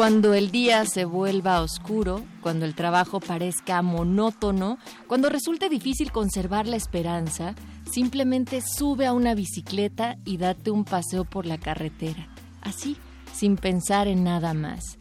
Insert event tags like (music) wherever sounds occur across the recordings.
Cuando el día se vuelva oscuro, cuando el trabajo parezca monótono, cuando resulte difícil conservar la esperanza, simplemente sube a una bicicleta y date un paseo por la carretera. Así, sin pensar en nada más.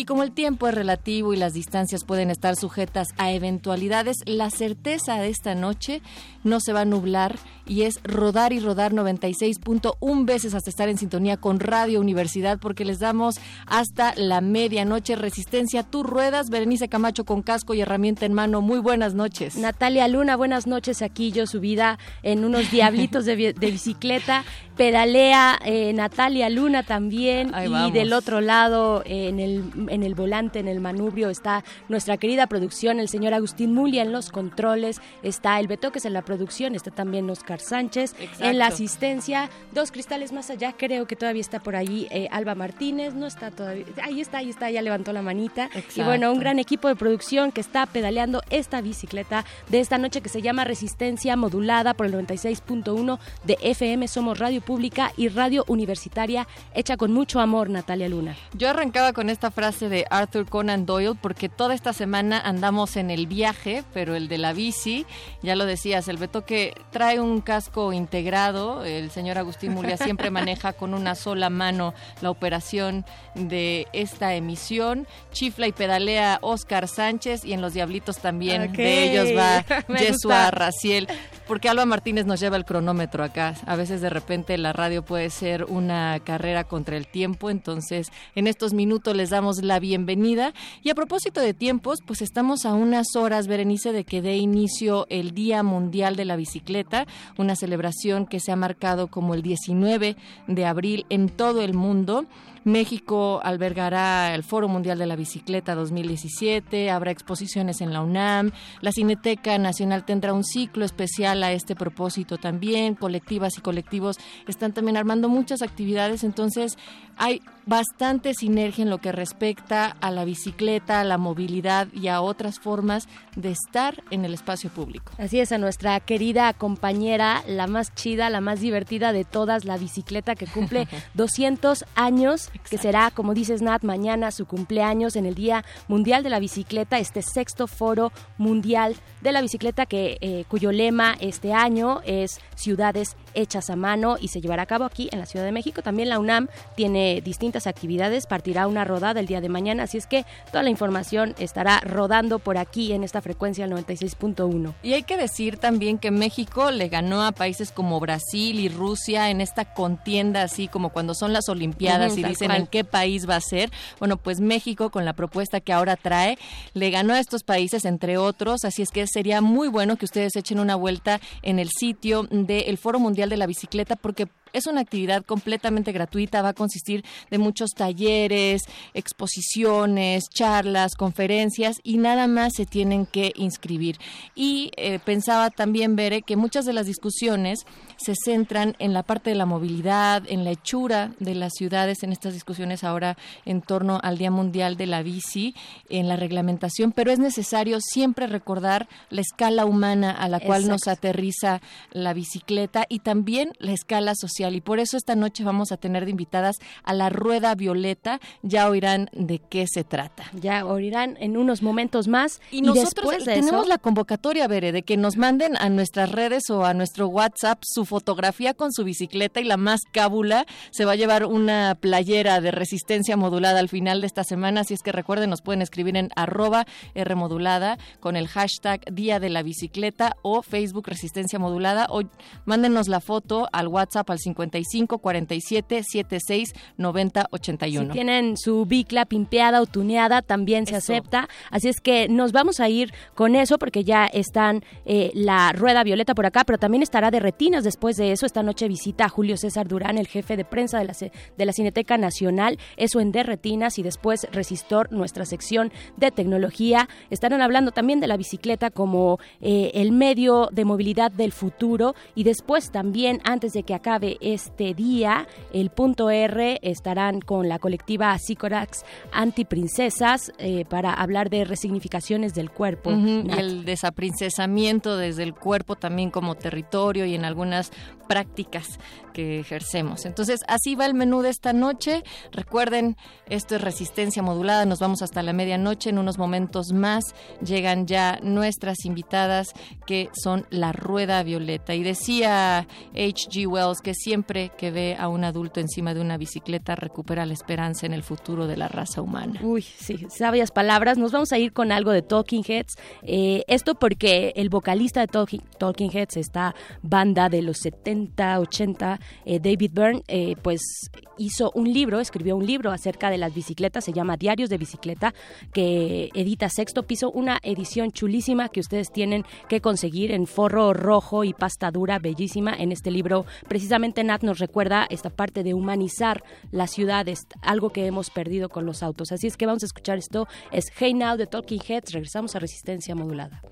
Y como el tiempo es relativo y las distancias pueden estar sujetas a eventualidades, la certeza de esta noche no se va a nublar y es rodar y rodar 96.1 veces hasta estar en sintonía con Radio Universidad porque les damos hasta la medianoche resistencia. Tú ruedas, Berenice Camacho con casco y herramienta en mano. Muy buenas noches. Natalia Luna, buenas noches. Aquí yo subida en unos diablitos de, bicicleta. Pedalea eh, Natalia Luna también. y del otro lado, en, el, en el volante, en el manubrio, está nuestra querida producción, el señor Agustín Mulia en los controles. Está el Betoques en la producción, está también Oscar Sánchez en la asistencia. Dos cristales más allá, creo que todavía está por ahí eh, Alba Martínez, no está todavía. Ahí está, ahí está, ya levantó la manita. Y bueno, un gran equipo de producción que está pedaleando esta bicicleta de esta noche que se llama Resistencia Modulada por el 96.1 de FM. Somos Radio Pública y Radio Universitaria, hecha con mucho amor, Natalia Luna. Yo arrancaba con esta frase de Arthur Conan Doyle porque toda esta semana andamos en el viaje, pero el de la bici, ya lo decías, el Beto que trae un casco integrado. El señor Agustín Mulia siempre (laughs) maneja con una sola mano la operación de esta emisión. Chifla y pedalea Oscar Sánchez y en Los Diablitos también de ellos va (laughs) Yesua Raciel. Porque Alba Martínez nos lleva el cronómetro acá. A veces de repente la radio puede ser una carrera contra el tiempo. Entonces en estos minutos les damos la bienvenida. Y a propósito de tiempos, pues estamos a unas horas, Berenice, de que dé inicio el Día Mundial de la Bicicleta, una celebración que se ha marcado como el 19 de abril en todo el mundo. México albergará el Foro Mundial de la Bicicleta 2017, habrá exposiciones en la UNAM, la Cineteca Nacional tendrá un ciclo especial a este propósito también, colectivas y colectivos están también armando muchas actividades, entonces hay bastante sinergia en lo que respecta a la bicicleta, a la movilidad y a otras formas de estar en el espacio público. Así es, a nuestra querida compañera, la más chida, la más divertida de todas, la bicicleta que cumple (laughs) 200 años, que será, como dices Nat, mañana su cumpleaños en el Día Mundial de la Bicicleta, este sexto foro mundial de la bicicleta que eh, cuyo lema este año es Ciudades hechas a mano y se llevará a cabo aquí en la Ciudad de México. También la UNAM tiene distintas actividades, partirá una rodada el día de mañana, así es que toda la información estará rodando por aquí en esta frecuencia al 96.1. Y hay que decir también que México le ganó a países como Brasil y Rusia en esta contienda, así como cuando son las Olimpiadas y dicen en qué país va a ser. Bueno, pues México con la propuesta que ahora trae le ganó a estos países entre otros, así es que sería muy bueno que ustedes echen una vuelta en el sitio del Foro Mundial de la Bicicleta porque es una actividad completamente gratuita, va a consistir de muchos talleres, exposiciones, charlas, conferencias y nada más se tienen que inscribir. Y eh, pensaba también, Bere, que muchas de las discusiones se centran en la parte de la movilidad, en la hechura de las ciudades, en estas discusiones ahora en torno al Día Mundial de la Bici, en la reglamentación, pero es necesario siempre recordar la escala humana a la cual nos aterriza la bicicleta y también la escala social social y por eso esta noche vamos a tener de invitadas a la Rueda Violeta. Ya oirán de qué se trata. Ya oirán en unos momentos más. Y, nosotros tenemos la convocatoria, Bere, de que nos manden a nuestras redes o a nuestro WhatsApp su fotografía con su bicicleta y la más cábula se va a llevar una playera de resistencia modulada al final de esta semana. Así es que recuerden, nos pueden escribir en arroba Rmodulada con el hashtag Día de la Bicicleta o Facebook Resistencia Modulada o mándenos la foto al WhatsApp al 55 47 76 90 81. Si tienen su bicla pimpeada o tuneada, también se acepta. Así es que nos vamos a ir con eso porque ya están eh, la rueda violeta por acá, pero también estará de retinas después de eso. Esta noche visita a Julio César Durán, el jefe de prensa de la, de la Cineteca Nacional, eso en de retinas y después Resistor, nuestra sección de tecnología. Estarán hablando también de la bicicleta como eh, el medio de movilidad del futuro y después también, antes de que acabe este día, el punto R estarán con la colectiva Sicorax Antiprincesas eh, para hablar de resignificaciones del cuerpo. El desaprincesamiento desde el cuerpo también como territorio y en algunas prácticas que ejercemos. Entonces, así va el menú de esta noche. Recuerden, esto es resistencia modulada. Nos vamos hasta la medianoche. En unos momentos más llegan ya nuestras invitadas que son la Rueda Violeta. Y decía H.G. Wells que siempre que ve a un adulto encima de una bicicleta recupera la esperanza en el futuro de la raza humana. Uy, sí, sabias palabras. Nos vamos a ir con algo de Talking Heads. Eh, esto porque el vocalista de Talking, Talking Heads, esta banda de los 70, 80, eh, David Byrne, eh, pues hizo un libro, escribió un libro acerca de las bicicletas, se llama Diarios de Bicicleta, que edita Sexto Piso, una edición chulísima que ustedes tienen que conseguir en forro rojo y pasta dura, bellísima. En este libro, precisamente Nat nos recuerda esta parte de humanizar las ciudades, algo que hemos perdido con los autos. Así es que vamos a escuchar esto, es Hey Now de Talking Heads, regresamos a Resistencia modulada.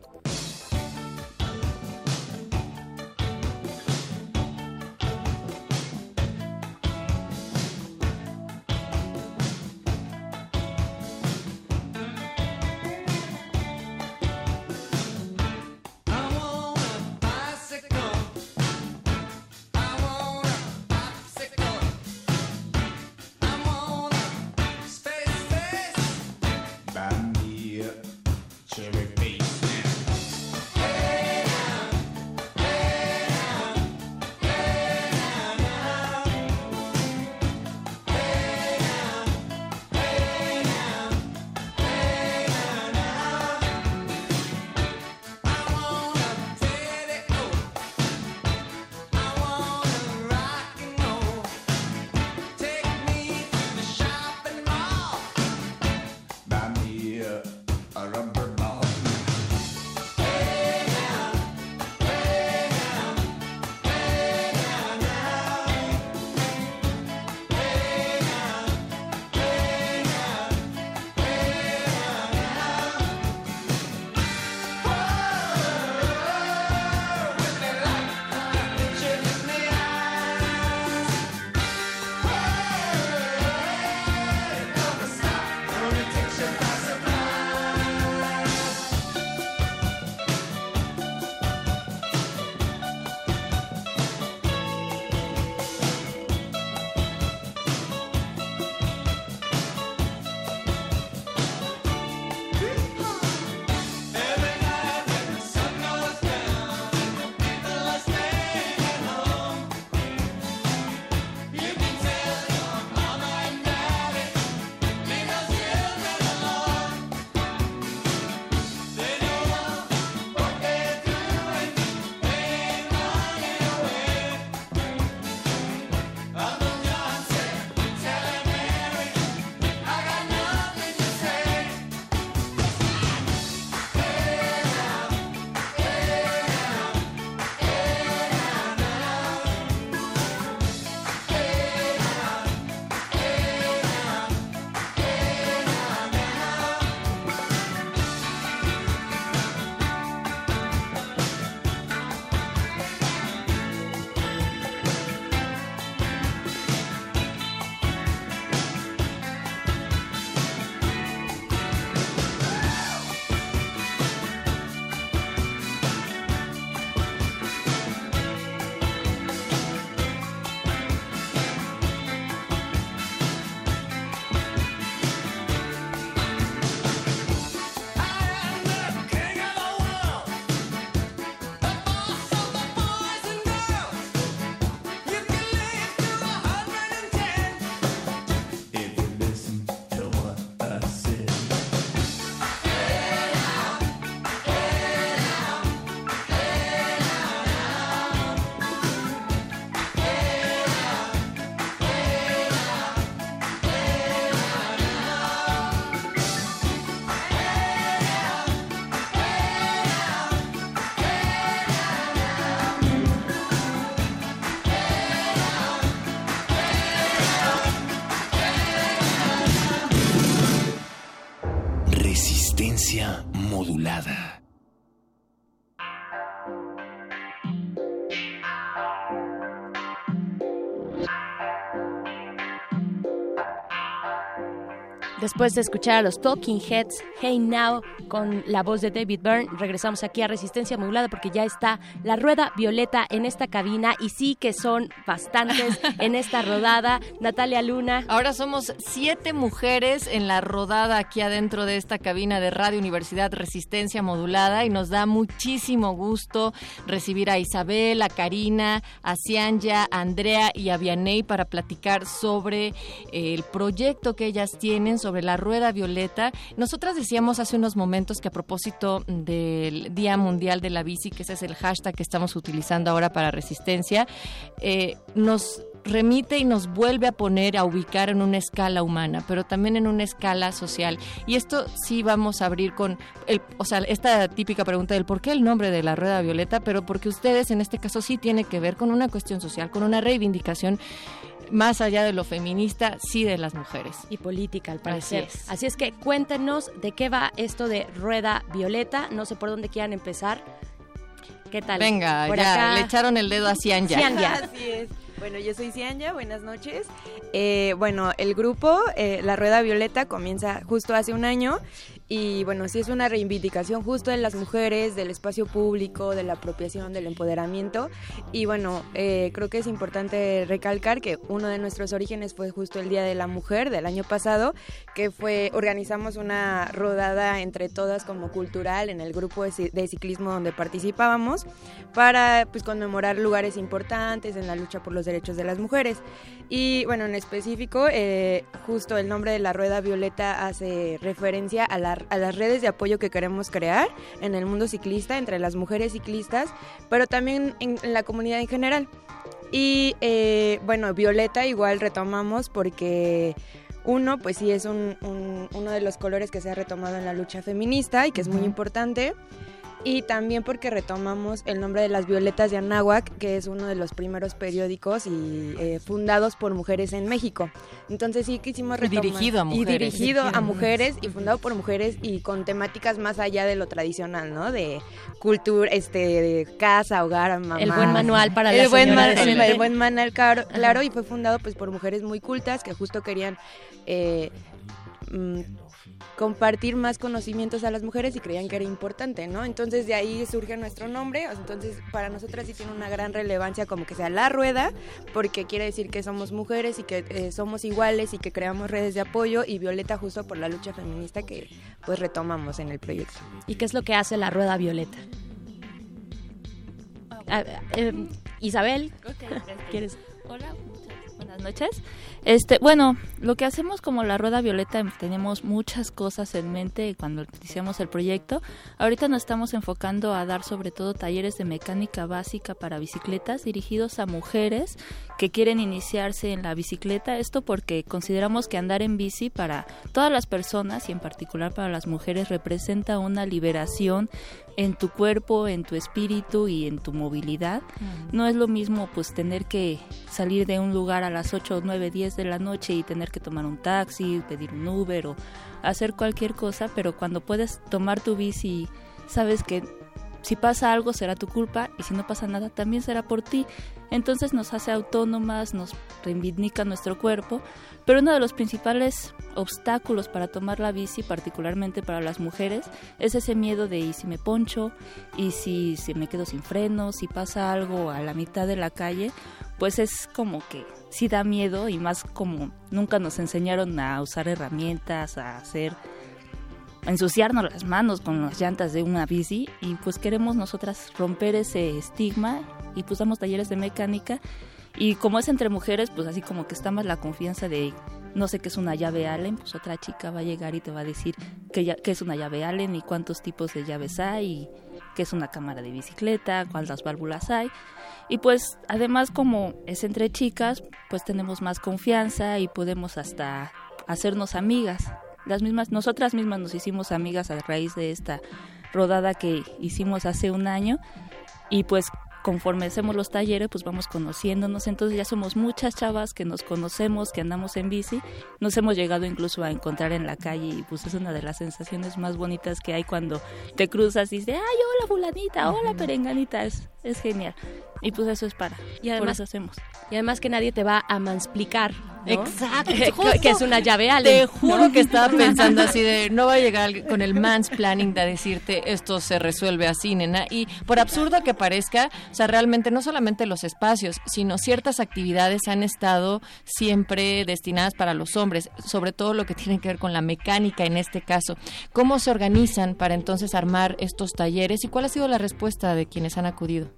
Después de escuchar a los Talking Heads, Hey Now, con la voz de David Byrne, regresamos aquí a Resistencia Modulada porque ya está la rueda violeta en esta cabina y sí que son bastantes (laughs) en esta rodada. Natalia Luna. Ahora somos siete mujeres en la rodada aquí adentro de esta cabina de Radio Universidad Resistencia Modulada y nos da muchísimo gusto recibir a Isabel, a Karina, a Cianya, a Andrea y a Vianey para platicar sobre el proyecto que ellas tienen, sobre la rueda violeta. Nosotras decíamos hace unos momentos que a propósito del Día Mundial de la Bici, que ese es el hashtag que estamos utilizando ahora para resistencia, eh, nos remite y nos vuelve a poner a ubicar en una escala humana, pero también en una escala social. Y esto sí vamos a abrir con, el, o sea, esta típica pregunta del por qué el nombre de la rueda violeta, pero porque ustedes en este caso sí tiene que ver con una cuestión social, con una reivindicación más allá de lo feminista, sí de las mujeres. Y política, al parecer. Así es, que cuéntenos de qué va esto de Rueda Violeta. No sé por dónde quieran empezar. ¿Qué tal? Venga, ya le echaron el dedo a Cianya. (laughs) Así es. Bueno, yo soy Cianya, buenas noches. Eh, bueno, el grupo, eh, La Rueda Violeta, comienza justo hace un año y bueno, sí es una reivindicación justo de las mujeres, del espacio público, de la apropiación, del empoderamiento. Y bueno, eh, creo que es importante recalcar que uno de nuestros orígenes fue justo el Día de la Mujer del año pasado, que fue, organizamos una rodada entre todas como cultural en el grupo de ciclismo donde participábamos para pues conmemorar lugares importantes en la lucha por los derechos de las mujeres. Y bueno, en específico, eh, justo el nombre de la rueda violeta hace referencia a la a las redes de apoyo que queremos crear en el mundo ciclista, entre las mujeres ciclistas, pero también en, la comunidad en general. Y eh, bueno, Violeta igual retomamos porque uno, pues sí es un, uno de los colores que se ha retomado en la lucha feminista y que es muy importante y también porque retomamos el nombre de las Violetas de Anáhuac, que es uno de los primeros periódicos y eh, fundados por mujeres en México. Entonces sí quisimos retomar. Y dirigido a mujeres. Y dirigido a mujeres y fundado por mujeres y con temáticas más allá de lo tradicional, ¿no? De cultura, este, de casa, hogar, mamá. El buen manual para el la buen el, buen manual, claro, claro, y fue fundado pues por mujeres muy cultas que justo querían... Eh, mm, compartir más conocimientos a las mujeres y creían que era importante, ¿no? Entonces de ahí surge nuestro nombre, entonces para nosotras sí tiene una gran relevancia como que sea la rueda, porque quiere decir que somos mujeres y que eh, somos iguales y que creamos redes de apoyo y Violeta justo por la lucha feminista que pues retomamos en el proyecto. ¿Y qué es lo que hace la rueda Violeta? Ah, eh, Isabel, ¿quieres? Hola, buenas noches. Este, bueno, lo que hacemos como la Rueda Violeta, tenemos muchas cosas en mente cuando iniciamos el proyecto. Ahorita nos estamos enfocando a dar sobre todo talleres de mecánica básica para bicicletas dirigidos a mujeres que quieren iniciarse en la bicicleta. Esto porque consideramos que andar en bici para todas las personas y en particular para las mujeres representa una liberación en tu cuerpo, en tu espíritu y en tu movilidad. No es lo mismo pues tener que salir de un lugar a las 8, 9, 10 de la noche y tener que tomar un taxi, pedir un Uber o hacer cualquier cosa, pero cuando puedes tomar tu bici, sabes que si pasa algo será tu culpa y si no pasa nada también será por ti. Entonces nos hace autónomas, nos reivindica nuestro cuerpo, pero uno de los principales obstáculos para tomar la bici, particularmente para las mujeres, es ese miedo de y si me poncho, y si, si me quedo sin frenos, si pasa algo a la mitad de la calle, pues es como que sí da miedo y más como nunca nos enseñaron a usar herramientas, a hacer ensuciarnos las manos con las llantas de una bici y pues queremos nosotras romper ese estigma y pues damos talleres de mecánica y como es entre mujeres pues así como que está más la confianza de no sé qué es una llave Allen, pues otra chica va a llegar y te va a decir qué, qué es una llave Allen y cuántos tipos de llaves hay y qué es una cámara de bicicleta, cuántas válvulas hay y pues además como es entre chicas, pues tenemos más confianza y podemos hasta hacernos amigas. Las mismas, nosotras mismas nos hicimos amigas a raíz de esta rodada que hicimos hace un año y pues conforme hacemos los talleres, pues vamos conociéndonos, entonces ya somos muchas chavas que nos conocemos, que andamos en bici, nos hemos llegado incluso a encontrar en la calle y pues es una de las sensaciones más bonitas que hay cuando te cruzas y dices, ay, hola fulanita, hola perenganita, es, es genial. Y pues eso es para. Y además hacemos. Y además que nadie te va a mansplicar. Exacto. (laughs) que es una llave al Te juro que estaba (laughs) pensando así de no va a llegar con el mansplaining de decirte esto se resuelve así, nena. Y por absurdo que parezca, o sea, realmente no solamente los espacios, sino ciertas actividades han estado siempre destinadas para los hombres, sobre todo lo que tiene que ver con la mecánica en este caso. ¿Cómo se organizan para entonces armar estos talleres y cuál ha sido la respuesta de quienes han acudido?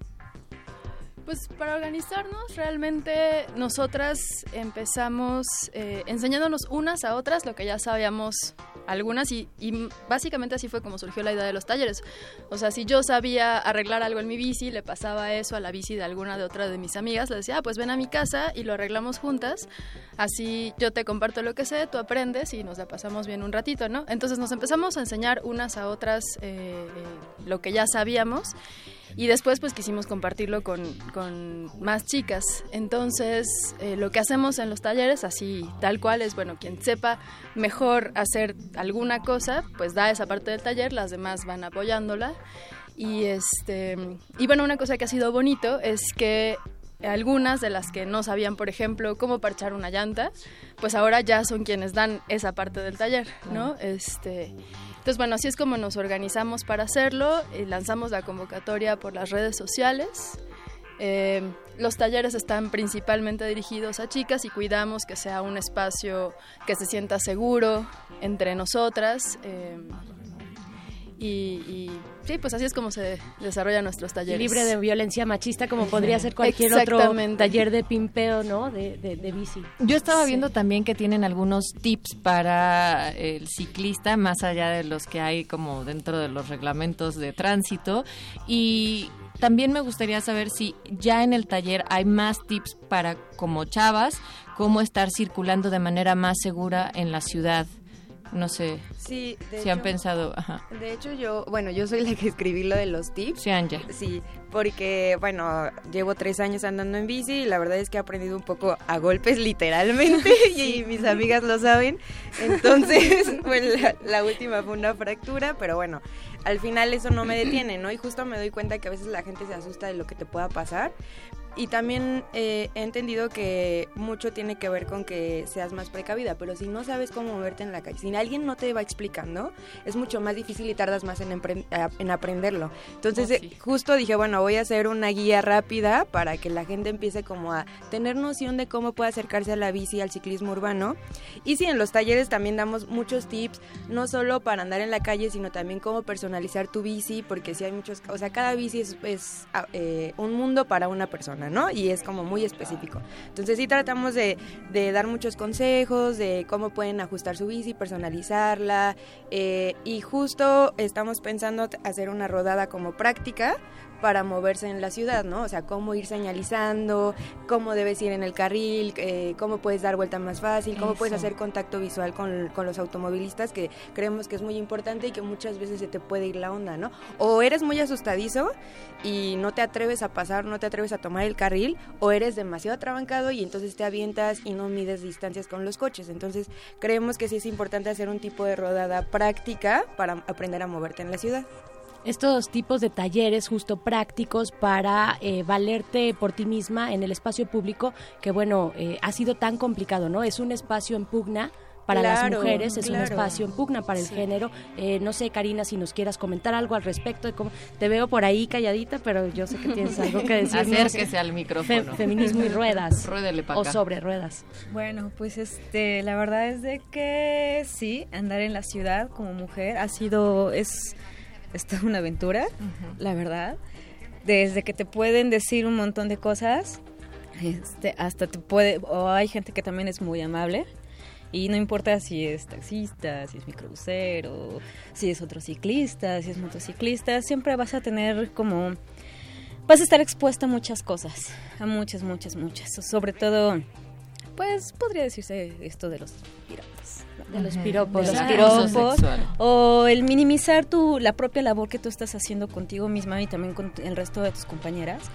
Pues para organizarnos, realmente nosotras empezamos eh, enseñándonos unas a otras lo que ya sabíamos algunas y, básicamente así fue como surgió la idea de los talleres. O sea, si yo sabía arreglar algo en mi bici, le pasaba eso a la bici de alguna de otra de mis amigas, le decía, ah, pues ven a mi casa y lo arreglamos juntas, así yo te comparto lo que sé, tú aprendes y nos la pasamos bien un ratito, ¿no? Entonces nos empezamos a enseñar unas a otras eh, lo que ya sabíamos y después pues quisimos compartirlo con, más chicas. Entonces eh, lo que hacemos en los talleres, así tal cual, es bueno, quien sepa mejor hacer alguna cosa, pues da esa parte del taller, las demás van apoyándola. Y, este, y bueno, una cosa que ha sido bonito es que algunas de las que no sabían, por ejemplo, cómo parchar una llanta, pues ahora ya son quienes dan esa parte del taller, ¿no? Este, entonces, bueno, así es como nos organizamos para hacerlo. Y lanzamos la convocatoria por las redes sociales. Eh, los talleres están principalmente dirigidos a chicas y cuidamos que sea un espacio que se sienta seguro entre nosotras. Eh, y, sí, pues así es como se desarrollan nuestros talleres. Libre de violencia machista, como podría ser cualquier otro taller de pimpeo, ¿no? De, de, bici. Yo estaba viendo también que tienen algunos tips para el ciclista, más allá de los que hay como dentro de los reglamentos de tránsito. Y también me gustaría saber si ya en el taller hay más tips para, como chavas, cómo estar circulando de manera más segura en la ciudad. No sé sí, si han pensado. De hecho, yo, bueno, yo soy la que escribí lo de los tips. Sí, Anja. Sí, porque, bueno, llevo tres años andando en bici y la verdad es que he aprendido un poco a golpes, literalmente, (laughs) y mis amigas lo saben. Entonces, (laughs) bueno, la última fue una fractura, pero bueno, al final eso no me detiene, ¿no? Y justo me doy cuenta que a veces la gente se asusta de lo que te pueda pasar, y también eh, he entendido que mucho tiene que ver con que seas más precavida, pero si no sabes cómo moverte en la calle, si alguien no te va explicando, es mucho más difícil y tardas más en, en aprenderlo. Entonces, oh, eh, justo dije, bueno, voy a hacer una guía rápida para que la gente empiece como a tener noción de cómo puede acercarse a la bici, al ciclismo urbano. Y sí, en los talleres también damos muchos tips, no solo para andar en la calle, sino también cómo personalizar tu bici, porque si hay muchos, o sea, cada bici es, ah, eh, un mundo para una persona. ¿No? Y es como muy específico. Entonces sí tratamos de, dar muchos consejos de cómo pueden ajustar su bici, personalizarla. Eh, y justo estamos pensando hacer una rodada como práctica para moverse en la ciudad, ¿no? O sea, cómo ir señalizando, cómo debes ir en el carril, eh, cómo puedes dar vuelta más fácil, cómo puedes hacer contacto visual con, con, los automovilistas, que creemos que es muy importante y que muchas veces se te puede ir la onda, ¿no? O eres muy asustadizo y no te atreves a pasar, no te atreves a tomar el carril, o eres demasiado atrabancado y entonces te avientas y no mides distancias con los coches. Entonces, creemos que sí es importante hacer un tipo de rodada práctica para aprender a moverte en la ciudad estos tipos de talleres justo prácticos para eh, valerte por ti misma en el espacio público, que bueno, eh, ha sido tan complicado, ¿no? Es un espacio en pugna para las mujeres, es un espacio en pugna para el género. Eh, no sé, Karina, si nos quieras comentar algo al respecto de cómo... Te veo por ahí calladita, pero yo sé que tienes algo que decir. Acérquese al micrófono. feminismo y ruedas. para O sobre ruedas. Bueno, pues este, la verdad es de que sí, andar en la ciudad como mujer ha sido... es es toda una aventura, la verdad. Desde que te pueden decir un montón de cosas, este, hasta te puede, o hay gente que también es muy amable. Y no importa si es taxista, si es microbusero, si es otro ciclista, si es motociclista, siempre vas a tener como... Vas a estar expuesta a muchas cosas, a muchas, muchas, muchas. Sobre todo pues podría decirse esto de los piropos. De los piropos. De los piropos. O el minimizar tu, la propia labor que tú estás haciendo contigo misma y también con el resto de tus compañeras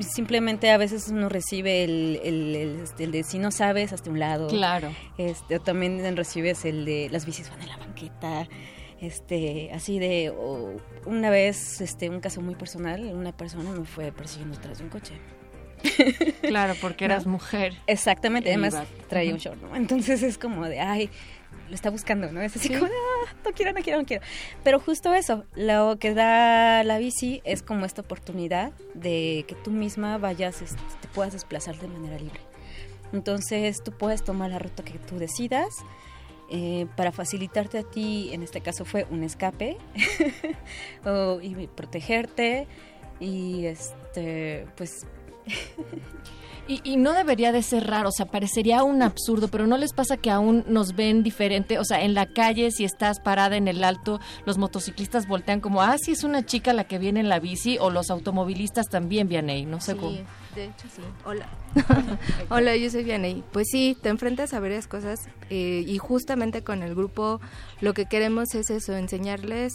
simplemente a veces uno recibe el, el, este, el, de si no sabes hasta un lado. Claro. Este, o también recibes el de las bicis van en la banqueta. Este, así de una vez, este, un caso muy personal, una persona me fue persiguiendo tras de un coche. (laughs) Claro, porque eras mujer. Exactamente, además traía un short, ¿no? Entonces es como de, ay, lo está buscando, ¿no? Es así como, ah, no quiero, no quiero, no quiero. Pero justo eso, lo que da la bici es como esta oportunidad de que tú misma vayas, este, te puedas desplazar de manera libre. Entonces tú puedes tomar la ruta que tú decidas. Eh, para facilitarte a ti, en este caso fue un escape, (laughs) o, y protegerte, y este, pues (laughs) Y, no debería de ser raro, o sea, parecería un absurdo, pero ¿no les pasa que aún nos ven diferente? O sea, en la calle, si estás parada en el alto, los motociclistas voltean como, ah, sí, es una chica la que viene en la bici, o los automovilistas también, Vianey, no sé sí, cómo. De hecho, sí. Hola. (laughs) Hola, yo soy Vianey. Pues sí, te enfrentas a varias cosas eh, y justamente con el grupo lo que queremos es eso, enseñarles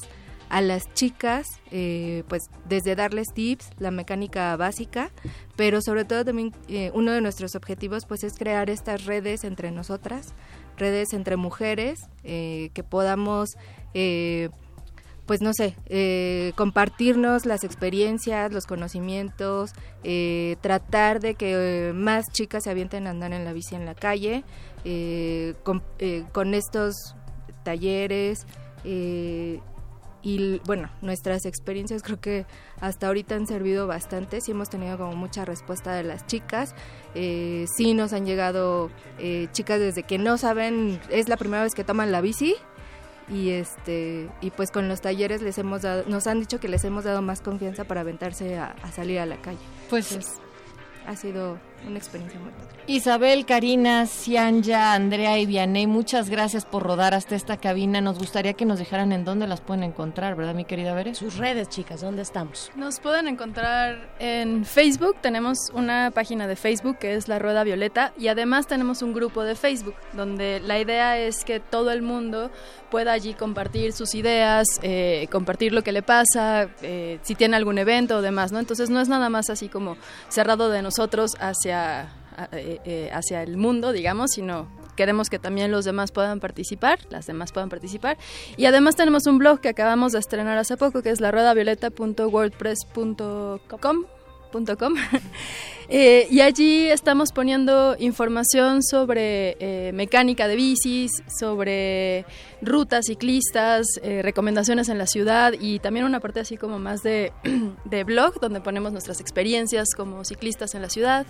a las chicas, eh, pues desde darles tips, la mecánica básica, pero sobre todo también eh, uno de nuestros objetivos pues es crear estas redes entre nosotras, redes entre mujeres, eh, que podamos pues no sé, compartirnos las experiencias, los conocimientos, tratar de que más chicas se avienten a andar en la bici en la calle, con, con, estos talleres, y bueno, nuestras experiencias creo que hasta ahorita han servido bastante, sí hemos tenido como mucha respuesta de las chicas, eh, sí nos han llegado eh, chicas desde que no saben, es la primera vez que toman la bici. Y este y pues con los talleres les hemos dado, nos han dicho que les hemos dado más confianza para aventarse a, salir a la calle. Pues ha sido una experiencia muy padre. Isabel, Karina, Cianya, Andrea y Vianey, muchas gracias por rodar hasta esta cabina. Nos gustaría que nos dijeran en dónde las pueden encontrar, ¿verdad, mi querida Bere? Sus redes, chicas, ¿dónde estamos? Nos pueden encontrar en Facebook. Tenemos una página de Facebook que es La Rueda Violeta y además tenemos un grupo de Facebook donde la idea es que todo el mundo pueda allí compartir sus ideas, eh, compartir lo que le pasa, eh, si tiene algún evento o demás, ¿no? Entonces no es nada más así como cerrado de nosotros hacia eh, hacia el mundo, digamos, sino queremos que también los demás puedan participar, las demás puedan participar. Y además tenemos un blog que acabamos de estrenar hace poco, que es la ruedavioleta.wordpress.com (laughs) Eh, y allí estamos poniendo información sobre eh, mecánica de bicis, sobre rutas ciclistas, eh, recomendaciones en la ciudad y también una parte así como más de, (clears throat) de blog donde ponemos nuestras experiencias como ciclistas en la ciudad,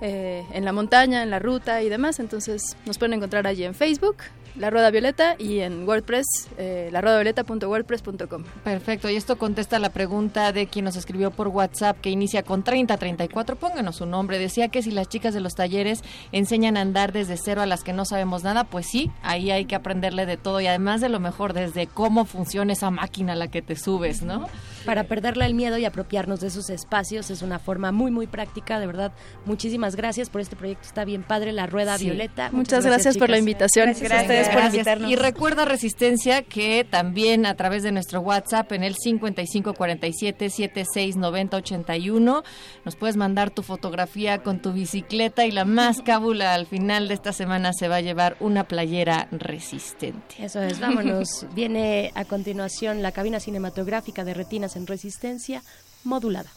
en la montaña, en la ruta y demás. Entonces nos pueden encontrar allí en Facebook, La Rueda Violeta y en WordPress, eh, laruedavioleta.wordpress.com. Perfecto, y esto contesta la pregunta de quien nos escribió por WhatsApp que inicia con 3034. Pónganos su nombre. Decía que si las chicas de los talleres enseñan a andar desde cero a las que no sabemos nada, pues sí, ahí hay que aprenderle de todo y además de lo mejor, desde cómo funciona esa máquina a la que te subes, ¿no? Para perderle el miedo y apropiarnos de esos espacios es una forma muy, muy práctica. De verdad, muchísimas gracias por este proyecto. Está bien padre, La Rueda Violeta. Muchas, gracias, por la invitación. Gracias, a ustedes por invitarnos. Y recuerda, Resistencia, que también a través de nuestro WhatsApp en el 5547 769081 nos puedes mandar tu fotografía con tu bicicleta y la más (laughs) cábula al final de esta semana se va a llevar una playera resistente. Eso es, vámonos. (laughs) Viene a continuación la cabina cinematográfica de Retinas en Resistencia modulada.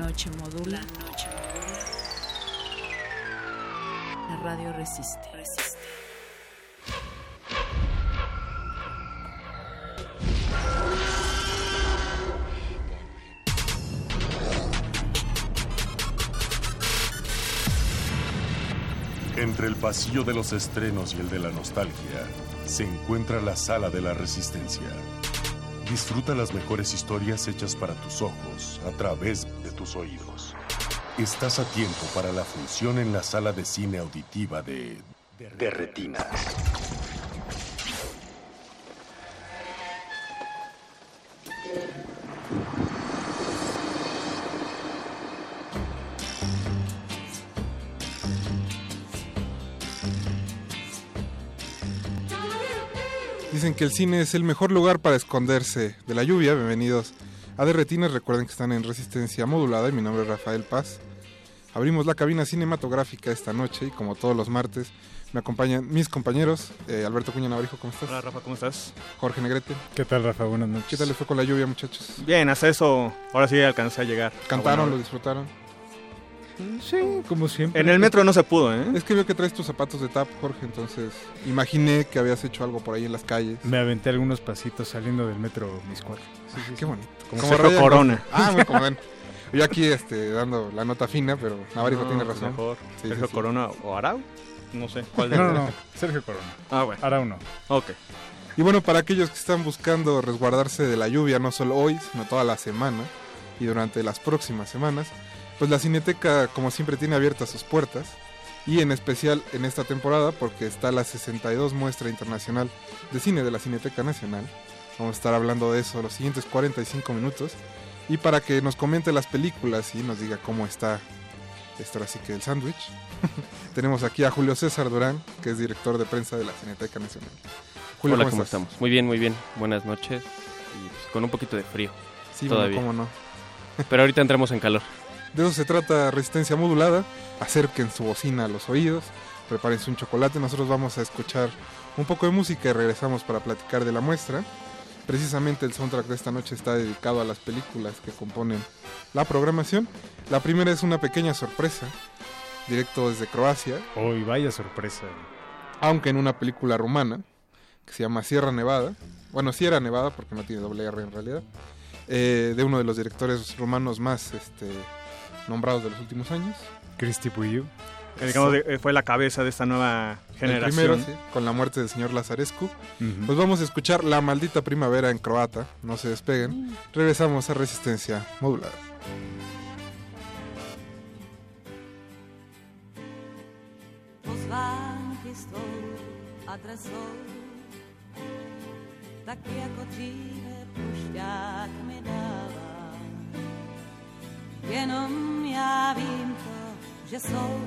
Noche modula. La noche modula. La radio resiste. Resiste. Entre el pasillo de los estrenos y el de la nostalgia, se encuentra la sala de la resistencia. Disfruta las mejores historias hechas para tus ojos a través tus oídos. Estás a tiempo para la función en la sala de cine auditiva de, de. Dicen que el cine es el mejor lugar para esconderse de la lluvia. Bienvenidos a De Retinas. Recuerden que están en resistencia modulada y mi nombre es Rafael Paz. Abrimos la cabina cinematográfica esta noche y como todos los martes me acompañan mis compañeros. Eh, Alberto Cuña Navarijo, ¿cómo estás? Hola Rafa, ¿cómo estás? Jorge Negrete. ¿Qué tal Rafa? Buenas noches. ¿Qué tal les fue con la lluvia muchachos? Bien, hasta eso, ahora sí alcancé a llegar. ¿Cantaron? ¿Lo disfrutaron? Sí, como siempre. En el metro no se pudo, ¿eh? Es que veo que traes tus zapatos de tap, Jorge, entonces imaginé que habías hecho algo por ahí en las calles. Me aventé algunos pasitos saliendo del metro Miscuac. Sí, sí, qué bonito. Como Sergio Corona. Ah, muy como ven. Yo aquí este, dando la nota fina, pero Navarijo No, tiene pues razón. Mejor. Sí, Sergio sí, sí. Corona o Arau. No sé. ¿Cuál de No, los no, dos? no. Sergio Corona. Ah, bueno. Ahora uno. Ok. Y bueno, para aquellos que están buscando resguardarse de la lluvia, no solo hoy, sino toda la semana y durante las próximas semanas, pues la Cineteca, como siempre, tiene abiertas sus puertas. Y en especial en esta temporada, porque está la 62 muestra internacional de cine de la Cineteca Nacional. Vamos a estar hablando de eso los siguientes 45 minutos. Y para que nos comente las películas y nos diga cómo está esto ahora sí que el sándwich, (laughs) tenemos aquí a Julio César Durán, que es director de prensa de la Cineteca Nacional. Julio, Hola, ¿cómo estamos? Muy bien, muy bien. Buenas noches. Y pues, con un poquito de frío. Sí, bueno, todavía. cómo no. Pero ahorita entramos en calor. De eso se trata Resistencia Modulada. Acerquen su bocina a los oídos, prepárense un chocolate. Nosotros vamos a escuchar un poco de música y regresamos para platicar de la muestra. Precisamente el soundtrack de esta noche está dedicado a las películas que componen la programación. La primera es una pequeña sorpresa, directo desde Croacia, Hoy, vaya sorpresa. aunque en una película rumana que se llama Sierra Nevada. Bueno, Sierra Nevada porque no tiene doble R en realidad. eh, de uno de los directores rumanos más este, nombrados de los últimos años. Cristi Puyu. Que digamos, eh, fue la cabeza de esta nueva El generación. primero, sí, con la muerte del señor Lazarescu. Pues vamos a escuchar La maldita primavera en croata. No se despeguen. Regresamos a Resistencia Modulada. Tak jako dříve pušťák mi dává. Jenom já vím to, že jsou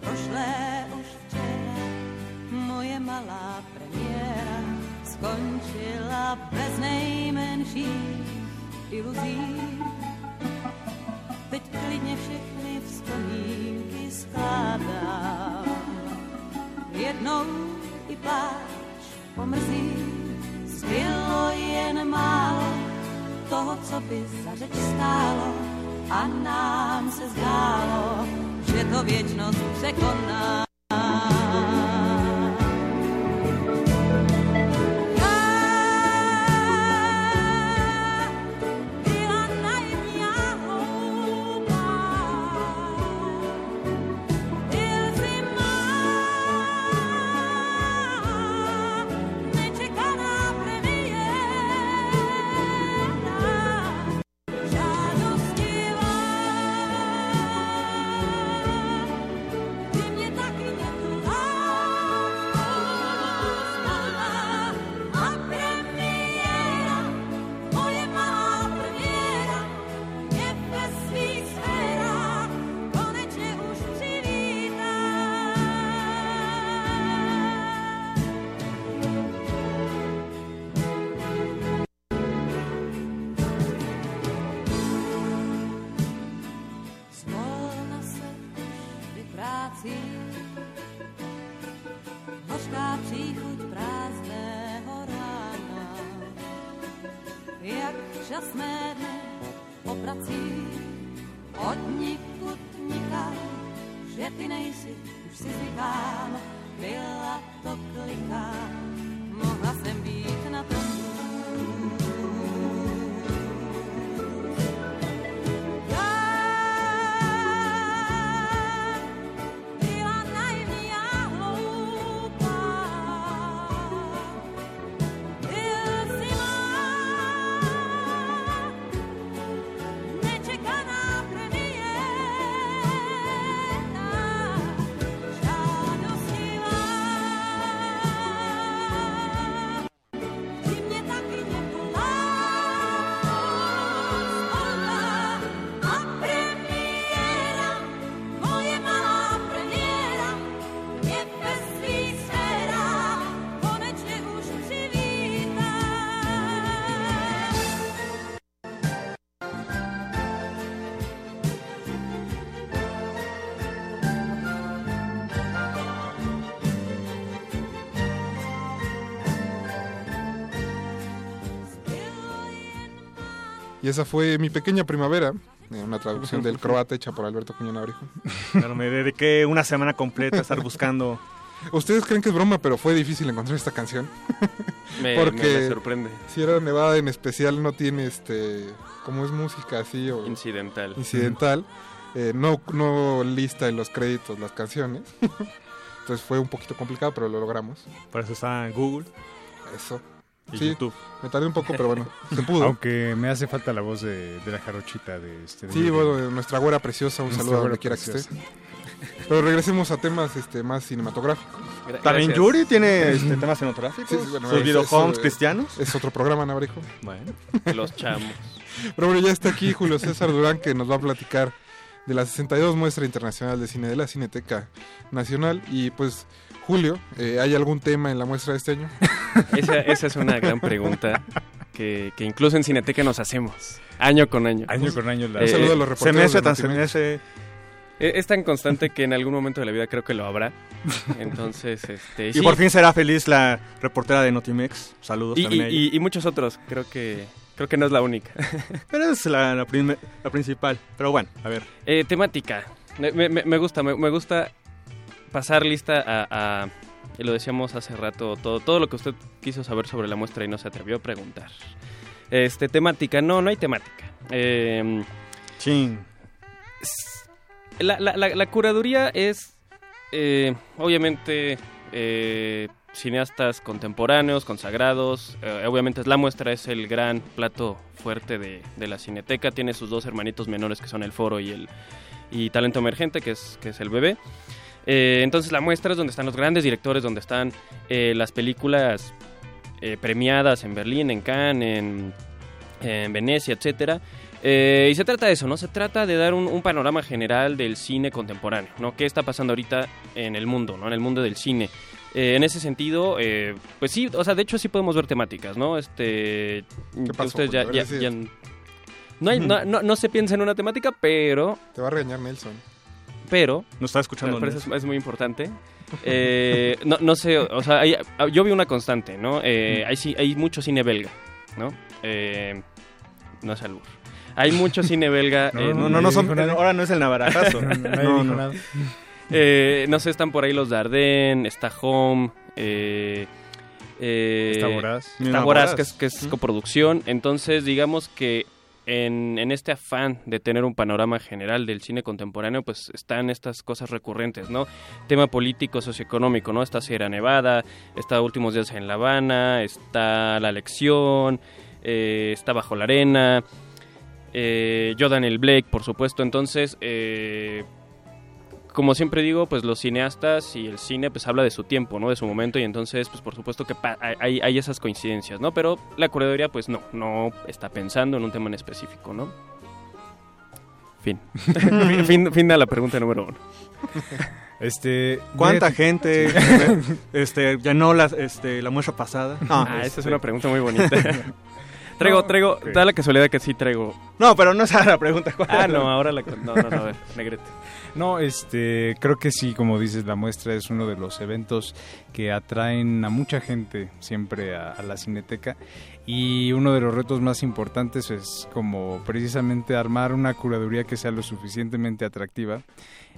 prošlé už včera. Moje malá premiéra skončila bez nejmenších iluzí. Teď klidně všechny vzpomínky skládám. Jednou i pláč pomrzí, zbylo jen málo toho, co by za řeč stálo a nám se zdálo, že to věčnost překoná. šťastné dny po od nikud nikam, že ty nejsi, už si zvykám, Y esa fue Mi Pequeña Primavera, eh, una traducción del (laughs) croata hecha por Alberto Cuñón Abrijo. Claro, me dediqué una semana completa a estar buscando. Ustedes creen que es broma, pero fue difícil encontrar esta canción. (laughs) Me- Porque me- me sorprende. Sierra Nevada en especial no tiene este, como es música así o Incidental. incidental, eh, no, no lista en los créditos las canciones. (laughs) Entonces fue un poquito complicado, pero lo logramos. Por eso está Google. Eso. Y Sí, YouTube. me tardé un poco, pero bueno, se pudo. Aunque me hace falta la voz de, de la jarochita de este. de Sí, bueno, nuestra güera preciosa, un Nuestra saludo a donde quiera que esté. Pero regresemos a temas este, más cinematográficos. También. Yuri tiene este, temas cinematográficos. Sí, sí, bueno, sus es- videohomes eh, cristianos. Es otro programa, Nabrijo. Bueno. Los chamos. Pero bueno, ya está aquí Julio César Durán que nos va a platicar de la 62 Muestra Internacional de Cine de la Cineteca Nacional. Y pues, Julio, eh, ¿hay algún tema en la muestra de este año? (laughs) Esa, esa es una gran pregunta que, que incluso en Cineteca nos hacemos, año con año. Año con año la- Un saludo a los Se reporteros me hace tan se Notimex. me hace. E- Es tan constante que en algún momento de la vida creo que lo habrá. (laughs) Entonces, este... Y sí. por fin será feliz la reportera de Notimex. Saludos Y, también a y- ella. y- y muchos otros, creo que creo que no es la única. (laughs) Pero es la, la, prim- la principal. Pero bueno, a ver. Eh, temática. Me, me- me gusta, me, me gusta pasar lista a, a- y lo decíamos hace rato, todo, todo lo que usted quiso saber sobre la muestra y no se atrevió a preguntar. Este, temática, no, no hay temática. Eh, Chin. La, la- la- la curaduría es, eh, obviamente, eh, cineastas contemporáneos, consagrados. eh, obviamente la muestra, es el gran plato fuerte de, de la cineteca. Tiene sus dos hermanitos menores que son el foro y el y talento emergente, que es, que es el bebé. Eh, entonces la muestra es donde están los grandes directores, donde están eh, las películas eh, premiadas en Berlín, en Cannes, en, en Venecia, etcétera. Eh, y se trata de eso, ¿no? Se trata de dar un, un panorama general del cine contemporáneo, ¿no? ¿Qué está pasando ahorita en el mundo, ¿no? En el mundo del cine. Eh, en ese sentido, eh, pues sí, o sea, de hecho sí podemos ver temáticas, ¿no? Este, ¿Qué pasó, ustedes ya, ya- no, hay, no, no, no se piensa en una temática, pero, Te va a regañar Nelson. Pero, Nos está escuchando. es, es muy importante. Eh, no, no sé, o sea, hay- yo vi una constante, ¿no? Eh, hay, ci- hay mucho cine belga, ¿no? Eh, no es albur. Hay mucho cine belga. (laughs) No, en- no, no, no son- ahora no es el navarajazo. (laughs) No, No, no. Eh, sé, están por ahí los Dardenne, está Home, eh, eh, Está Voraz. Está Voraz, Voraz. que es, que es coproducción. Entonces, digamos que en, este afán de tener un panorama general del cine contemporáneo, pues están estas cosas recurrentes, ¿no? Tema político, socioeconómico, ¿no? Está Sierra Nevada, está Últimos Días en La Habana, está La Lección, eh, está Bajo la Arena, eh, yo Daniel Blake, por supuesto. Entonces, eh, como siempre digo, pues los cineastas y el cine pues habla de su tiempo, ¿no? De su momento y entonces pues por supuesto que pa- hay, hay esas coincidencias, ¿no? Pero la curaduría pues no, no está pensando en un tema en específico, ¿no? Fin. (laughs) fin, fin, de la pregunta número uno. (laughs) Este, ¿Cuánta a- gente este, llenó la, este, la muestra pasada? (laughs) Ah, esa es este, una pregunta muy bonita. Traigo, traigo, da la casualidad que sí traigo. No, pero no es la pregunta. Ah, no, ahora la... No, no, no, a ver, negrete. No, este, creo que sí, como dices, la muestra es uno de los eventos que atraen a mucha gente siempre a, a la cineteca y uno de los retos más importantes es como precisamente armar una curaduría que sea lo suficientemente atractiva,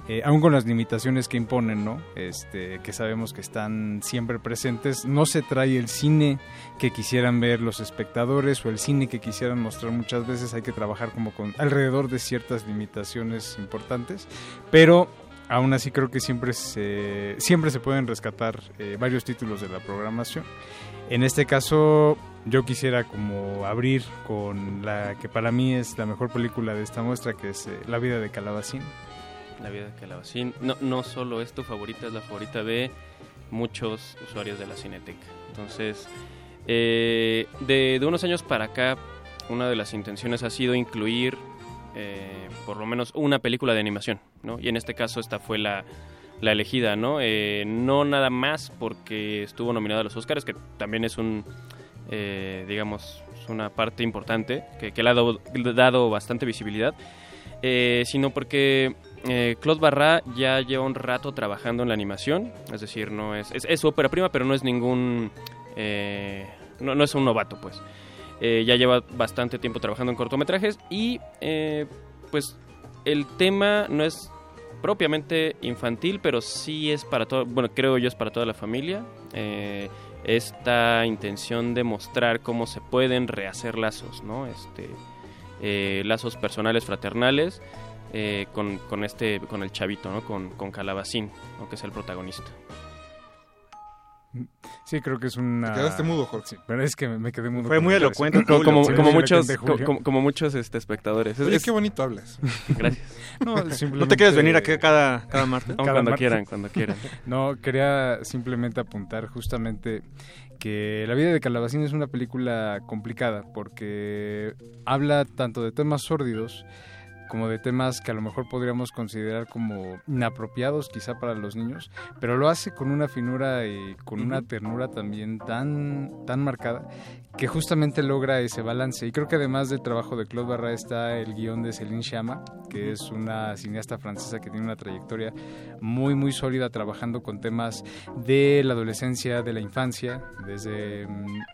eh, aún con las limitaciones que imponen, ¿no? Este, que sabemos que están siempre presentes. No se trae el cine que quisieran ver los espectadores o el cine que quisieran mostrar muchas veces. Hay que trabajar como con alrededor de ciertas limitaciones importantes, pero aún así creo que siempre se, siempre se pueden rescatar eh, varios títulos de la programación. En este caso, yo quisiera como abrir con la que para mí es la mejor película de esta muestra, que es eh, La vida de Calabacín. La vida de Calabacín. No, no solo es tu favorita, es la favorita de muchos usuarios de la Cineteca. Entonces, eh, de, de, unos años para acá, una de las intenciones ha sido incluir eh, por lo menos una película de animación, ¿no? Y en este caso esta fue la, la elegida, ¿no? Eh, no nada más porque estuvo nominada a los Oscars, que también es un, eh, digamos, una parte importante que, le ha dado, bastante visibilidad, eh, sino porque eh, Claude Barra ya lleva un rato trabajando en la animación, es decir, no es, es, es su ópera prima, pero no es ningún, eh, no, no, es un novato, pues. Ya lleva bastante tiempo trabajando en cortometrajes y, pues, el tema no es propiamente infantil, pero sí es para todo, bueno, creo yo es para toda la familia. Eh, esta intención de mostrar cómo se pueden rehacer lazos, ¿no? Este, eh, lazos personales, fraternales, eh, con, con, este, con el chavito, ¿no? Con, con Calabacín, ¿no? que es el protagonista. Sí, creo que es una... Te quedaste mudo, Jorge. Sí, pero es que me quedé mudo. Fue muy elocuente. como, como, como, muchos, como, como, muchos este, espectadores. Oye, es, qué bonito hablas. Gracias. (laughs) No, ¿No te quieres venir aquí cada, cada martes? Cada cuando martes. quieran, cuando quieran. (laughs) No, quería simplemente apuntar justamente que La vida de Calabacín es una película complicada porque habla tanto de temas sórdidos como de temas que a lo mejor podríamos considerar como inapropiados quizá para los niños, pero lo hace con una finura y con una ternura también tan, tan marcada que justamente logra ese balance. Y creo que además del trabajo de Claude Barra está el guion de Céline Chama, que es una cineasta francesa que tiene una trayectoria muy, muy sólida trabajando con temas de la adolescencia, de la infancia, desde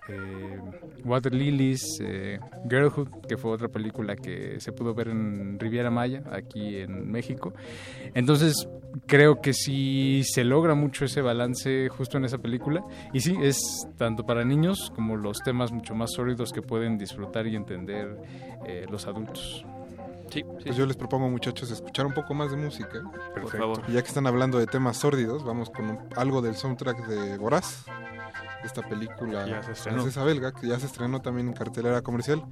eh, Water Lilies, eh, Girlhood, que fue otra película que se pudo ver en Riviera Maya, aquí en México. Entonces, creo que sí se logra mucho ese balance justo en esa película. Y sí, es tanto para niños como los temas mucho más sólidos que pueden disfrutar y entender eh, los adultos. Sí, sí, pues yo les propongo, muchachos, escuchar un poco más de música. Perfecto. Por favor. Y ya que están hablando de temas sórdidos, vamos con un, algo del soundtrack de Boraz esta película francesa belga que ya se estrenó también en cartelera comercial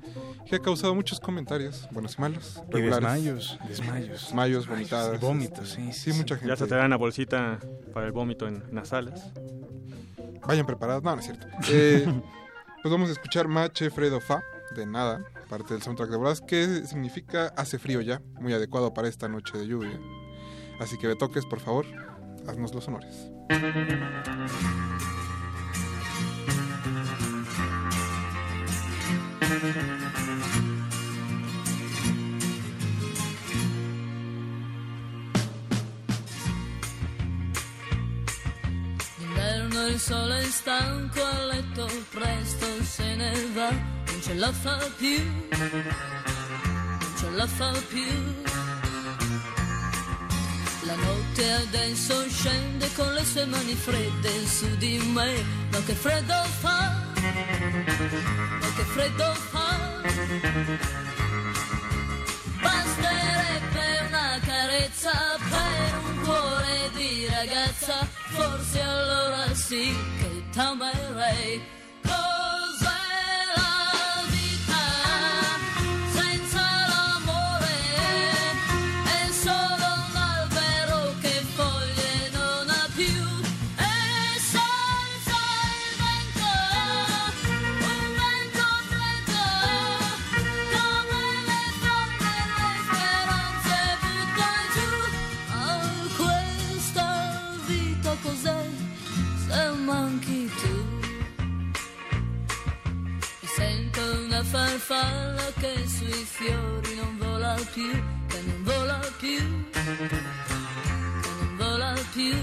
que ha causado muchos comentarios buenos y malos y desmayos desmayos. Desmayos vomitadas. Y vómitos sí, sí, sí, mucha gente ya se te da una bolsita para el vómito en, en las salas vayan preparados. No no es cierto. (laughs) Eh, pues vamos a escuchar Mache Fredo Fa de nada parte del soundtrack de Boraz que significa hace frío ya muy adecuado para esta noche de lluvia. Así que toques por favor haznos los honores D'inverno il sole è stanco a letto, presto se ne va, non ce la fa più, non ce la fa più. La notte adesso scende con le sue mani fredde su di me, ma che freddo fa, che freddo fa. Basterebbe una carezza per un cuore di ragazza, forse allora sì che t'amerei. Farfalla che sui fiori non vola più, che non vola più, che non vola più.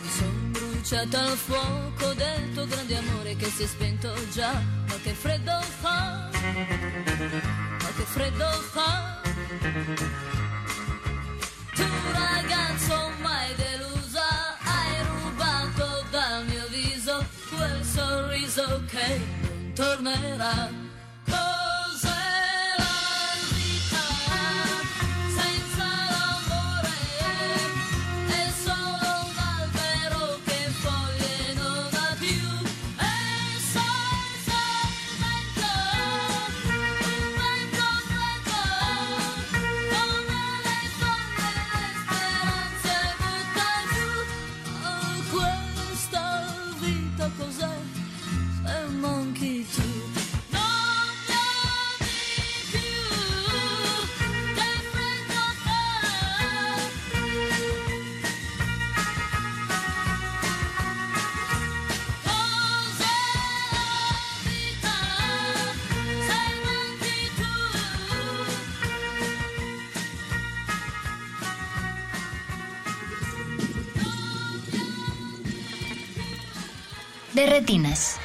Mi son bruciata al fuoco del tuo grande amore che si è spento già, ma che freddo fa, ma che freddo fa. Tu ragazzo mai delusa, hai rubato dal mio viso quel sorriso che tornerà. Retinas.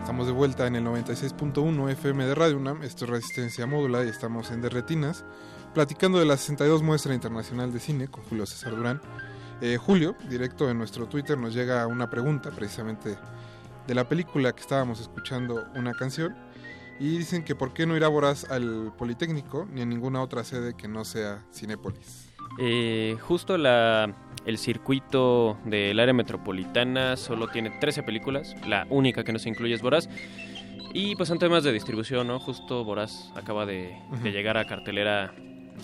Estamos de vuelta en el 96.1 FM de Radio UNAM, esto es Resistencia Módula y estamos en Derretinas, platicando de la 62 Muestra Internacional de Cine con Julio César Durán. Eh, Julio, directo en nuestro Twitter, nos llega una pregunta precisamente de la película que estábamos escuchando una canción y dicen que por qué no irá Voraz al Politécnico ni a ninguna otra sede que no sea Cinépolis. Eh, justo la, el circuito del área metropolitana solo tiene 13 películas, la única que no se incluye es Voraz. Y pues son temas de distribución, ¿no? Justo Voraz acaba de, llegar a cartelera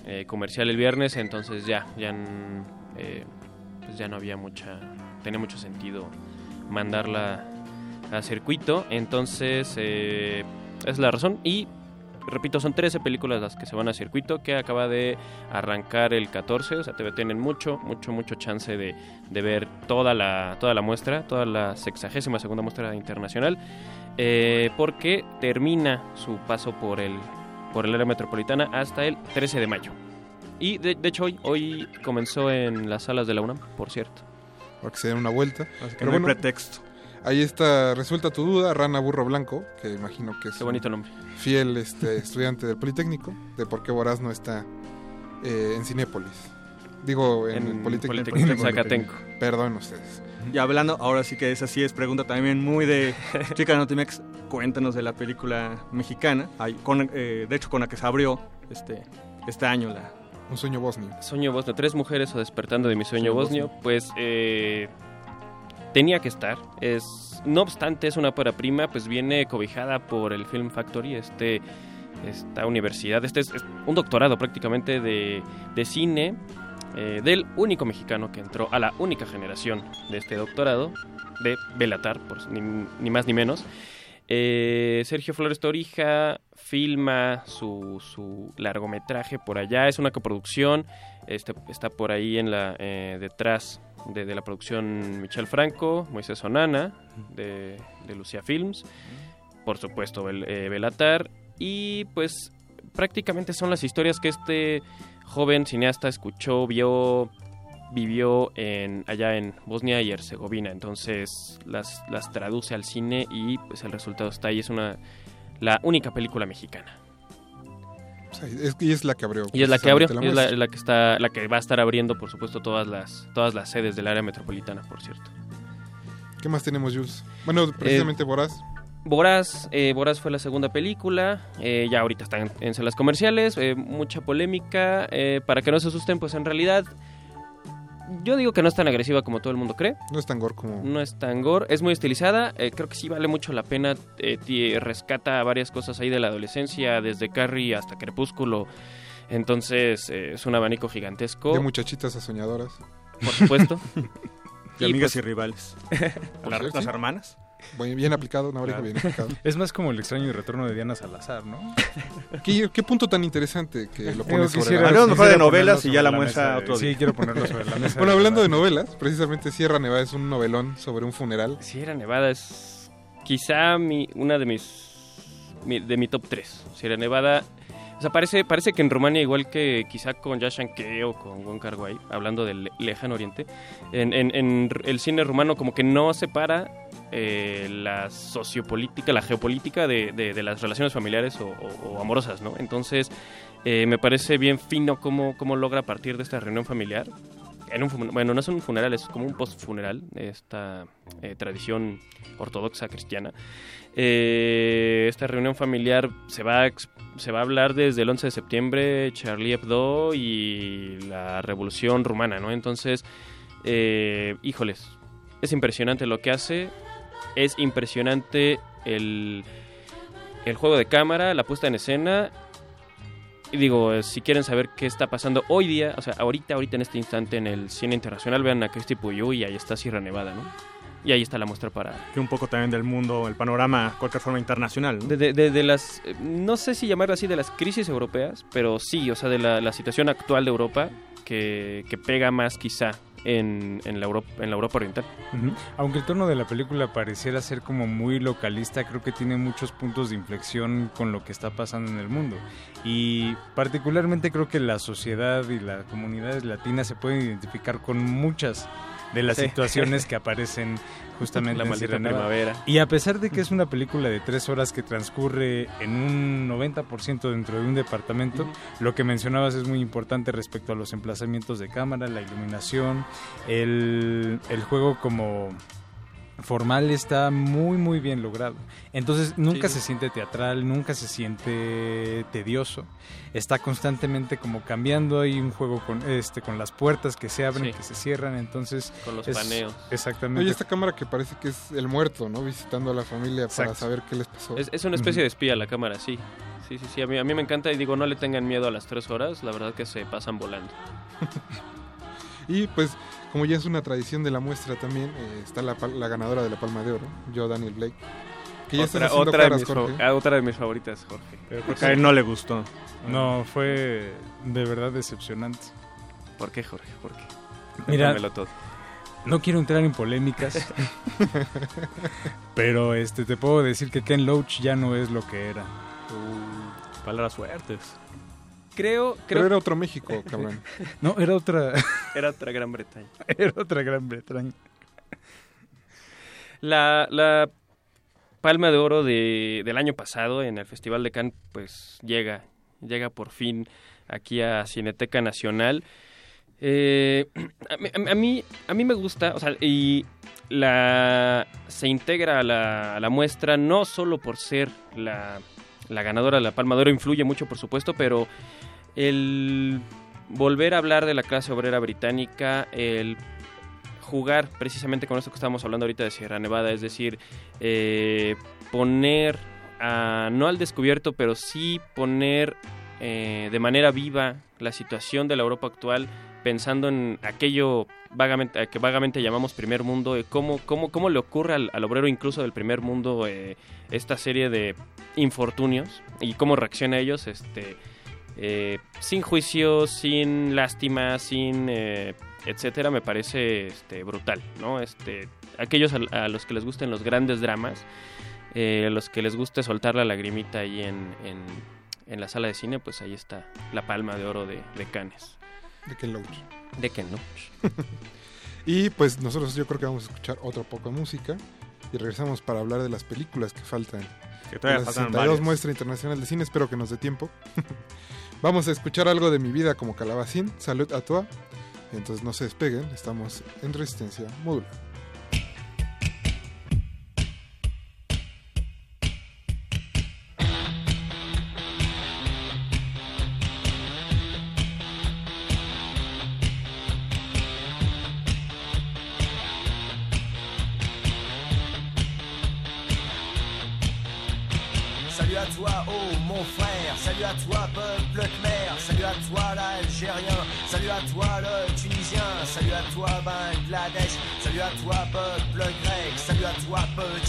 eh, comercial el viernes, entonces ya, ya, n- eh, pues ya no había mucha, tenía mucho sentido mandarla a circuito, entonces eh, es la razón y repito, son 13 películas las que se van a circuito, que acaba de arrancar el 14, o sea, te tienen mucho, mucho, mucho chance de, de ver toda la, toda la muestra, toda la sexagésima segunda muestra internacional, eh, porque termina su paso por el, por el área metropolitana hasta el 13 de mayo. Y de, de hecho hoy, hoy comenzó en las salas de la UNAM, por cierto. Para que se den una vuelta. que no hay pretexto. Ahí está, resuelta tu duda, Rana Burro Blanco, que imagino que es Qué bonito un nombre. fiel (laughs) este, estudiante del Politécnico, de por qué Voraz no está eh, en Cinépolis. Digo, en, En el Politécnico. Politécnico (laughs) Zacatenco. Perdón ustedes. Y hablando, ahora sí que esa sí es pregunta también muy de (laughs) Chica Notimex, cuéntanos de la película mexicana, Ay, con, eh, de hecho con la que se abrió este, este año la... Un sueño bosnio. Sueño bosnio, tres mujeres o despertando de mi sueño Sueño bosnio, pues eh, tenía que estar. Es, no obstante, es una ópera prima, pues viene cobijada por el Film Factory, este, esta universidad, este es, un doctorado prácticamente de, de cine eh, del único mexicano que entró a la única generación de este doctorado, de Belatar, ni más ni menos. Eh, Sergio Flores Torija filma su, su largometraje por allá, es una coproducción, este, está por ahí en la eh, detrás de, la producción Michel Franco, Moisés Onana, de, de Lucia Films, por supuesto eh, Belatar, y pues prácticamente son las historias que este joven cineasta escuchó, vio, vivió en, allá en Bosnia y Herzegovina. Entonces las, las traduce al cine y pues el resultado está ahí. Es una la única película mexicana. O sea, es, y es la que abrió. Y es la que abrió, y es la, la que está, la que va a estar abriendo, por supuesto, todas las, todas las sedes del área metropolitana, por cierto. ¿Qué más tenemos, Jules? Bueno, precisamente Voraz. Boraz, eh, Boraz fue la segunda película, eh, ya ahorita está en, en salas comerciales, eh, mucha polémica, eh, para que no se asusten, pues en realidad yo digo que no es tan agresiva como todo el mundo cree. No es tan gore como... No es tan gore, es muy estilizada, eh, creo que sí vale mucho la pena, eh, ti- rescata varias cosas ahí de la adolescencia, desde Carrie hasta Crepúsculo, entonces eh, es un abanico gigantesco. De muchachitas a soñadoras. Por supuesto. (laughs) Y amigas pues- y rivales. (laughs) Por La- cierto, las sí. hermanas. Bien, aplicado, Navarijo, bien aplicado. (laughs) Es más como el extraño retorno de Diana Salazar, ¿no? (laughs) ¿Qué, qué punto tan interesante que lo pones sobre la mesa. mejor de novelas y ya la muestra otro Sí, quiero ponerlo sobre la mesa. bueno, hablando de novelas, precisamente Sierra Nevada es un novelón sobre un funeral. Sierra Nevada es quizá mi, una de mis de mi top 3. Sierra Nevada o sea, parece, parece que en Rumania, igual que quizá con Yashanke o con Wong Kar -wai, hablando del lejano oriente, en, en, el cine rumano como que no separa eh, la sociopolítica, la geopolítica de, de, las relaciones familiares o, amorosas, ¿no? Entonces, eh, me parece bien fino cómo, cómo logra partir de esta reunión familiar. En un, bueno, no es un funeral, es como un post-funeral, esta eh, tradición ortodoxa cristiana. Esta reunión familiar se va a se va a hablar desde el 11 de septiembre, Charlie Hebdo y la Revolución Rumana, ¿no? Entonces, eh, híjoles, es impresionante lo que hace, es impresionante el, el juego de cámara, la puesta en escena. Y digo, eh, si quieren saber qué está pasando hoy día, o sea, ahorita, ahorita en este instante en el cine internacional, vean a Cristi Puyú y ahí está Sierra Nevada, ¿no? Y ahí está la muestra para... Que un poco también del mundo, el panorama, cualquier forma internacional. ¿no? De, de, las, eh, no sé si llamarlo así, de las crisis europeas, pero sí, o sea, de la, situación actual de Europa que, que pega más quizá en, en, la Europa, en la Europa Oriental. Aunque el tono de la película pareciera ser como muy localista, creo que tiene muchos puntos de inflexión con lo que está pasando en el mundo. Y particularmente creo que la sociedad y las comunidades latinas se pueden identificar con muchas de las situaciones (laughs) que aparecen justamente la maldita primavera. Y a pesar de que es una película de tres horas que transcurre en un 90% dentro de un departamento, lo que mencionabas es muy importante respecto a los emplazamientos de cámara, la iluminación, el, el juego como formal está muy muy bien logrado. Entonces nunca se siente teatral, nunca se siente tedioso. Está constantemente como cambiando ahí un juego con este con las puertas que se abren, que se cierran, entonces con los paneos. Exactamente. Oye, esta cámara que parece que es el muerto, ¿no? Visitando a la familia para saber qué les pasó. Es, una especie de espía la cámara, sí. Sí, sí, sí, a mí, a mí me encanta y digo, no le tengan miedo a las tres horas, la verdad que se pasan volando. (laughs) y pues como ya es una tradición de la muestra también, eh, está la, ganadora de la Palma de Oro, yo, Daniel Blake. Que ya otra, otra, de mis ah, otra de mis favoritas, Jorge. Pero porque a él no le gustó. No, fue de verdad decepcionante. ¿Por qué, Jorge? ¿Por qué? Mira, todo. No quiero entrar en polémicas, pero este te puedo decir que Ken Loach ya no es lo que era. Uh, palabras fuertes creo, creo... Pero era otro México, (laughs) cabrón. no, era otra... era otra Gran Bretaña. (laughs) era otra Gran Bretaña. La, la Palma de Oro de, del año pasado en el Festival de Cannes, pues llega, llega por fin aquí a Cineteca Nacional. Eh, a, mí, a mí me gusta, o sea, y la, se integra a la, a la muestra no solo por ser la, la ganadora de la Palma de Oro, influye mucho, por supuesto, pero el volver a hablar de la clase obrera británica, el jugar precisamente con esto que estamos hablando ahorita de Sierra Nevada, es decir, eh, poner a, no al descubierto, pero sí poner eh, de manera viva la situación de la Europa actual, pensando en aquello vagamente, que vagamente llamamos primer mundo, cómo, cómo, cómo le ocurre al, al, obrero incluso del primer mundo eh, esta serie de infortunios y cómo reacciona a ellos, este eh, sin juicio, sin lástima, sin eh, etcétera, me parece este, brutal, ¿no? Este, aquellos a, los que les gusten los grandes dramas, eh, a los que les guste soltar la lagrimita ahí en, en, la sala de cine, pues ahí está la palma de oro de, de Cannes. De Ken Loach. De Ken Loach. (laughs) y pues nosotros yo creo que vamos a escuchar otro poco de música y regresamos para hablar de las películas que faltan. Que todavía faltan varias. muestra internacional de cine, espero que nos dé tiempo. (laughs) Vamos a escuchar algo de mi vida como calabacín. Salud a toi. Entonces no se despeguen, estamos en resistencia modular.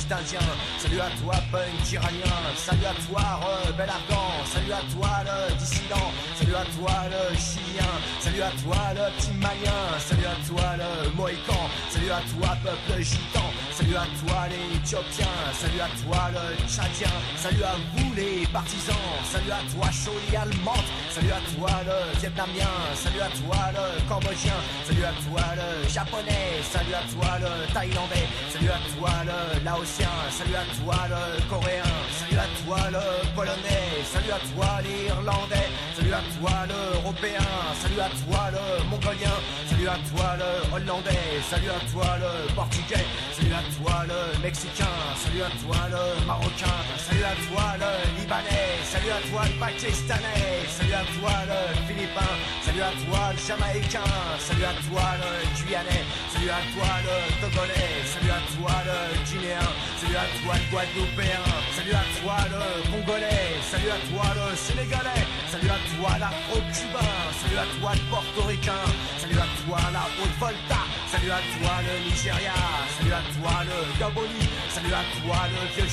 Salut à toi punk iranien, salut à toi rebelle afghan, salut à toi le dissident, salut à toi le chilien, salut à toi le petit malien, salut à toi le mohican, salut à toi peuple gitan, salut à toi les éthiopien, salut à toi le tchadien, salut à vous les partisans, salut à toi Choli allemande, salut à toi le vietnamien, salut à toi le cambodgien, salut à toi le japonais, salut à toi le thaïlandais, salut à toi le laotien, salut à toi le coréen, salut à toi le polonais, salut à toi l'irlandais, salut à toi l'européen, salut à toi le mongolien, salut à toi le hollandais, salut à toi le portugais, salut à toi le mexicain, salut à toi le marocain, salut à toi le libanais, salut à toi le pakistanais, salut à toi le philippin, salut à toi le jamaïcain, salut à toi le guyanais, salut à toi le togolais, salut à toi le guinéen, salut à toi le guadeloupéen, salut à toi le congolais, salut à toi le sénégalais, salut à toi l'afro-cubain, salut à toi le portoricain, salut à toi la haute-volta, salut à toi le Nigeria, salut à toi le Gaboni, salut à toi le vieux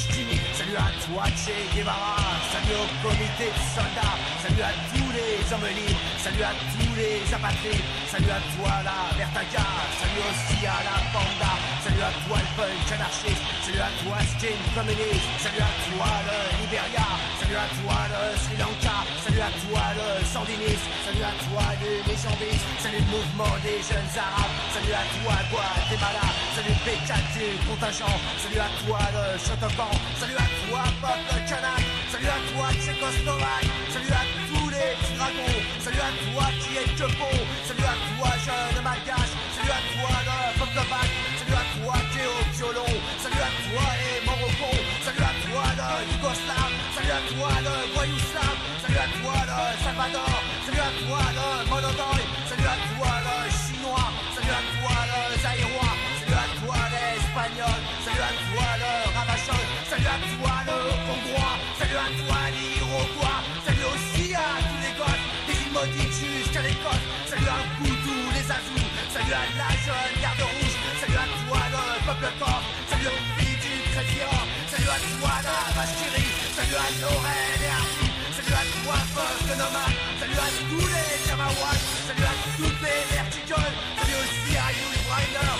salut à toi Che Guevara, salut au comité de soldats, salut à tous les hommes salut à tous les apatrides, salut à toi la Vertaga, salut aussi à la Panda, salut à toi salut à toi skin communiste, salut à toi le Liberia, salut à toi le Sri Lanka, salut à toi le sandiniste, salut à toi le méchambiste, salut le mouvement des jeunes arabes, salut à toi Guatemala, salut le P4 du contingent, salut à toi le Chotopan, salut à toi peuple salut à toi Tchécoslovaque, salut à tous les dragons, salut à toi qui est que bon, salut à toi jeune malgache, salut à toi le bac, salut à toi au violon, salut à toi les Morocco, salut à toi le Yougoslave, salut à toi le Voyouslav, salut à toi le Salvador, salut à toi le Monodoy, salut à toi le Chinois, salut à toi le Zaïrois, salut à toi l'Espagnol, salut à toi le Ravachol, salut à toi le Hongrois, salut à toi l'Iroquois, salut aussi à tous les gosses, des îles maudites jusqu'à l'Écosse, salut à vous tous les azous, salut à la jeune garde rouge, salut à toi le peuple corps, salut aux filles du Crédit salut à toi la Bastillerie, salut à Lorraine et Arthur, salut à toi peuple nomade, salut à tous les Jamawas, salut à toutes les verticoles, salut aussi à Yul Briner,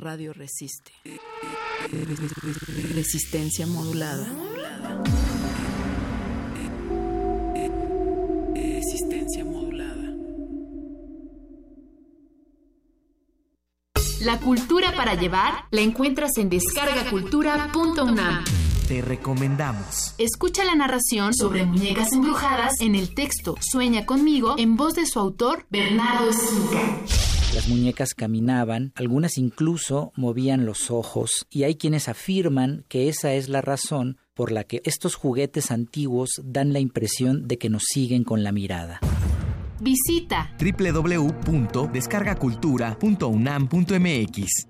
radio resiste. Resistencia modulada. Resistencia modulada. La cultura para llevar la encuentras en descargacultura.unam. Te recomendamos. Escucha la narración sobre muñecas embrujadas en el texto Sueña conmigo en voz de su autor Bernardo Esquinca. Las muñecas caminaban, algunas incluso movían los ojos, y hay quienes afirman que esa es la razón por la que estos juguetes antiguos dan la impresión de que nos siguen con la mirada. Visita www.descargacultura.unam.mx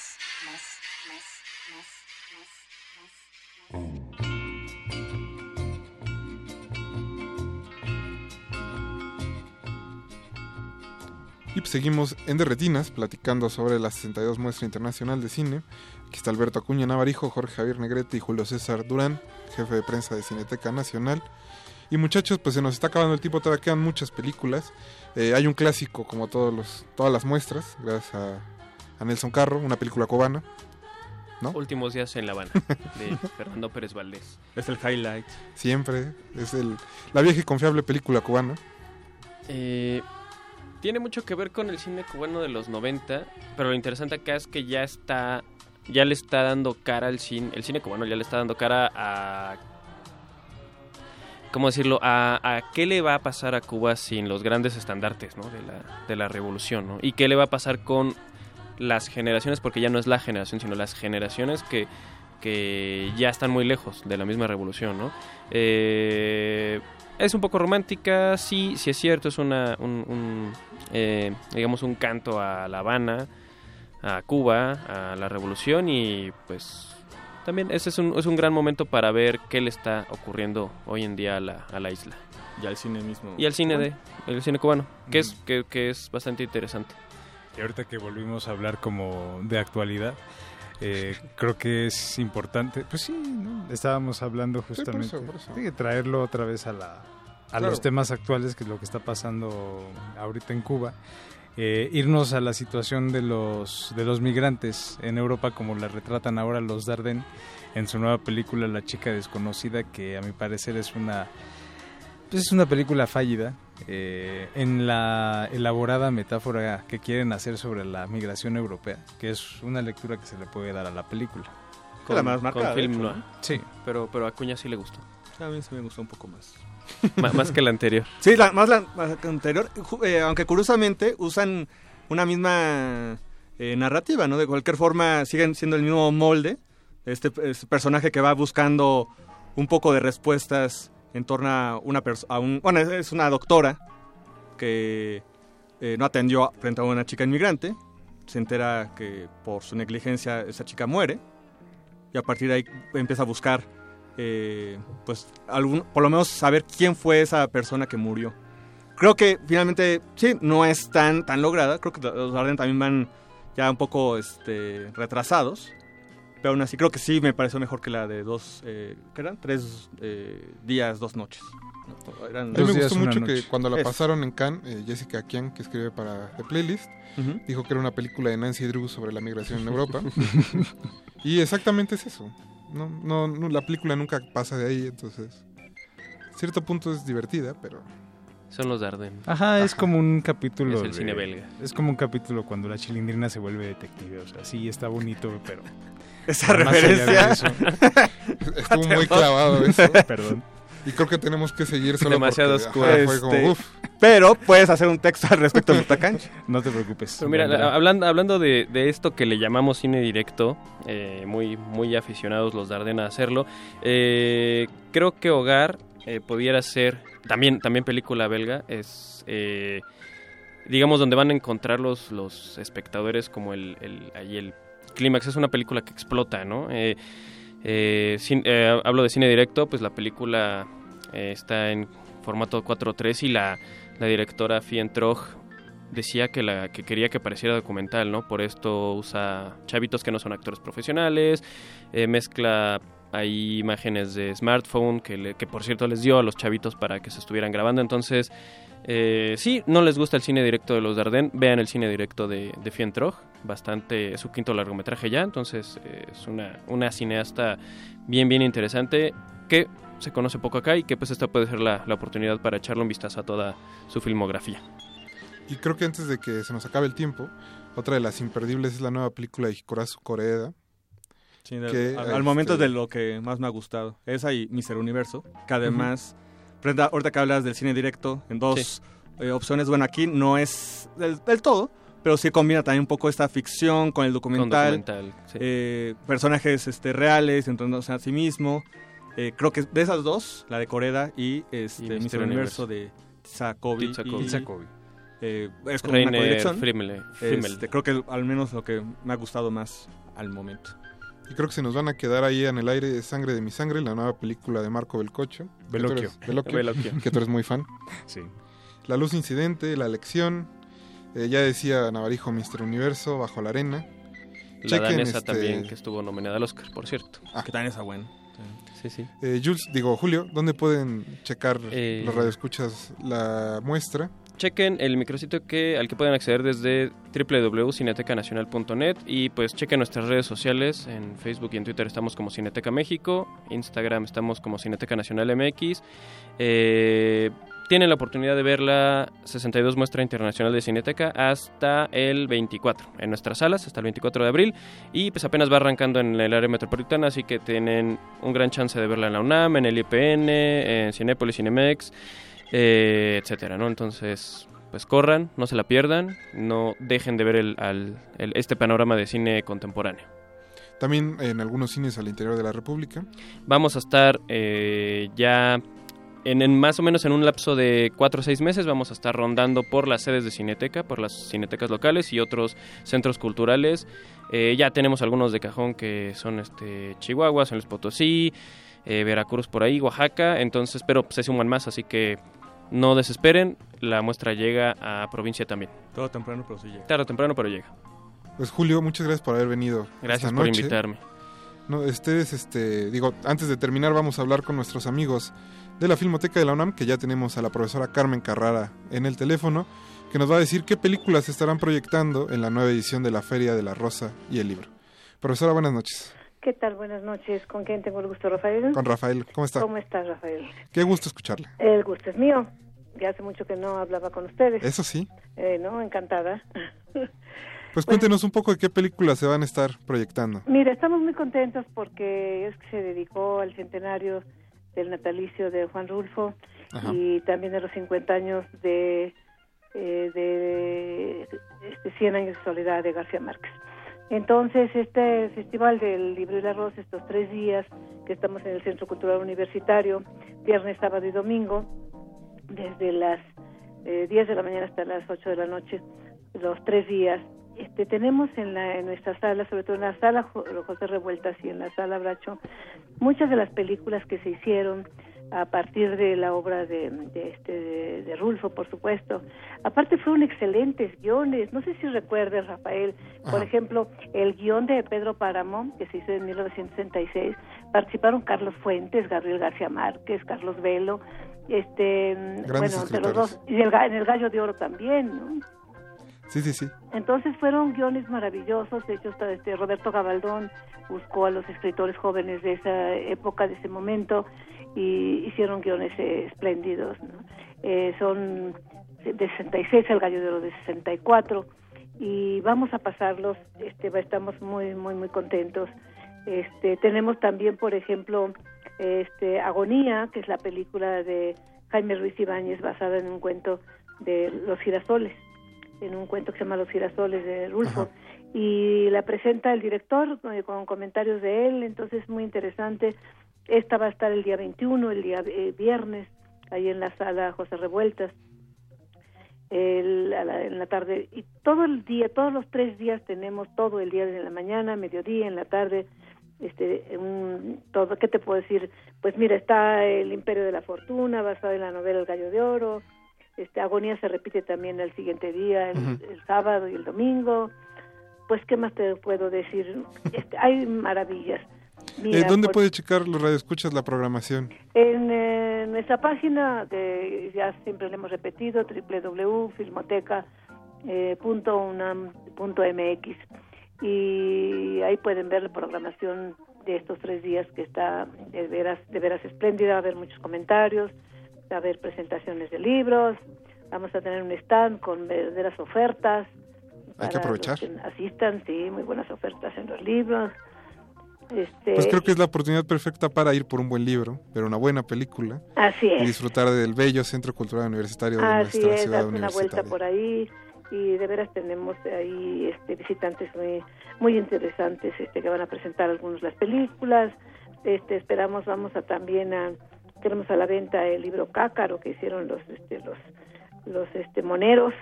Y pues seguimos en Derretinas, platicando sobre la 62 Muestra Internacional de Cine. Aquí está Alberto Acuña Navarijo, Jorge Javier Negrete y Julio César Durán, jefe de prensa de Cineteca Nacional. Y muchachos, pues se nos está acabando el tiempo, todavía quedan muchas películas. Eh, hay un clásico, como todos los, todas las muestras, gracias a, a Nelson Carro, una película cubana. ¿No? Últimos días en La Habana, de (laughs) Fernando Pérez Valdés. Es el highlight. Siempre, es el, la vieja y confiable película cubana. Eh, tiene mucho que ver con el cine cubano de los 90, pero lo interesante acá es que ya está, ya le está dando cara al cine, el cine cubano ya le está dando cara a, ¿cómo decirlo? A, a qué le va a pasar a Cuba sin los grandes estandartes, ¿no? De la, de la revolución, ¿no? Y qué le va a pasar con las generaciones, porque ya no es la generación, sino las generaciones que, que ya están muy lejos de la misma revolución, ¿no? Eh, es un poco romántica, sí, sí es cierto, es una, un, un, eh, digamos, un canto a La Habana, a Cuba, a la revolución y pues también ese es un, es un gran momento para ver qué le está ocurriendo hoy en día a la, a la isla. Y al cine mismo. Y al cine de, el cine cubano, que es, que, que es bastante interesante. Y ahorita que volvimos a hablar como de actualidad, eh, (laughs) creo que es importante, pues sí, ¿no? estábamos hablando justamente Sí, por eso, por eso. sí, de traerlo otra vez a, la, a Claro. los temas actuales, que es lo que está pasando ahorita en Cuba. Eh, irnos a la situación de los, de los migrantes en Europa, como la retratan ahora los Darden en su nueva película La chica desconocida, que a mi parecer es una, pues es una película fallida eh, en la elaborada metáfora que quieren hacer sobre la migración europea, que es una lectura que se le puede dar a la película. Con- la más marcada, con film hecho. ¿no? Sí. Pero, pero a Cuña sí le gustó. A mí sí me gustó un poco más. (laughs) Más que la anterior. Sí, la, más la más la anterior, eh, aunque curiosamente usan una misma eh, narrativa, ¿no? De cualquier forma siguen siendo el mismo molde. Este, este personaje que va buscando un poco de respuestas en torno a una persona, bueno, es- una doctora que eh, no atendió frente a una chica inmigrante. Se entera que por su negligencia esa chica muere y a partir de ahí empieza a buscar eh, pues algún, por lo menos saber quién fue esa persona que murió. Creo que finalmente sí, no es tan, tan lograda. Creo que los Arden también van ya un poco este, retrasados. Pero aún así creo que sí me pareció mejor que la de dos, eh, ¿qué eran? Tres eh, días, dos noches. ¿no? Eran A mí me gustó mucho noche. que cuando la pasaron en Cannes, eh, Jessica Kian, que escribe para The Playlist, dijo que era una película de Nancy Drew sobre la migración en (laughs) Europa. (laughs) y exactamente es eso. No, no, no, la película nunca pasa de ahí, entonces... a Cierto punto es divertida, pero... Son los Darden. Ajá, es como un capítulo. Es el de- cine belga. Es como un capítulo cuando la chilindrina se vuelve detective. O sea, sí, está bonito, pero. Esa referencia. eso- (laughs) Estuvo muy clavado eso. Perdón. Y creo que tenemos que seguir solo Demasiado ajá, como, Este, uf. Pero puedes hacer un texto al respecto de Butacanch. (laughs) No te preocupes. Pero mira, la- hablando, hablando de, de esto que le llamamos cine directo, eh, muy, muy aficionados los Darden a hacerlo, eh, creo que Hogar eh, pudiera ser, también, también película belga, es, eh, digamos, donde van a encontrar los, los espectadores como el, el, ahí el clímax. Es una película que explota, ¿no? Eh, Eh, eh, hablo de cine directo, pues la película eh, está en formato 4.3 y la, la directora Fien Troj decía que, la, que quería que pareciera documental, ¿no? Por esto usa chavitos que no son actores profesionales, mezcla hay imágenes de smartphone que, que por cierto les dio a los chavitos para que se estuvieran grabando, entonces eh, sí, no les gusta el cine directo de los Dardenne, vean el cine directo de, de Fientrog, bastante, es su quinto largometraje ya, entonces eh, es una, una cineasta bien, bien interesante que se conoce poco acá y que pues esta puede ser la, la, oportunidad para echarle un vistazo a toda su filmografía. Y creo que antes de que se nos acabe el tiempo, otra de las imperdibles es la nueva película de Hikorazu Koreeda. Sí, que, al, al, momento este de lo que más me ha gustado. Esa y Mister Universo, que además... Uh -huh ahorita que hablas del cine directo, en dos sí. eh, opciones, bueno, aquí no es del, del, todo, pero sí combina también un poco esta ficción con el documental. Con documental sí. eh, personajes este, reales, entonces a sí mismo. Eh, creo que de esas dos, la de Coreda y, este, y Mister Universo, Universo de. Tsakobi. Eh, es como Reiner una colección. Frimmel, Frimmel. Este, creo que al menos lo que me ha gustado más al momento. Y creo que se nos van a quedar ahí en el aire Sangre de mi sangre, la nueva película de Marco Belcocho. Veloquio. Que tú eres muy fan. Sí. La luz incidente, la lección. Eh, ya decía Navarijo, Mister Universo, Bajo la arena. La Chequen, danesa este... también, que estuvo nominada al Oscar, por cierto. Ah, que también está bueno. Sí, sí. Eh, Jules, digo, Julio, ¿dónde pueden checar eh... los radioescuchas la muestra? Chequen el micrositio que, al que pueden acceder desde www.cinetecanacional.net y pues chequen nuestras redes sociales, en Facebook y en Twitter. Estamos como Cineteca México, Instagram estamos como Cineteca Nacional MX. Eh, tienen la oportunidad de ver la 62 muestra internacional de Cineteca hasta el 24 en nuestras salas, hasta el 24 de abril. Y pues apenas va arrancando en el área metropolitana, así que tienen un gran chance de verla en la UNAM, en el IPN, en Cinépolis, Cinemex eh, etcétera, ¿no? Entonces, pues corran, no se la pierdan, no dejen de ver el, al, el, este panorama de cine contemporáneo. También en algunos cines al interior de la República. Vamos a estar eh, ya en, en, más o menos en un lapso de cuatro o seis meses vamos a estar rondando por las sedes de Cineteca, por las cinetecas locales y otros centros culturales. Eh, ya tenemos algunos de cajón que son este Chihuahua, San Luis Potosí, eh, Veracruz por ahí, Oaxaca, entonces, pero se suman más, así que no desesperen, la muestra llega a provincia también. Todo temprano, pero sí llega. Tarde o temprano, pero llega. Pues Julio, muchas gracias por haber venido. Gracias por noche. invitarme. No, ustedes, este, digo, antes de terminar vamos a hablar con nuestros amigos de la Filmoteca de la UNAM, que ya tenemos a la profesora Carmen Carrara en el teléfono, que nos va a decir qué películas estarán proyectando en la nueva edición de la Feria de la Rosa y el Libro. Profesora, buenas noches. ¿Qué tal? Buenas noches. ¿Con quién tengo el gusto, Rafael? Con Rafael. ¿Cómo está? ¿Cómo estás, Rafael? Qué gusto escucharle. El gusto es mío. Ya hace mucho que no hablaba con ustedes. Eso sí. Eh, no, encantada. (laughs) Pues cuéntenos un poco de qué películas se van a estar proyectando. Mira, estamos muy contentos porque es que se dedicó al centenario del natalicio de Juan Rulfo Ajá. y también de los 50 años de, eh, de este 100 años de soledad de García Márquez. Entonces, este Festival del Libro y la Rosa, estos tres días que estamos en el Centro Cultural Universitario, viernes, sábado y domingo, desde las eh, 10 de la mañana hasta las 8 de la noche, los tres días, este, tenemos en, la, en nuestra sala, sobre todo en la sala José Revueltas y en la sala Bracho, muchas de las películas que se hicieron a partir de la obra de, de este de, de, Rulfo, por supuesto. Aparte fueron excelentes guiones. No sé si recuerdes, Rafael, Ajá. por ejemplo, el guion de Pedro Páramo, que se hizo en 1966, participaron Carlos Fuentes, Gabriel García Márquez, Carlos Velo, este, Grandes bueno, de los dos, y el, en el Gallo de Oro también, ¿no? Sí, sí, sí. Entonces fueron guiones maravillosos, de hecho este Roberto Gabaldón buscó a los escritores jóvenes de esa época, de ese momento, y hicieron guiones eh, espléndidos. ¿no? Eh, son de 66, el Gallo de Oro de 64, y vamos a pasarlos, este, estamos muy, muy, muy contentos. Este, tenemos también, por ejemplo, este, Agonía, que es la película de Jaime Ruiz Ibáñez basada en un cuento de Los girasoles en un cuento que se llama Los girasoles de Rulfo. Ajá. Y la presenta el director eh, con comentarios de él, entonces muy interesante. Esta va a estar el día 21, el día eh, viernes, ahí en la sala José Revueltas, el, la, en la tarde. Y todo el día, todos los tres días tenemos todo el día, en la mañana, mediodía, en la tarde, este un, todo qué te puedo decir pues mira está el Imperio de la Fortuna basado en la novela El Gallo de Oro este Agonía se repite también el siguiente día el, sábado y el domingo. Pues qué más te puedo decir (laughs) este, hay maravillas eh, ¿Dónde puede checar los radioescuchas la programación? En eh, nuestra página, de, ya siempre le hemos repetido, www.filmoteca.unam.mx y ahí pueden ver la programación de estos tres días que está de veras, de veras espléndida, va a haber muchos comentarios, va a haber presentaciones de libros, vamos a tener un stand con verdaderas ofertas. Hay que aprovechar. asistan, sí, muy buenas ofertas en los libros. Este, pues creo que es la oportunidad perfecta para ir por un buen libro, ver una buena película. Así Y disfrutar del bello Centro Cultural Universitario de Así nuestra es, ciudad una vuelta por ahí y de veras tenemos ahí este, visitantes muy muy interesantes este que van a presentar algunos las películas. Este esperamos vamos a también a tenemos a la venta el libro Cácaro que hicieron los este los los este moneros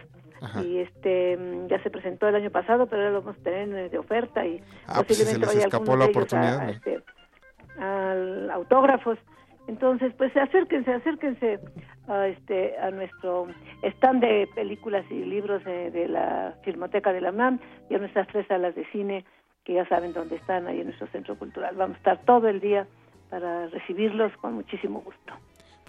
y este ya se presentó el año pasado pero ahora lo vamos a tener de oferta y ah, pues posiblemente vaya escapó la oportunidad a, este, al autógrafos. Entonces pues acérquense acérquense a este a nuestro stand de películas y libros de, la filmoteca de la UNAM y a nuestras tres salas de cine que ya saben dónde están ahí en nuestro centro cultural. Vamos a estar todo el día para recibirlos con muchísimo gusto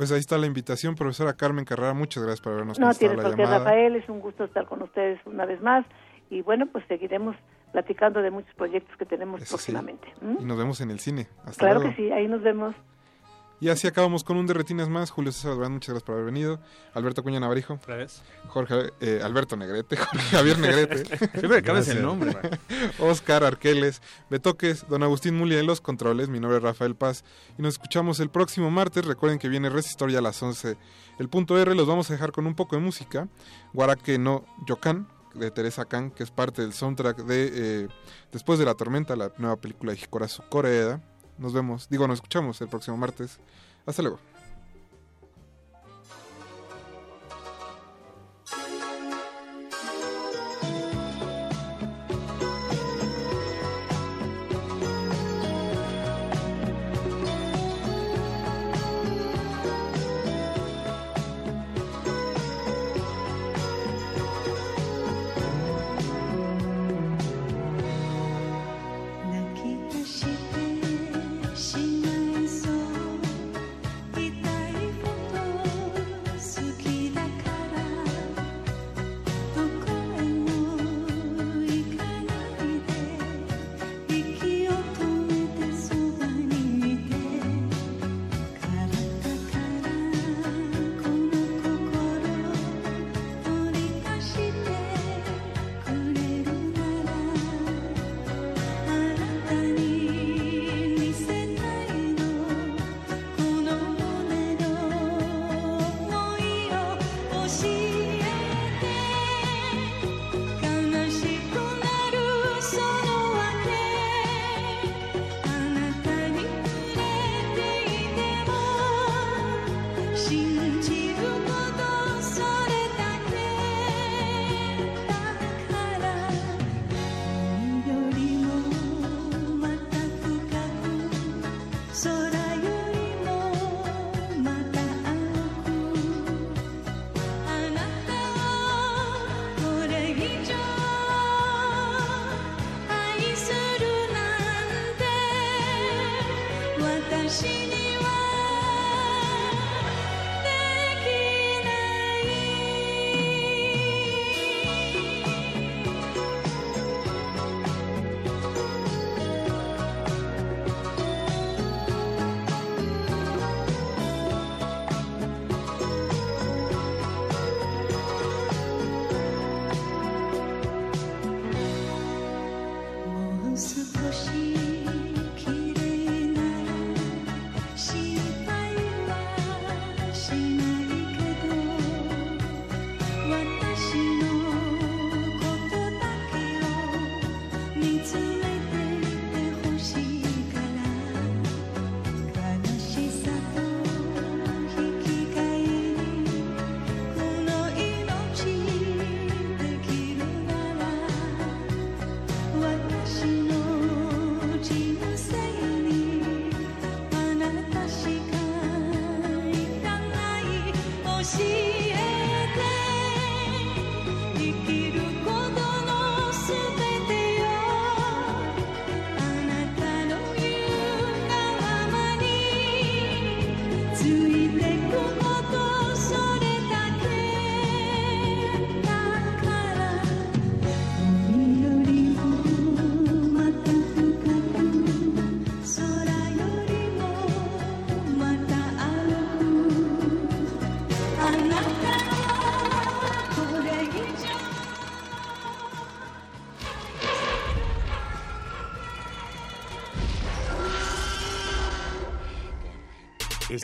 pues ahí está la invitación, profesora Carmen Carrera, muchas gracias por habernos No tienes por qué, Rafael, es un gusto estar con ustedes una vez más y bueno, pues seguiremos platicando de muchos proyectos que tenemos próximamente. Y nos vemos en el cine. Hasta claro que sí, ahí nos vemos. Y así acabamos con un de retinas más. Julio César Durán, muchas gracias por haber venido. Alberto Cuña Navarijo. Jorge, eh, Alberto Negrete. (laughs) Jorge Javier Negrete. (laughs) Siempre cabes el nombre. (laughs) Oscar Arqueles. Betoques. Don Agustín Mulia en los controles. Mi nombre es Rafael Paz. Y nos escuchamos el próximo martes. Recuerden que viene Resistor a las 11. El punto R los vamos a dejar con un poco de música. Guaraque no Yokan de Teresa Khan, que es parte del soundtrack de eh, Después de la Tormenta, la nueva película de Hikorazu Koreeda. Nos vemos, digo, nos escuchamos el próximo martes. Hasta luego.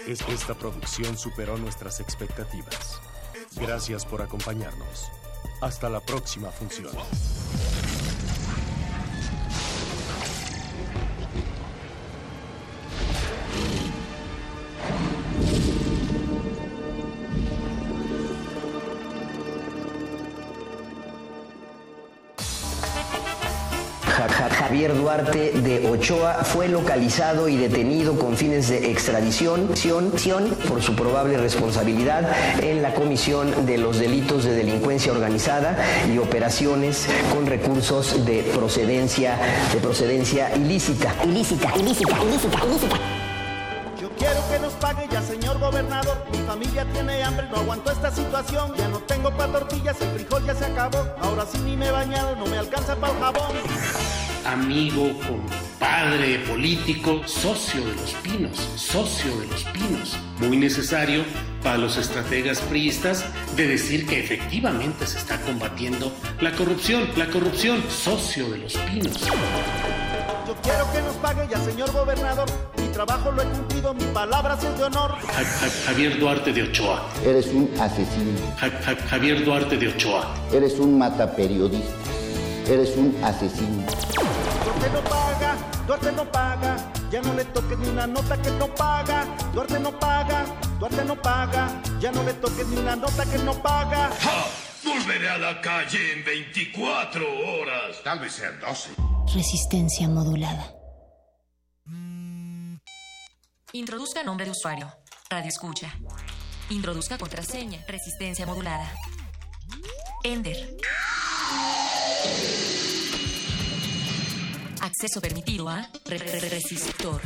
Esta producción superó nuestras expectativas. Gracias por acompañarnos. Hasta la próxima función. Javier Duarte de Ochoa fue localizado y detenido con fines de extradición por su probable responsabilidad en la comisión de los delitos de delincuencia organizada y operaciones con recursos de procedencia de procedencia ilícita. Ilícita, ilícita, ilícita, ilícita. Yo quiero que nos pague ya, señor gobernador. Mi familia tiene hambre, no aguanto esta situación. Ya no tengo para tortillas, el frijol ya se acabó. Ahora sí ni me he bañado, no me alcanza para el jabón amigo, compadre político, socio de los pinos, socio de los pinos. Muy necesario para los estrategas priistas de decir que efectivamente se está combatiendo la corrupción, la corrupción, socio de los pinos. Yo quiero que nos pague ya, señor gobernador. Mi trabajo lo he cumplido, mi palabra es de honor. Javier Duarte de Ochoa. Eres un asesino. Javier Duarte de Ochoa. Eres un mataperiodista. Eres un asesino. Duarte no paga, Duarte no paga, ya no le toques ni una nota que no paga. Duarte no paga, Duarte no paga, ya no le toques ni una nota que no paga. Volveré a la calle en 24 horas. Tal vez sean 12. Resistencia modulada. Introduzca nombre de usuario. Radio escucha. Introduzca contraseña. Resistencia modulada. Ender. Acceso permitido a resistor.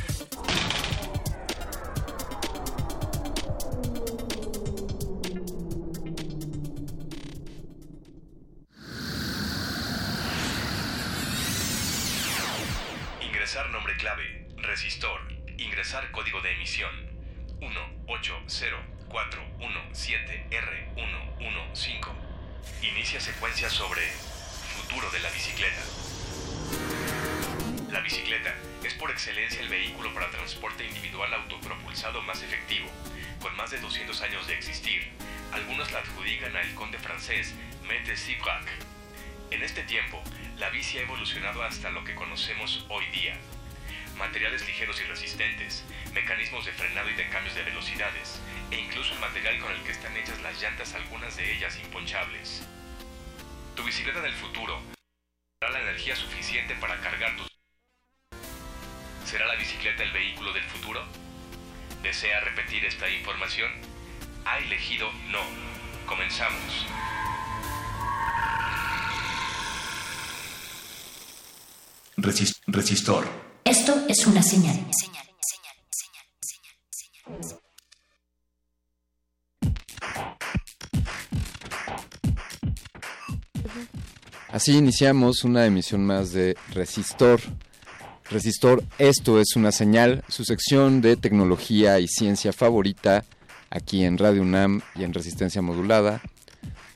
Ingresar nombre clave. Resistor. Ingresar código de emisión. 1804117R115. Inicia secuencia sobre futuro de la bicicleta. La bicicleta es por excelencia el vehículo para transporte individual autopropulsado más efectivo, con más de 200 años de existir. Algunos la adjudican al conde francés Mette Sibrac. En este tiempo, la bici ha evolucionado hasta lo que conocemos hoy día. Materiales ligeros y resistentes, mecanismos de frenado y de cambios de velocidades, e incluso el material con el que están hechas las llantas, algunas de ellas imponchables. Tu bicicleta del futuro tendrá la energía suficiente para cargar tus ¿Será la bicicleta el vehículo del futuro? ¿Desea repetir esta información? Ha elegido no. Comenzamos. resistor. Esto es una señal. Así iniciamos una emisión más de Resistor Resistor, esto es una señal, su sección de tecnología y ciencia favorita aquí en Radio UNAM y en Resistencia Modulada.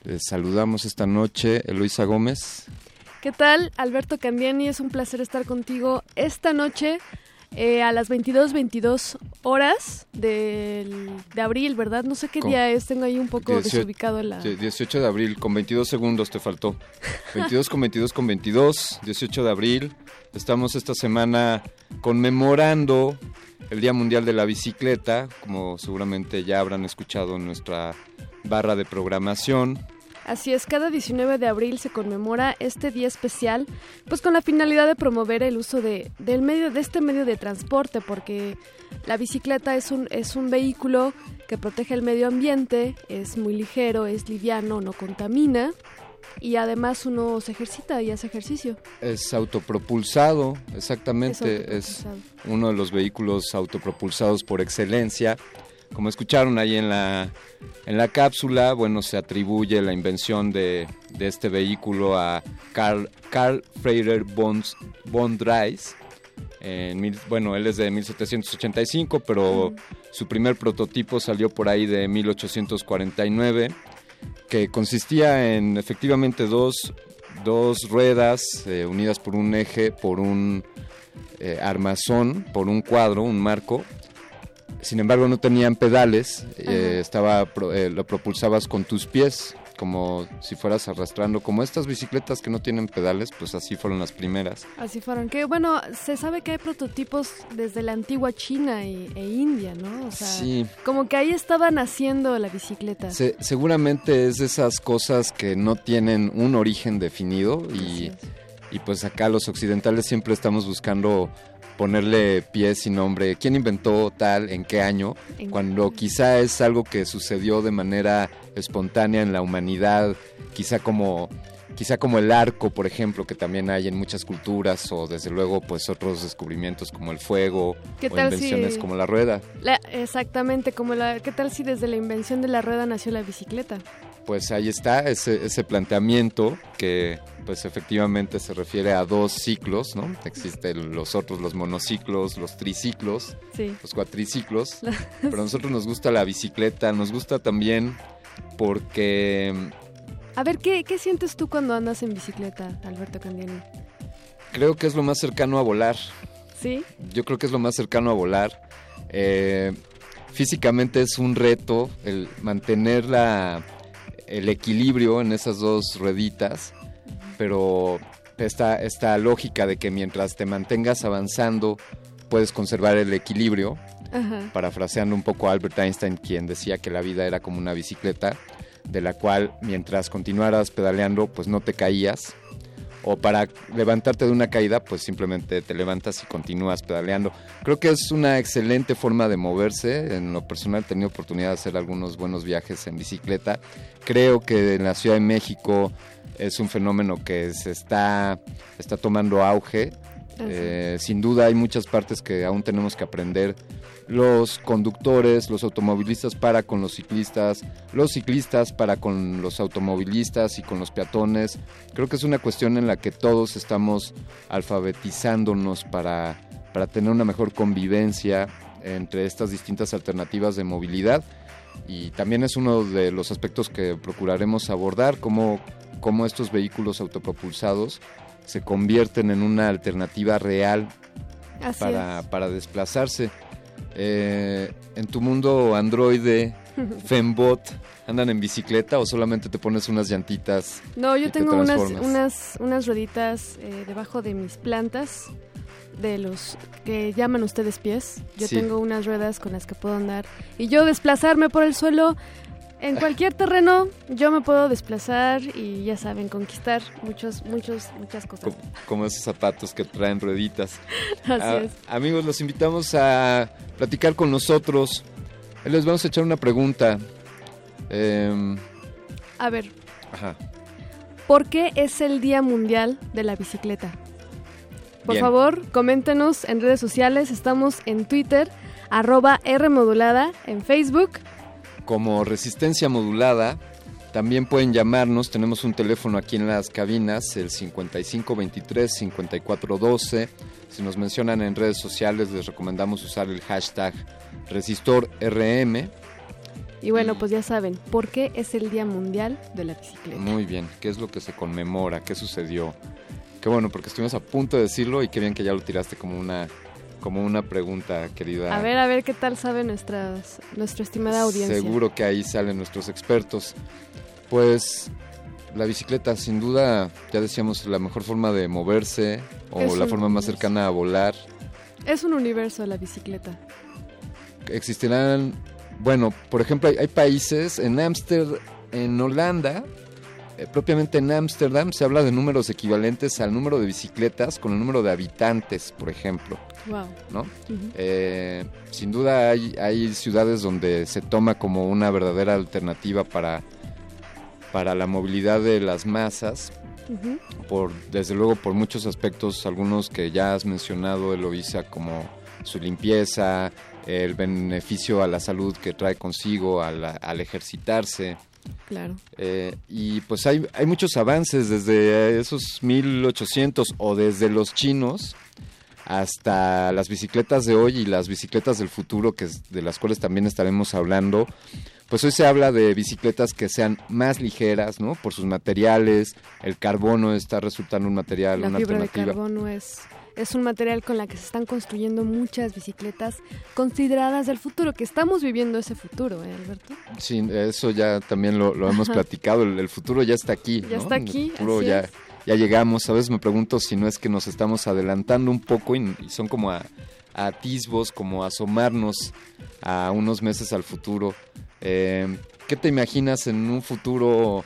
Les saludamos esta noche, Eloisa Gómez. ¿Qué tal? Alberto Candiani, es un placer estar contigo esta noche eh, a las 22, 22 horas de abril, ¿verdad? No sé qué día es, tengo ahí un poco desubicado la... 18 de abril, con 22 segundos te faltó. 22 con 22 con 22, 18 de abril. Estamos esta semana conmemorando el Día Mundial de la Bicicleta, como seguramente ya habrán escuchado en nuestra barra de programación. Así es, cada 19 de abril se conmemora este día especial, pues con la finalidad de promover el uso de, medio, de este medio de transporte, porque la bicicleta es un, es un vehículo que protege el medio ambiente, es muy ligero, es liviano, no contamina y además uno se ejercita y hace ejercicio. Es autopropulsado, exactamente, es, es uno de los vehículos autopropulsados por excelencia como escucharon ahí en la, en la cápsula, bueno, se atribuye la invención de, de este vehículo a Carl, Carl Freire Bonds, Bondrais. En mil- bueno, él es de 1785, pero su primer prototipo salió por ahí de 1849, que consistía en efectivamente dos, dos ruedas eh, unidas por un eje, por un eh, armazón, por un cuadro, un marco. Sin embargo, no tenían pedales, eh, estaba eh, lo propulsabas con tus pies, como si fueras arrastrando, como estas bicicletas que no tienen pedales, pues así fueron las primeras. Así fueron. Que bueno, se sabe que hay prototipos desde la antigua China y- e India, ¿no? O sea, Sí. como que ahí estaba naciendo la bicicleta. Se- seguramente es de esas cosas que no tienen un origen definido y, y pues acá los occidentales siempre estamos buscando ponerle pies y nombre, quién inventó tal, en qué año, cuando quizá es algo que sucedió de manera espontánea en la humanidad, quizá como quizá como el arco, por ejemplo, que también hay en muchas culturas o desde luego pues otros descubrimientos como el fuego ¿Qué o tal si- invenciones como la rueda. La- exactamente, como la... ¿Qué tal si desde la invención de la rueda nació la bicicleta? Pues ahí está ese, ese planteamiento que pues efectivamente se refiere a dos ciclos, ¿no? Existen los otros, los monociclos, los triciclos, Sí. los cuatriciclos, (laughs) pero a nosotros nos gusta la bicicleta, nos gusta también porque A ver, ¿qué, ¿qué sientes tú cuando andas en bicicleta, Alberto Candiani? creo que es lo más cercano a volar. ¿Sí? Yo creo que es lo más cercano a volar. Eh, físicamente es un reto el mantener la, el equilibrio en esas dos rueditas, pero esta, esta lógica de que mientras te mantengas avanzando puedes conservar el equilibrio, Ajá. parafraseando un poco a Albert Einstein, quien decía que la vida era como una bicicleta, de la cual mientras continuaras pedaleando, pues no te caías. O para levantarte de una caída, pues simplemente te levantas y continúas pedaleando. Creo que es una excelente forma de moverse. En lo personal he tenido oportunidad de hacer algunos buenos viajes en bicicleta. Creo que en la Ciudad de México es un fenómeno que se está, está tomando auge. Eh, sin duda hay muchas partes que aún tenemos que aprender. Los conductores, los automovilistas para con los ciclistas, los ciclistas para con los automovilistas y con los peatones. Creo que es una cuestión en la que todos estamos alfabetizándonos para, para tener una mejor convivencia entre estas distintas alternativas de movilidad. Y también es uno de los aspectos que procuraremos abordar, cómo, cómo estos vehículos autopropulsados se convierten en una alternativa real para, para desplazarse. Eh, en tu mundo androide, (laughs) Fembot, ¿andan en bicicleta o solamente te pones unas llantitas? No, y yo te tengo unas, unas, unas rueditas eh, debajo de mis plantas, de los que llaman ustedes pies. Yo Sí. tengo unas ruedas con las que puedo andar. Y yo desplazarme por el suelo, en cualquier terreno, yo me puedo desplazar y ya saben, conquistar muchos, muchos, muchas cosas. Co- Como esos zapatos que traen rueditas. (laughs) Así Ah, es. Amigos, los invitamos a platicar con nosotros. Eh, Les vamos a echar una pregunta. Em, A ver, ajá. ¿por qué es el Día Mundial de la Bicicleta? Por Bien. favor, coméntenos en redes sociales. Estamos en Twitter, arroba Rmodulada, en Facebook. Como resistencia modulada. También pueden llamarnos, tenemos un teléfono aquí en las cabinas, el 5523-5412. Si nos mencionan en redes sociales, les recomendamos usar el hashtag ResistorRM. Y bueno, pues ya saben, ¿por qué es el Día Mundial de la Bicicleta? Muy bien, ¿qué es lo que se conmemora? ¿Qué sucedió? Qué bueno, porque estuvimos a punto de decirlo y qué bien que ya lo tiraste como una, como una pregunta, querida. A ver, a ver qué tal sabe nuestras, nuestra estimada audiencia. Seguro que ahí salen nuestros expertos. Pues la bicicleta, sin duda, ya decíamos, la mejor forma de moverse o Es la forma más cercana a volar. Es un universo la bicicleta. Existirán, bueno, por ejemplo, hay, hay países, en Ámsterdam, en Holanda, eh, propiamente en Ámsterdam, se habla de números equivalentes al número de bicicletas con el número de habitantes, por ejemplo. Wow. ¿no? Eh, sin duda hay, hay ciudades donde se toma como una verdadera alternativa para, para la movilidad de las masas, por, desde luego por muchos aspectos, algunos que ya has mencionado, Eloisa, como su limpieza, el beneficio a la salud que trae consigo al, al ejercitarse. Claro. Eh, y pues hay, hay muchos avances desde esos 1800 o desde los chinos hasta las bicicletas de hoy y las bicicletas del futuro, que es- de las cuales también estaremos hablando. Pues hoy se habla de bicicletas que sean más ligeras, ¿no? Por sus materiales, el carbono está resultando un material, La una fibra de carbono es, es un material con la que se están construyendo muchas bicicletas consideradas del futuro, que estamos viviendo ese futuro, ¿eh, Alberto? Sí, eso ya también lo, lo hemos platicado, el, el futuro ya está aquí. Ya ¿no? está El aquí, futuro así ya, es. ya llegamos. A veces me pregunto si no es que nos estamos adelantando un poco y, y son como a, a atisbos, como asomarnos a unos meses al futuro. Eh, ¿Qué te imaginas en un futuro,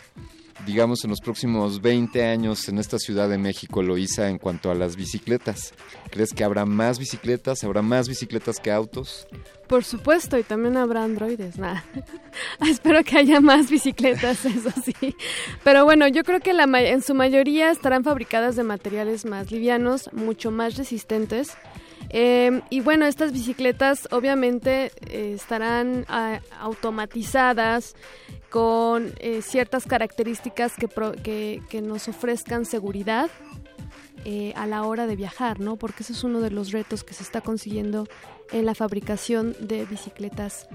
digamos, en los próximos 20 años en esta Ciudad de México, Loíza, en cuanto a las bicicletas? ¿Crees que habrá más bicicletas? ¿Habrá más bicicletas que autos? Por supuesto, y también habrá androides, nada. (laughs) Espero que haya más bicicletas, (laughs) eso sí. Pero bueno, yo creo que la ma- en su mayoría estarán fabricadas de materiales más livianos, mucho más resistentes. Eh, y bueno, estas bicicletas obviamente eh, estarán ah, automatizadas con eh, ciertas características que, pro- que, que nos ofrezcan seguridad eh, a la hora de viajar, ¿no? Porque ese es uno de los retos que se está consiguiendo en la fabricación de bicicletas,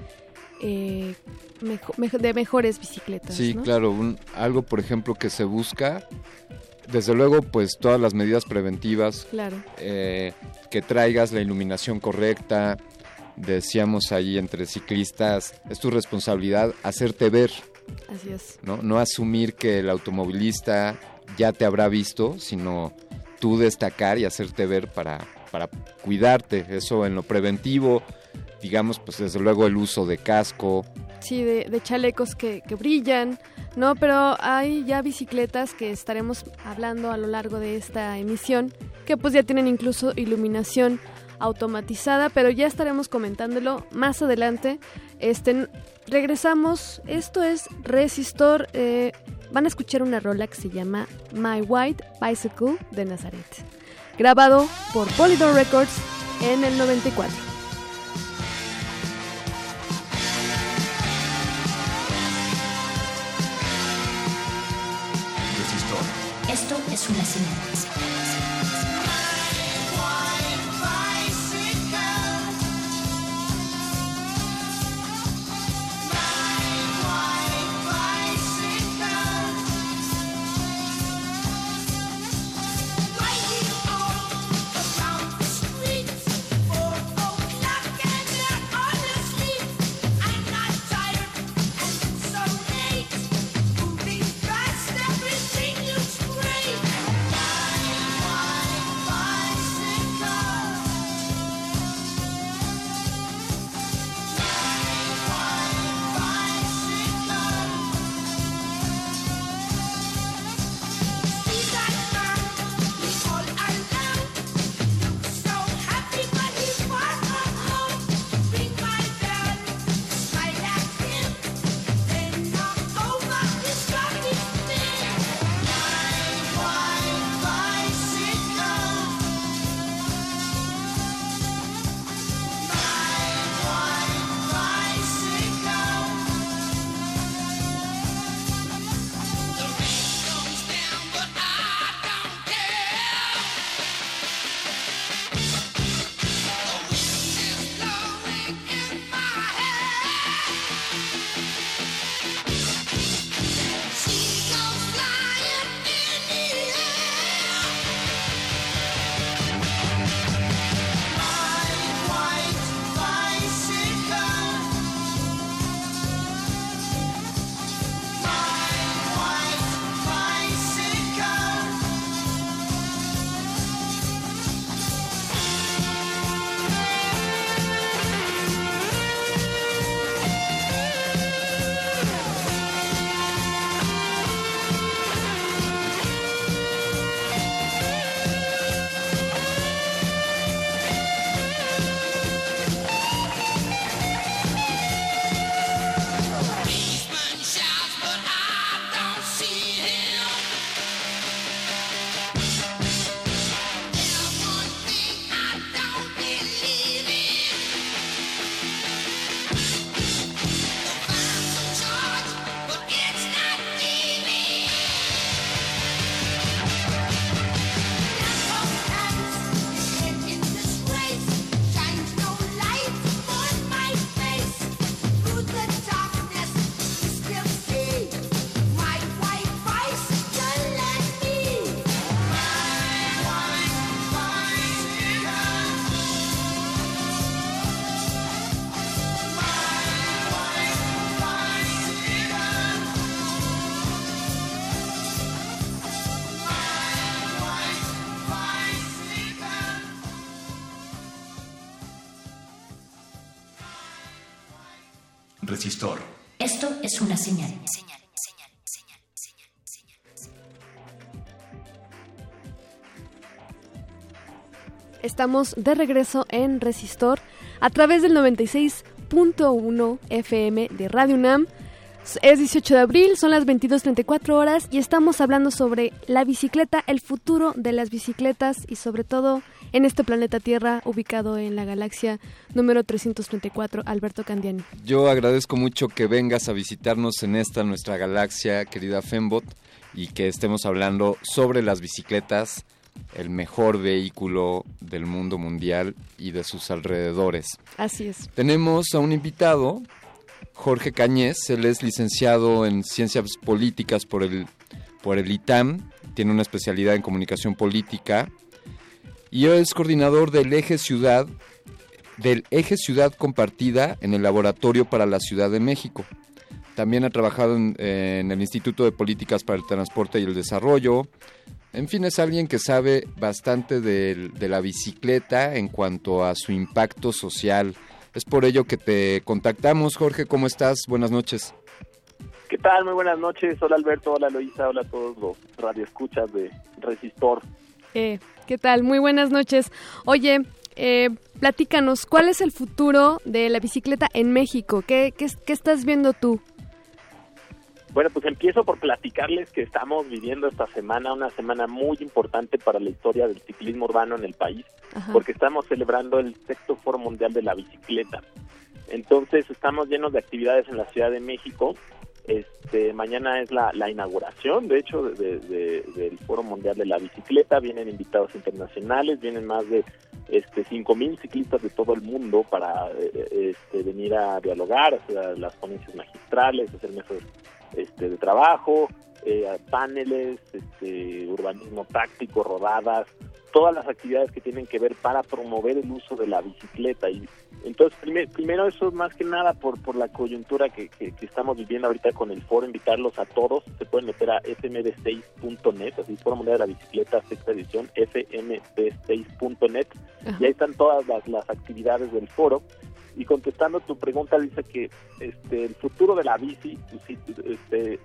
eh, mejo- mejo- de mejores bicicletas. Sí, ¿no? claro, un- algo por ejemplo que se busca, desde luego pues todas las medidas preventivas, Claro. eh, que traigas la iluminación correcta, decíamos ahí entre ciclistas, es tu responsabilidad hacerte ver, Así es. ¿no? No asumir que el automovilista ya te habrá visto, sino tú destacar y hacerte ver para, para cuidarte, eso en lo preventivo, digamos pues desde luego el uso de casco, Sí, de, de chalecos que, que brillan, ¿no? Pero hay ya bicicletas que estaremos hablando a lo largo de esta emisión, que pues ya tienen incluso iluminación automatizada, pero ya estaremos comentándolo más adelante. Este, regresamos, esto es Resistor, eh, van a escuchar una rola que se llama My White Bicycle de Nazaret, grabado por Polydor Records en el 94. Esto es una señal. Estamos de regreso en Resistor a través del 96.1 FM de Radio UNAM. Es 18 de abril, son las 22.34 horas y estamos hablando sobre la bicicleta, el futuro de las bicicletas y sobre todo en este planeta Tierra ubicado en la galaxia número 334, Alberto Candiani. Yo agradezco mucho que vengas a visitarnos en esta nuestra galaxia, querida Fembot, y que estemos hablando sobre las bicicletas, el mejor vehículo del mundo mundial y de sus alrededores. Así es. Tenemos a un invitado Jorge Cañez, él es licenciado en Ciencias Políticas por el, por el ITAM, tiene una especialidad en comunicación política y es coordinador del eje ciudad del eje ciudad compartida en el laboratorio para la Ciudad de México. También ha trabajado en, en, el Instituto de Políticas para el Transporte y el Desarrollo. En fin, es alguien que sabe bastante de, de la bicicleta en cuanto a su impacto social es por ello que te contactamos. Jorge, ¿cómo estás? Buenas noches. ¿Qué tal? Muy buenas noches. Hola Alberto, hola Loisa, hola a todos los radioescuchas de Resistor. Eh, ¿Qué tal? Muy buenas noches. Oye, eh, platícanos, ¿cuál es el futuro de la bicicleta en México? ¿Qué, qué, qué estás viendo tú? Bueno, pues empiezo por platicarles que estamos viviendo esta semana una semana muy importante para la historia del ciclismo urbano en el país, Ajá. porque estamos celebrando el sexto Foro Mundial de la Bicicleta. Entonces estamos llenos de actividades en la Ciudad de México. Este, mañana es la, la inauguración, de hecho, de, de, del Foro Mundial de la Bicicleta. Vienen invitados internacionales, vienen más de este, 5.000 ciclistas de todo el mundo para este, venir a dialogar, hacer las ponencias magistrales, hacer mesas este, de trabajo, eh, paneles, este, urbanismo táctico, rodadas, todas las actividades que tienen que ver para promover el uso de la bicicleta. Y entonces, primer, primero eso más que nada por, por la coyuntura que, que, que, estamos viviendo ahorita con el foro, invitarlos a todos, se pueden meter a fmd6.net, así Foro Mundial de la Bicicleta, sexta edición, fmd6.net, y ahí están todas las, las actividades del foro y contestando tu pregunta dice que este el futuro de la bici este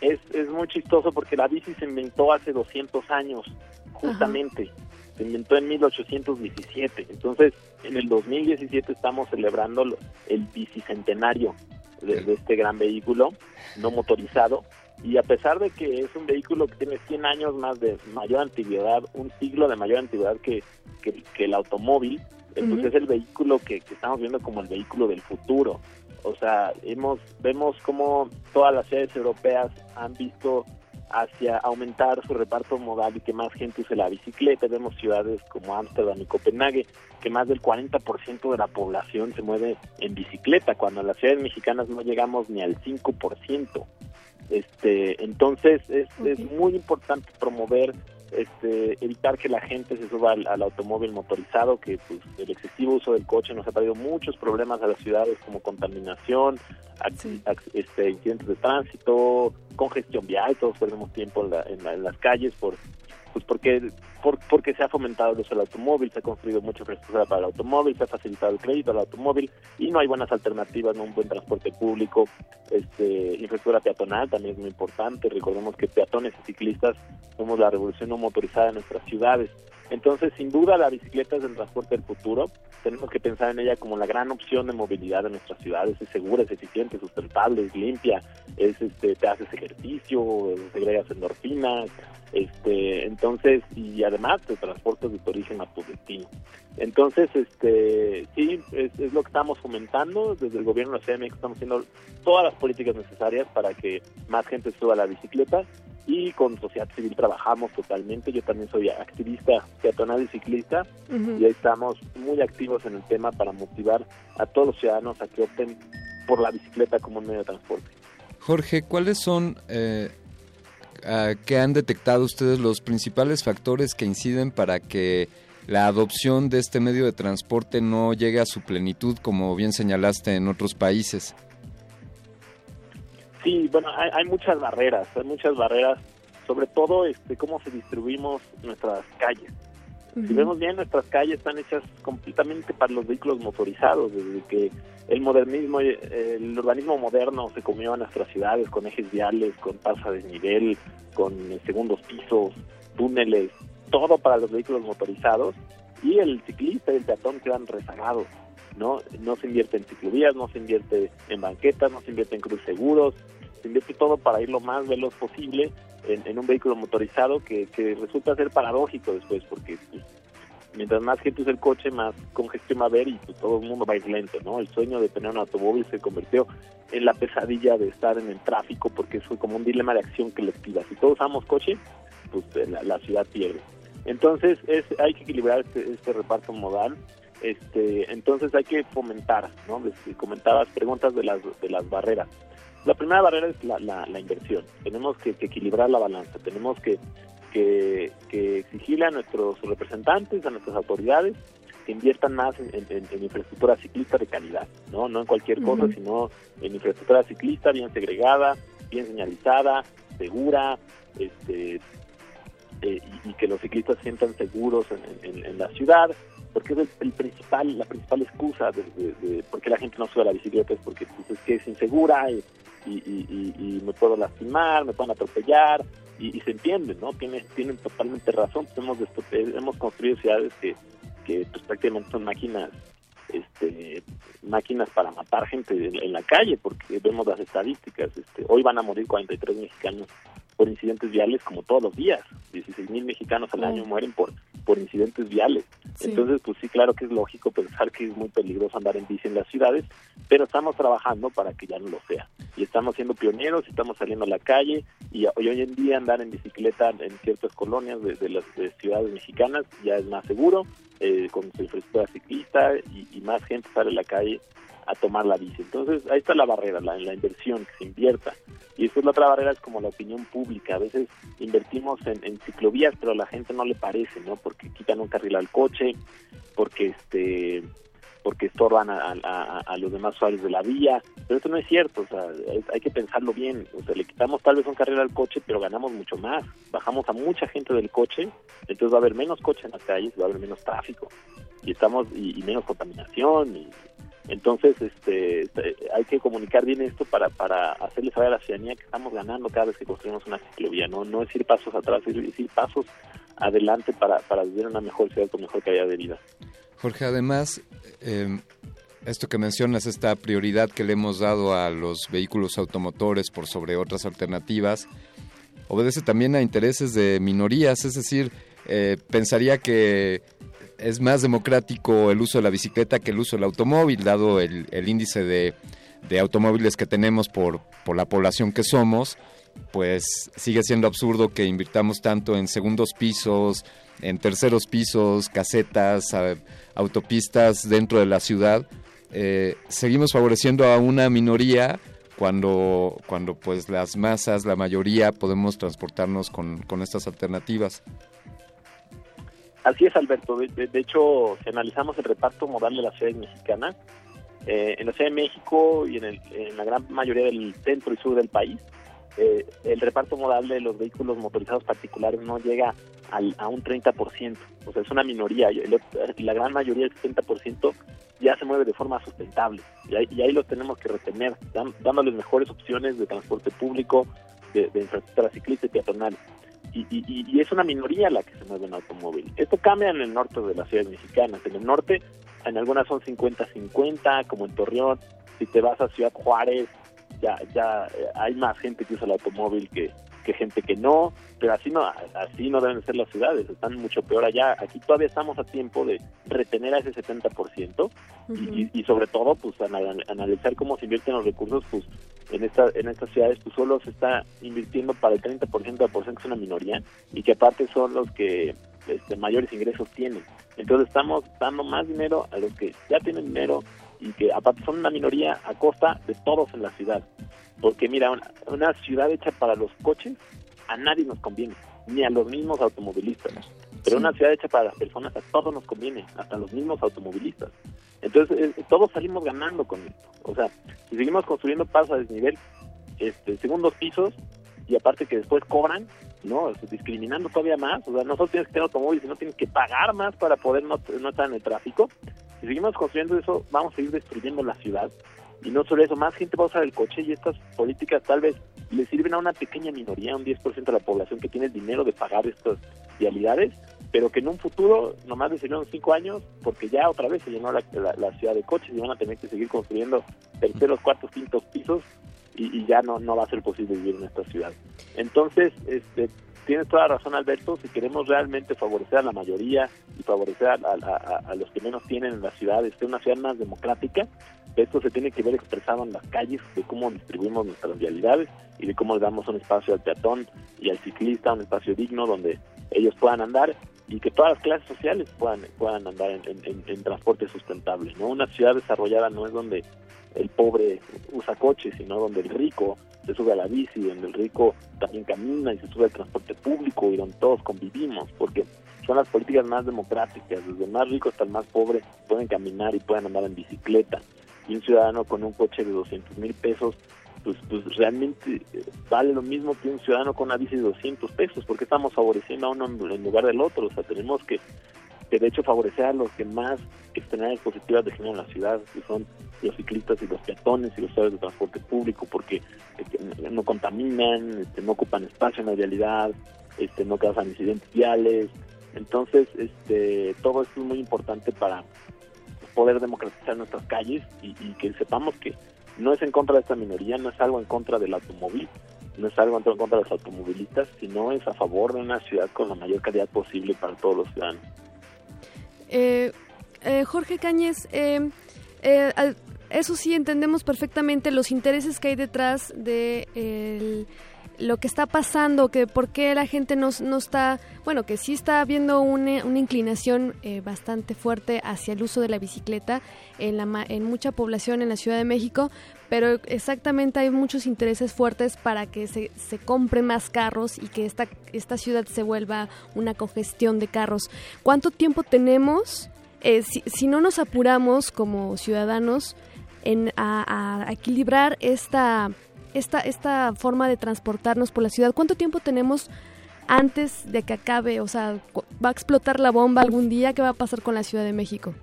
es, es muy chistoso porque la bici se inventó hace 200 años justamente. Ajá. se inventó en 1817 entonces en el 2017 estamos celebrando el bicicentenario de, de este gran vehículo no motorizado. Y a pesar de que es un vehículo que tiene 100 años más de mayor antigüedad, un siglo de mayor antigüedad que, que, que el automóvil, entonces uh -huh. es el vehículo que, que, estamos viendo como el vehículo del futuro. O sea, hemos, vemos como todas las ciudades europeas han visto hacia aumentar su reparto modal y que más gente use la bicicleta. Vemos ciudades como Ámsterdam y Copenhague, que más del 40% de la población se mueve en bicicleta, cuando en las ciudades mexicanas no llegamos ni al 5%. Este, entonces es, okay. es muy importante promover este, evitar que la gente se suba al, al, automóvil motorizado, que pues, el excesivo uso del coche nos ha traído muchos problemas a las ciudades como contaminación, sí. este, incidentes de tránsito, congestión vial, todos perdemos tiempo en, la, en, la, en las calles por pues porque por, porque se ha fomentado el uso del automóvil, se ha construido mucha infraestructura para el automóvil, se ha facilitado el crédito al automóvil y no hay buenas alternativas, no un buen transporte público, este, infraestructura peatonal también es muy importante, recordemos que peatones y ciclistas somos la revolución no motorizada en nuestras ciudades. Entonces, sin duda, la bicicleta es el transporte del futuro. Tenemos que pensar en ella como la gran opción de movilidad de nuestras ciudades. Es segura, es eficiente, es sustentable, es limpia, es, este, te haces ejercicio, segregas endorfinas, este, entonces, y además te transportas de tu origen a tu destino. Entonces, este, sí, es, es, lo que estamos fomentando desde el gobierno de la CMX, estamos haciendo todas las políticas necesarias para que más gente suba a la bicicleta y con sociedad civil trabajamos totalmente. Yo también soy activista peatonal y ciclista uh -huh. y ahí estamos muy activos en el tema para motivar a todos los ciudadanos a que opten por la bicicleta como un medio de transporte. Jorge, ¿cuáles son eh, uh, que han detectado ustedes los principales factores que inciden para que la adopción de este medio de transporte no llegue a su plenitud, como bien señalaste en otros países? Sí, bueno, hay, hay muchas barreras, hay muchas barreras, sobre todo este, cómo se distribuimos nuestras calles. Si vemos bien, nuestras calles están hechas completamente para los vehículos motorizados, desde que el modernismo, el urbanismo moderno se comió a nuestras ciudades con ejes viales, con pasa de desnivel, con segundos pisos, túneles, todo para los vehículos motorizados y el ciclista y el peatón quedan rezagados. ¿no? No se invierte en ciclovías, no se invierte en banquetas, no se invierte en cruz seguros, se invierte todo para ir lo más veloz posible en, un vehículo motorizado que, resulta ser paradójico después porque pues, mientras más gente usa el coche, más congestión va a haber y pues, todo el mundo va a ir lento, ¿no? El sueño de tener un automóvil se convirtió en la pesadilla de estar en el tráfico porque es como un dilema de acción colectiva. Si todos usamos coche, pues eh, la, ciudad pierde. Entonces es, hay que equilibrar este, este reparto modal. Este, entonces hay que fomentar, ¿no? comentabas preguntas de las, de las barreras. La primera barrera es la, la, inversión. Tenemos que, equilibrar la balanza. Tenemos que que, exigirle a nuestros representantes, a nuestras autoridades, que inviertan más en, infraestructura ciclista de calidad, no no en cualquier cosa, sino en infraestructura ciclista bien segregada, bien señalizada, segura, este, eh, y, que los ciclistas se sientan seguros en, la ciudad, porque es el, principal, la principal excusa de, de, por qué la gente no sube a la bicicleta es porque pues, es que es insegura y, y, me puedo lastimar, me pueden atropellar, y, se entiende, ¿no? Tienen, tienen totalmente razón. Hemos, hemos construido ciudades que, pues, prácticamente son máquinas este, máquinas para matar gente en, la calle, porque vemos las estadísticas. Este, hoy van a morir 43 mexicanos por incidentes viales como todos los días. 16 mil mexicanos al año mueren por, por incidentes viales. Entonces, pues sí, claro que es lógico pensar que es muy peligroso andar en bici en las ciudades, pero estamos trabajando para que ya no lo sea. Y estamos siendo pioneros, estamos saliendo a la calle y hoy, en día andar en bicicleta en ciertas colonias de, las ciudades mexicanas ya es más seguro, eh, con su infraestructura ciclista y, más gente sale a la calle a tomar la bici. Entonces, ahí está la barrera, la, la inversión, que se invierta. Y después la otra barrera es como la opinión pública. A veces invertimos en, ciclovías, pero a la gente no le parece, ¿no? Porque quitan un carril al coche, porque este porque estorban a, los demás usuarios de la vía, pero esto no es cierto, o sea, hay, que pensarlo bien, o sea, le quitamos tal vez un carril al coche, pero ganamos mucho más, bajamos a mucha gente del coche, entonces va a haber menos coche en las calles, va a haber menos tráfico, y estamos, y, y menos contaminación, y, entonces, este, este, hay que comunicar bien esto para, para hacerle saber a la ciudadanía que estamos ganando cada vez que construimos una ciclovía, no, no es ir pasos atrás, es ir pasos adelante para, para vivir una mejor ciudad con mejor calidad de vida. Jorge, además, eh, esto que mencionas, esta prioridad que le hemos dado a los vehículos automotores por sobre otras alternativas, obedece también a intereses de minorías, es decir, eh, pensaría que es más democrático el uso de la bicicleta que el uso del automóvil, dado el, índice de, automóviles que tenemos por, la población que somos, pues sigue siendo absurdo que invirtamos tanto en segundos pisos, en terceros pisos, casetas, autopistas dentro de la ciudad. Eh, seguimos favoreciendo a una minoría cuando, cuando pues las masas, la mayoría, podemos transportarnos con, con estas alternativas. Así es, Alberto. De, hecho, si analizamos el reparto modal de la ciudad mexicana, eh, en la Ciudad de México y en, la gran mayoría del centro y sur del país, eh, el reparto modal de los vehículos motorizados particulares no llega al, a un 30%, o sea, es una minoría, la gran mayoría, el 70%, ya se mueve de forma sustentable, y ahí, y ahí lo tenemos que retener, dándoles mejores opciones de transporte público, de, de infraestructura ciclista y peatonal y, es una minoría la que se mueve en automóvil. Esto cambia en el norte de las ciudades mexicanas. En el norte, en algunas son 50-50, como en Torreón. Si te vas a Ciudad Juárez, ya, ya eh, hay más gente que usa el automóvil que, que gente que no, pero así no, así no deben ser las ciudades, están mucho peor allá. Aquí todavía estamos a tiempo de retener a ese 70% y, y, sobre todo, pues analizar cómo se invierten los recursos, pues en esta, en estas ciudades, pues solo se está invirtiendo para el 30% de porcentaje que es una minoría y que aparte son los que este, mayores ingresos tienen. Entonces estamos dando más dinero a los que ya tienen dinero y que aparte son una minoría a costa de todos en la ciudad. Porque mira, una, ciudad hecha para los coches a nadie nos conviene, ni a los mismos automovilistas. Pero una ciudad hecha para las personas a todos nos conviene, hasta los mismos automovilistas. Entonces eh, todos salimos ganando con esto. O sea, si seguimos construyendo pasos a desnivel, este, segundos pisos, y aparte que después cobran, ¿no? discriminando todavía más. O sea, no solo tienes que tener automóvil, sino tienes que pagar más para poder no, no estar en el tráfico Seguimos construyendo eso, vamos a ir destruyendo la ciudad. Y no solo eso, más gente va a usar el coche y estas políticas tal vez le sirven a una pequeña minoría, un 10% de la población que tiene el dinero de pagar estas vialidades, pero que en un futuro, nomás de unos cinco años, porque ya otra vez se llenó la, ciudad de coches y van a tener que seguir construyendo terceros, cuartos, quintos pisos y, ya no, no va a ser posible vivir en esta ciudad. Entonces, este, tienes toda la razón, Alberto, si queremos realmente favorecer a la mayoría y favorecer a, los que menos tienen en la ciudad, es una ciudad más democrática, esto se tiene que ver expresado en las calles, de cómo distribuimos nuestras vialidades y de cómo le damos un espacio al peatón y al ciclista, un espacio digno donde ellos puedan andar y que todas las clases sociales puedan puedan andar en, transporte sustentable. no Una ciudad desarrollada no es donde el pobre usa coches, sino donde el rico se sube a la bici, donde el rico también camina y se sube al transporte público y donde todos convivimos, porque son las políticas más democráticas, desde el más rico hasta el más pobre pueden caminar y pueden andar en bicicleta. Y un ciudadano con un coche de 200 mil pesos pues, pues realmente eh, vale lo mismo que un ciudadano con una bici de 200 pesos, porque estamos favoreciendo a uno en lugar del otro, o sea, tenemos que, de hecho favorecer a los que más externalidades positivas degeneran en la ciudad, que son los ciclistas y los peatones y los usuarios de transporte público, porque este, no contaminan, este, no ocupan espacio en la realidad, este, no causan incidentes viales, entonces este, todo esto es muy importante para poder democratizar nuestras calles y, y que sepamos que no es en contra de esta minoría, no es algo en contra del automóvil, no es algo en contra de los automovilistas, sino es a favor de una ciudad con la mayor calidad posible para todos los ciudadanos. Eh, eh, Jorge Cáñez, eh, eso sí entendemos perfectamente los intereses que hay detrás de lo que está pasando, que por qué la gente no, no está, bueno, que sí está habiendo una, una inclinación eh, bastante fuerte hacia el uso de la bicicleta en, la, en mucha población en la Ciudad de México, pero exactamente hay muchos intereses fuertes para que se, se compren más carros y que esta, esta ciudad se vuelva una congestión de carros. ¿Cuánto tiempo tenemos? Eh, si, no nos apuramos como ciudadanos en, a, a equilibrar esta esta, esta forma de transportarnos por la ciudad? ¿Cuánto tiempo tenemos antes de que acabe? O sea, ¿va a explotar la bomba algún día? ¿Qué va a pasar con la Ciudad de México?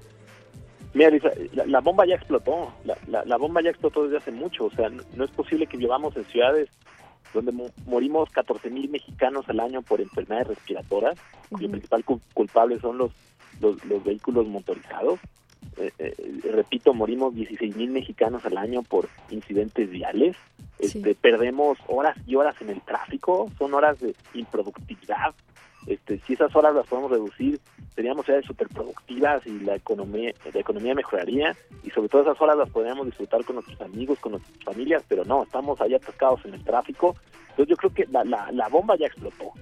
Mira, la, bomba ya explotó. La, la, bomba ya explotó desde hace mucho. O sea, no, es posible que vivamos en ciudades donde morimos 14 mil mexicanos al año por enfermedades respiratorias, y el principal culpable son los, los, los vehículos motorizados. Eh, eh, repito, morimos 16 mil mexicanos al año por incidentes viales. Este, Perdemos horas y horas en el tráfico, son horas de improductividad. Este, si esas horas las podemos reducir, seríamos ciudades superproductivas y la economía, la economía mejoraría y sobre todo esas horas las podríamos disfrutar con nuestros amigos, con nuestras familias, pero no, estamos ahí atascados en el tráfico. Entonces yo creo que la, la, la bomba ya explotó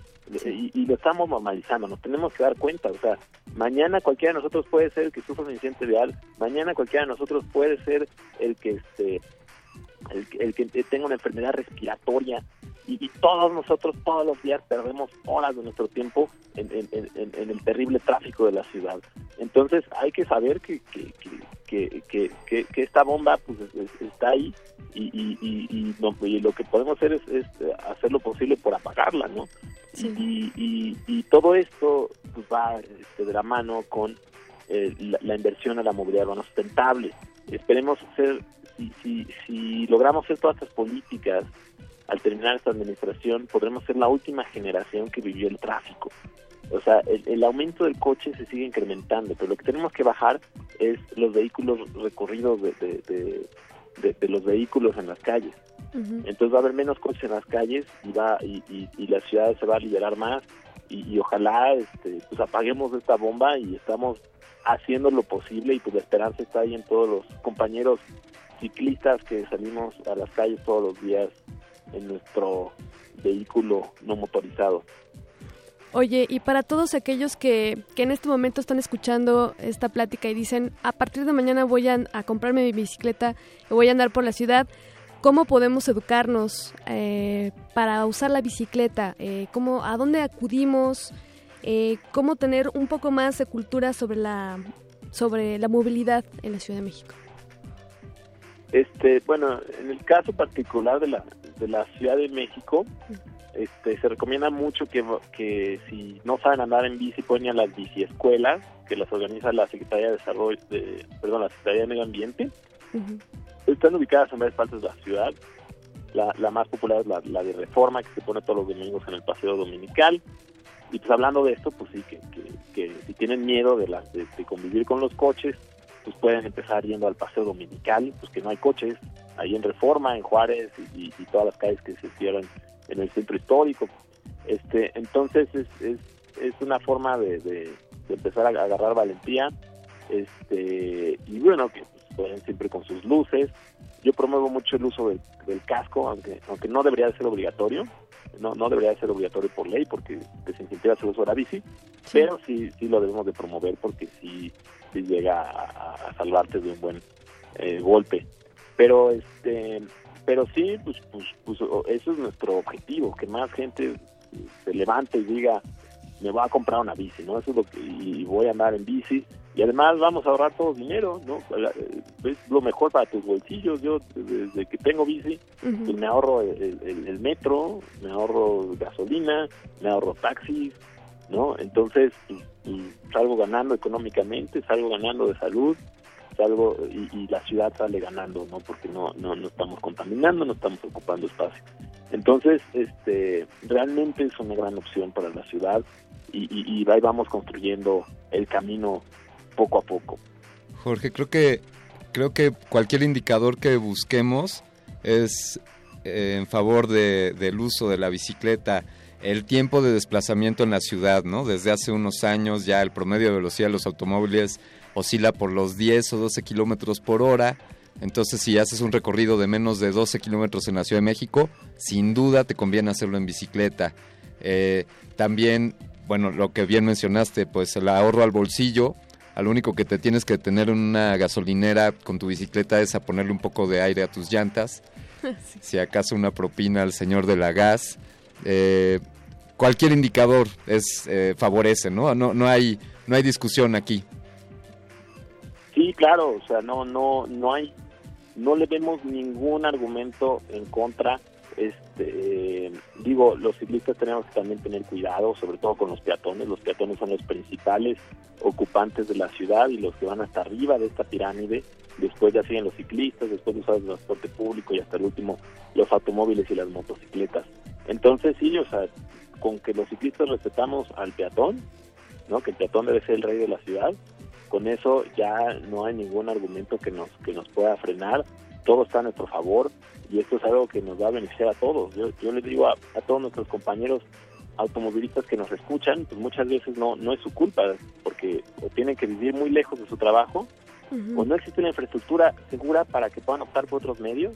y, y, lo estamos normalizando, nos tenemos que dar cuenta, o sea, mañana cualquiera de nosotros puede ser el que sufra un incidente vial, mañana cualquiera de nosotros puede ser el que este el, que tenga una enfermedad respiratoria y, todos nosotros todos los días perdemos horas de nuestro tiempo en, el terrible tráfico de la ciudad. Entonces hay que saber que, que, que, que, esta bomba pues está ahí y, y, lo que podemos hacer es, hacer lo posible por apagarla, ¿no? Y, todo esto pues va este, de la mano con eh, la, la, inversión a la movilidad urbana sustentable. Esperemos ser si, si, logramos hacer todas estas políticas al terminar esta administración, podremos ser la última generación que vivió el tráfico. O sea, el, aumento del coche se sigue incrementando, pero lo que tenemos que bajar es los vehículos recorridos de, de, los vehículos en las calles. Entonces va a haber menos coches en las calles y va y, y, la ciudad se va a liberar más y, ojalá este, pues apaguemos esta bomba y estamos haciendo lo posible y pues la esperanza está ahí en todos los compañeros ciclistas que salimos a las calles todos los días en nuestro vehículo no motorizado. Oye, y para todos aquellos que, que, en este momento están escuchando esta plática y dicen, a partir de mañana voy a, comprarme mi bicicleta y voy a andar por la ciudad, ¿cómo podemos educarnos eh, para usar la bicicleta? Eh, ¿cómo, ¿A dónde acudimos? Eh, ¿Cómo tener un poco más de cultura sobre la, sobre la movilidad en la Ciudad de México? Este, bueno, en el caso particular de la, de la Ciudad de México, este, se recomienda mucho que, que si no saben andar en bici pueden a las biciescuelas que las organiza la Secretaría de Desarrollo, de, perdón, la Secretaría de Medio Ambiente. Están ubicadas en varias partes de la ciudad. La, la más popular es la, la, de Reforma, que se pone todos los domingos en el Paseo Dominical. Y pues hablando de esto, pues sí, que, que, si tienen miedo de, la, de, convivir con los coches, pues pueden empezar yendo al Paseo Dominical, pues que no hay coches, ahí en Reforma, en Juárez y, todas las calles que se cierran en el centro histórico. Este, entonces es, es, una forma de, de, de, empezar a agarrar valentía, este, y bueno, que pueden siempre con sus luces. Yo promuevo mucho el uso del, del, casco, aunque, aunque no debería de ser obligatorio, no, no debería de ser obligatorio por ley porque desincentiva su uso de la bici, sí. pero sí, sí lo debemos de promover porque sí, sí llega a, a salvarte de un buen eh, golpe. Pero este pero sí, pues, pues, pues eso es nuestro objetivo, que más gente se levante y diga, me voy a comprar una bici, ¿no? Eso es lo que, y voy a andar en bici. Y además vamos a ahorrar todo dinero, ¿no? Es lo mejor para tus bolsillos. Yo, desde que tengo bici, uh -huh. pues me ahorro el, el, el, metro, me ahorro gasolina, me ahorro taxis, ¿no? Entonces, pues, pues, salgo ganando económicamente, salgo ganando de salud, algo y, y, la ciudad sale ganando, ¿no? Porque no, no, no estamos contaminando, no estamos ocupando espacio. Entonces, este, realmente es una gran opción para la ciudad y, y, y ahí vamos construyendo el camino poco a poco. Jorge, creo que creo que cualquier indicador que busquemos es eh, en favor de, del uso de la bicicleta el tiempo de desplazamiento en la ciudad, ¿no? Desde hace unos años ya el promedio de velocidad de los automóviles oscila por los 10 o 12 kilómetros por hora. Entonces, si haces un recorrido de menos de 12 kilómetros en la Ciudad de México, sin duda te conviene hacerlo en bicicleta. Eh, también, bueno, lo que bien mencionaste, pues el ahorro al bolsillo. Al único que te tienes que tener en una gasolinera con tu bicicleta es a ponerle un poco de aire a tus llantas. (laughs) Sí. Si acaso una propina al señor de la gas. Eh, cualquier indicador es eh, favorece, ¿no? No, no, hay, no hay discusión aquí. Sí, claro, o sea, no, no, no hay, no le vemos ningún argumento en contra. Este, digo, los ciclistas tenemos que también tener cuidado, sobre todo con los peatones. Los peatones son los principales ocupantes de la ciudad y los que van hasta arriba de esta pirámide. Después ya siguen los ciclistas, después usar el transporte público y hasta el último los automóviles y las motocicletas. Entonces sí, o sea, con que los ciclistas respetamos al peatón, ¿no? Que el peatón debe ser el rey de la ciudad con eso ya no hay ningún argumento que nos que nos pueda frenar todo está a nuestro favor y esto es algo que nos va a beneficiar a todos yo, yo les digo a, a todos nuestros compañeros automovilistas que nos escuchan pues muchas veces no no es su culpa porque o tienen que vivir muy lejos de su trabajo uh -huh. o no existe una infraestructura segura para que puedan optar por otros medios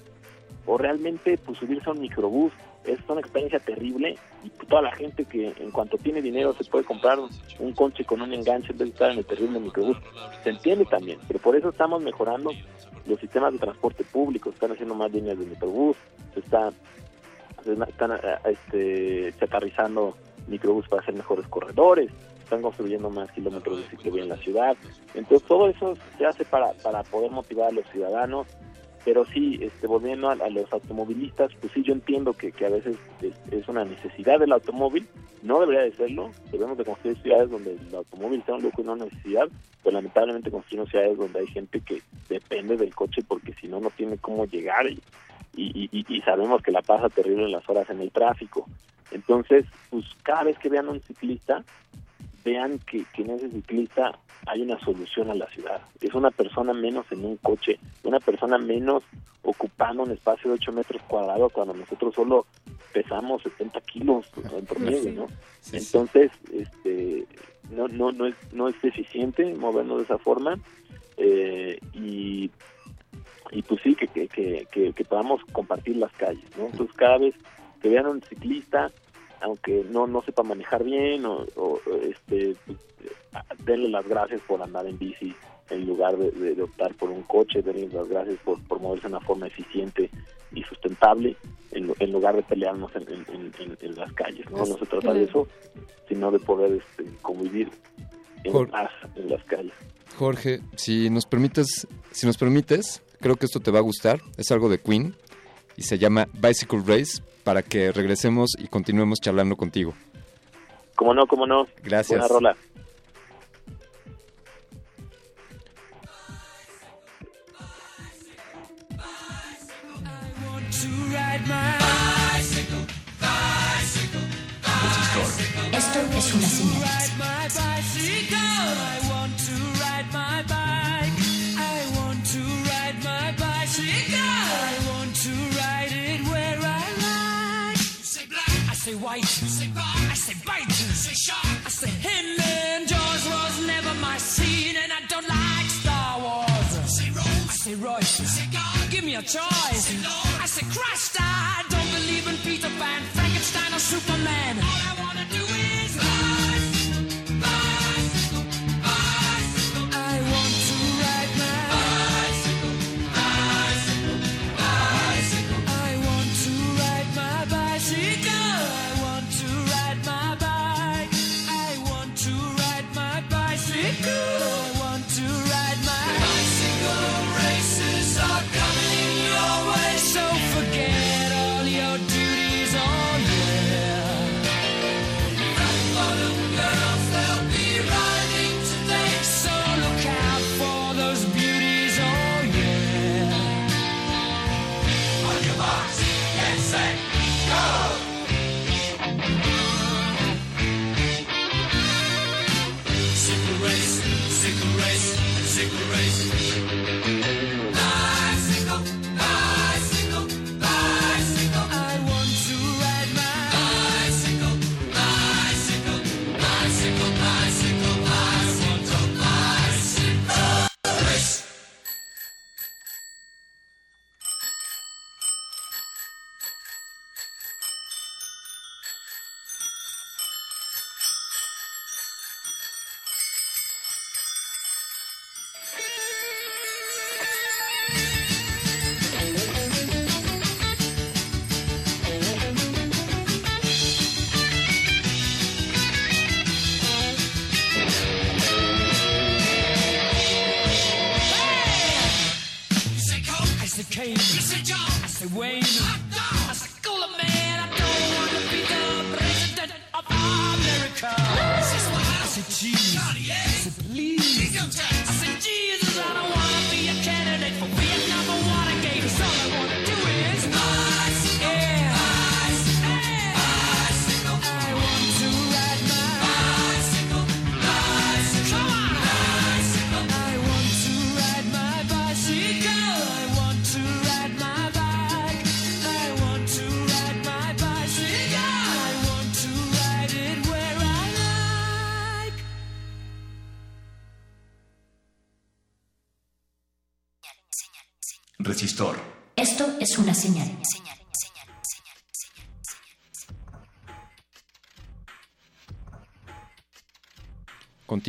o realmente pues subirse a un microbús es una experiencia terrible y toda la gente que en cuanto tiene dinero se puede comprar un, un conche con un enganche en vez de estar en el terrible microbús. Se entiende también pero por eso estamos mejorando los sistemas de transporte público. Están haciendo más líneas de microbús se está están este, chatarrizando microbús para hacer mejores corredores están construyendo más kilómetros de ciclovía en la ciudad. Entonces todo eso se hace para, para poder motivar a los ciudadanos pero sí, este, volviendo a, a, los automovilistas, pues sí, yo entiendo que, que a veces es, una necesidad del automóvil, no debería de serlo, debemos de construir ciudades donde el automóvil sea un lujo y no una necesidad, pero lamentablemente construimos ciudades donde hay gente que depende del coche porque si no, no tiene cómo llegar y, y, y sabemos que la pasa terrible en las horas en el tráfico. Entonces, pues cada vez que vean a un ciclista, vean que, que, en ese ciclista hay una solución a la ciudad. Es una persona menos en un coche, una persona menos ocupando un espacio de 8 metros cuadrados cuando nosotros solo pesamos 70 kilos en promedio, ¿no? Sí, Entonces, este, no, no, no, es, no es eficiente movernos de esa forma eh, y, y pues sí, que, que, que, que, podamos compartir las calles, ¿no? Entonces, cada vez que vean a un ciclista, aunque no no sepa manejar bien o, o este denle las gracias por andar en bici en lugar de, de, de, optar por un coche, denle las gracias por, por moverse de una forma eficiente y sustentable en, en lugar de pelearnos en, en, en, las calles. No, no se trata de eso, sino de poder este, convivir en Jorge, paz en las calles. Jorge, si nos permites, si nos permites, creo que esto te va a gustar. Es algo de Queen y se llama Bicycle Race para que regresemos y continuemos charlando contigo. Como no, como no. Gracias. Buena rola. Esto es una señal. I say white, I say bite, I say him and George was never my scene, and I don't like Star Wars. I say Royce, give me a choice. I say Christ, I don't believe in Peter Pan, Frankenstein or Superman.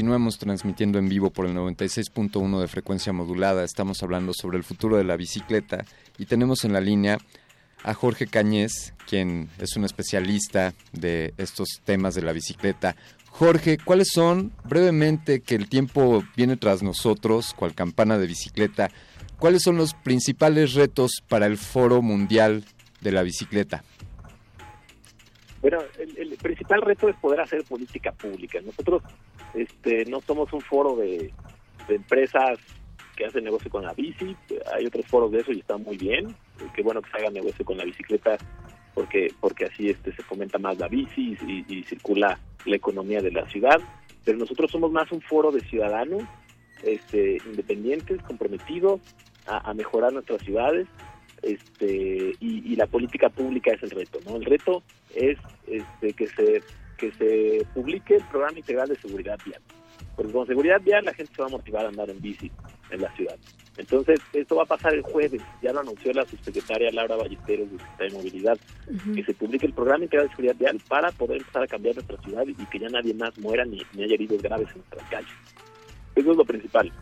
Continuamos transmitiendo en vivo por el 96.1 de frecuencia modulada. Estamos hablando sobre el futuro de la bicicleta y tenemos en la línea a Jorge Cañez, quien es un especialista de estos temas de la bicicleta. Jorge, ¿cuáles son, brevemente, que el tiempo viene tras nosotros, cual campana de bicicleta, cuáles son los principales retos para el Foro Mundial de la Bicicleta? Bueno, el, el principal reto es poder hacer política pública. Nosotros este, no somos un foro de, empresas que hacen negocio con la bici. Hay otros foros de eso y está muy bien. Qué bueno que se haga negocio con la bicicleta porque porque así este se fomenta más la bici y, y circula la economía de la ciudad. Pero nosotros somos más un foro de ciudadanos este, independientes, comprometidos a, a mejorar nuestras ciudades este y, y la política pública es el reto no el reto es este que se que se publique el programa integral de seguridad vial. Porque con seguridad vial la gente se va a motivar a andar en bici en la ciudad. Entonces esto va a pasar el jueves. Ya lo anunció la subsecretaria Laura Ballesteros de Secretaría de Movilidad que se publique el programa integral de seguridad vial para poder empezar a cambiar nuestra ciudad y, y que ya nadie más muera ni, ni haya heridos graves en nuestras calles. Eso es lo principal.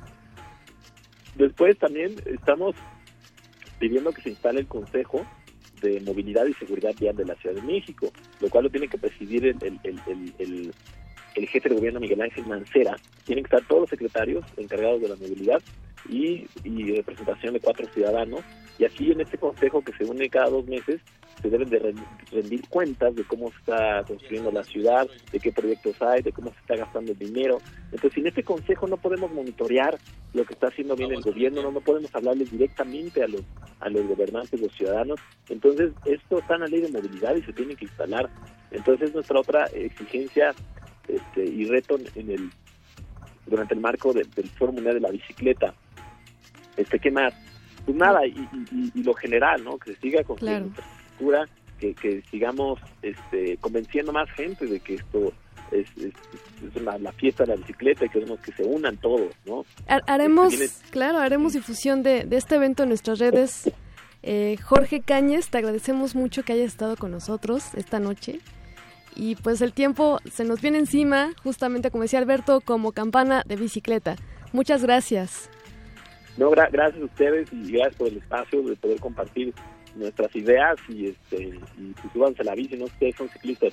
Después también estamos pidiendo que se instale el Consejo de Movilidad y Seguridad Vial de la Ciudad de México, lo cual lo tiene que presidir el, el, el, el, jefe de gobierno Miguel Ángel Mancera. Tienen que estar todos los secretarios encargados de la movilidad y, y representación de cuatro ciudadanos. Y aquí en este consejo que se une cada dos meses se deben de rendir cuentas de cómo se está construyendo la ciudad, de qué proyectos hay, de cómo se está gastando el dinero. Entonces, en este consejo no podemos monitorear lo que está haciendo bien el gobierno, no, no podemos hablarles directamente a los a los gobernantes, los ciudadanos. Entonces, esto está en la ley de movilidad y se tiene que instalar. Entonces, nuestra otra exigencia este, y reto en el durante el marco del Foro Mundial de la Bicicleta. Este, ¿Qué más? Pues nada, y, lo general, ¿no? Que se siga con la que, que sigamos este, convenciendo más gente de que esto es, la, fiesta de la bicicleta y queremos que se unan todos, ¿no? Haremos, este, claro, haremos difusión de, de este evento en nuestras redes. Eh, Jorge Cáñez, te agradecemos mucho que hayas estado con nosotros esta noche. Y pues el tiempo se nos viene encima, justamente como decía Alberto, como campana de bicicleta. Muchas gracias. No, gracias a ustedes y gracias por el espacio de poder compartir nuestras ideas y este y súbanse la bici, no ustedes son ciclistas.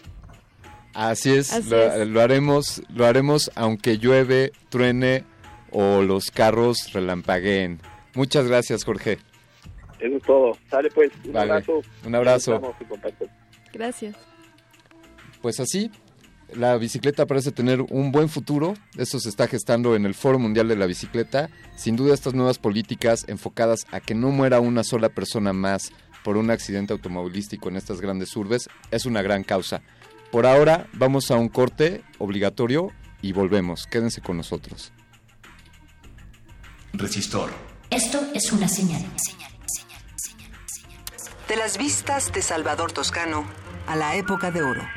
Así es, lo, haremos, lo haremos aunque llueve, truene o los carros relampagueen. Muchas gracias, Jorge. Eso es todo. Sale pues, un abrazo. Un abrazo. Gracias. Pues así, la bicicleta parece tener un buen futuro. Esto se está gestando en el Foro Mundial de la Bicicleta. Sin duda estas nuevas políticas enfocadas a que no muera una sola persona más por un accidente automovilístico en estas grandes urbes es una gran causa. Por ahora vamos a un corte obligatorio y volvemos. Quédense con nosotros. Resistor. Esto es una señal. De las vistas de Salvador Toscano a la época de oro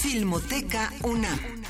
Filmoteca UNAM.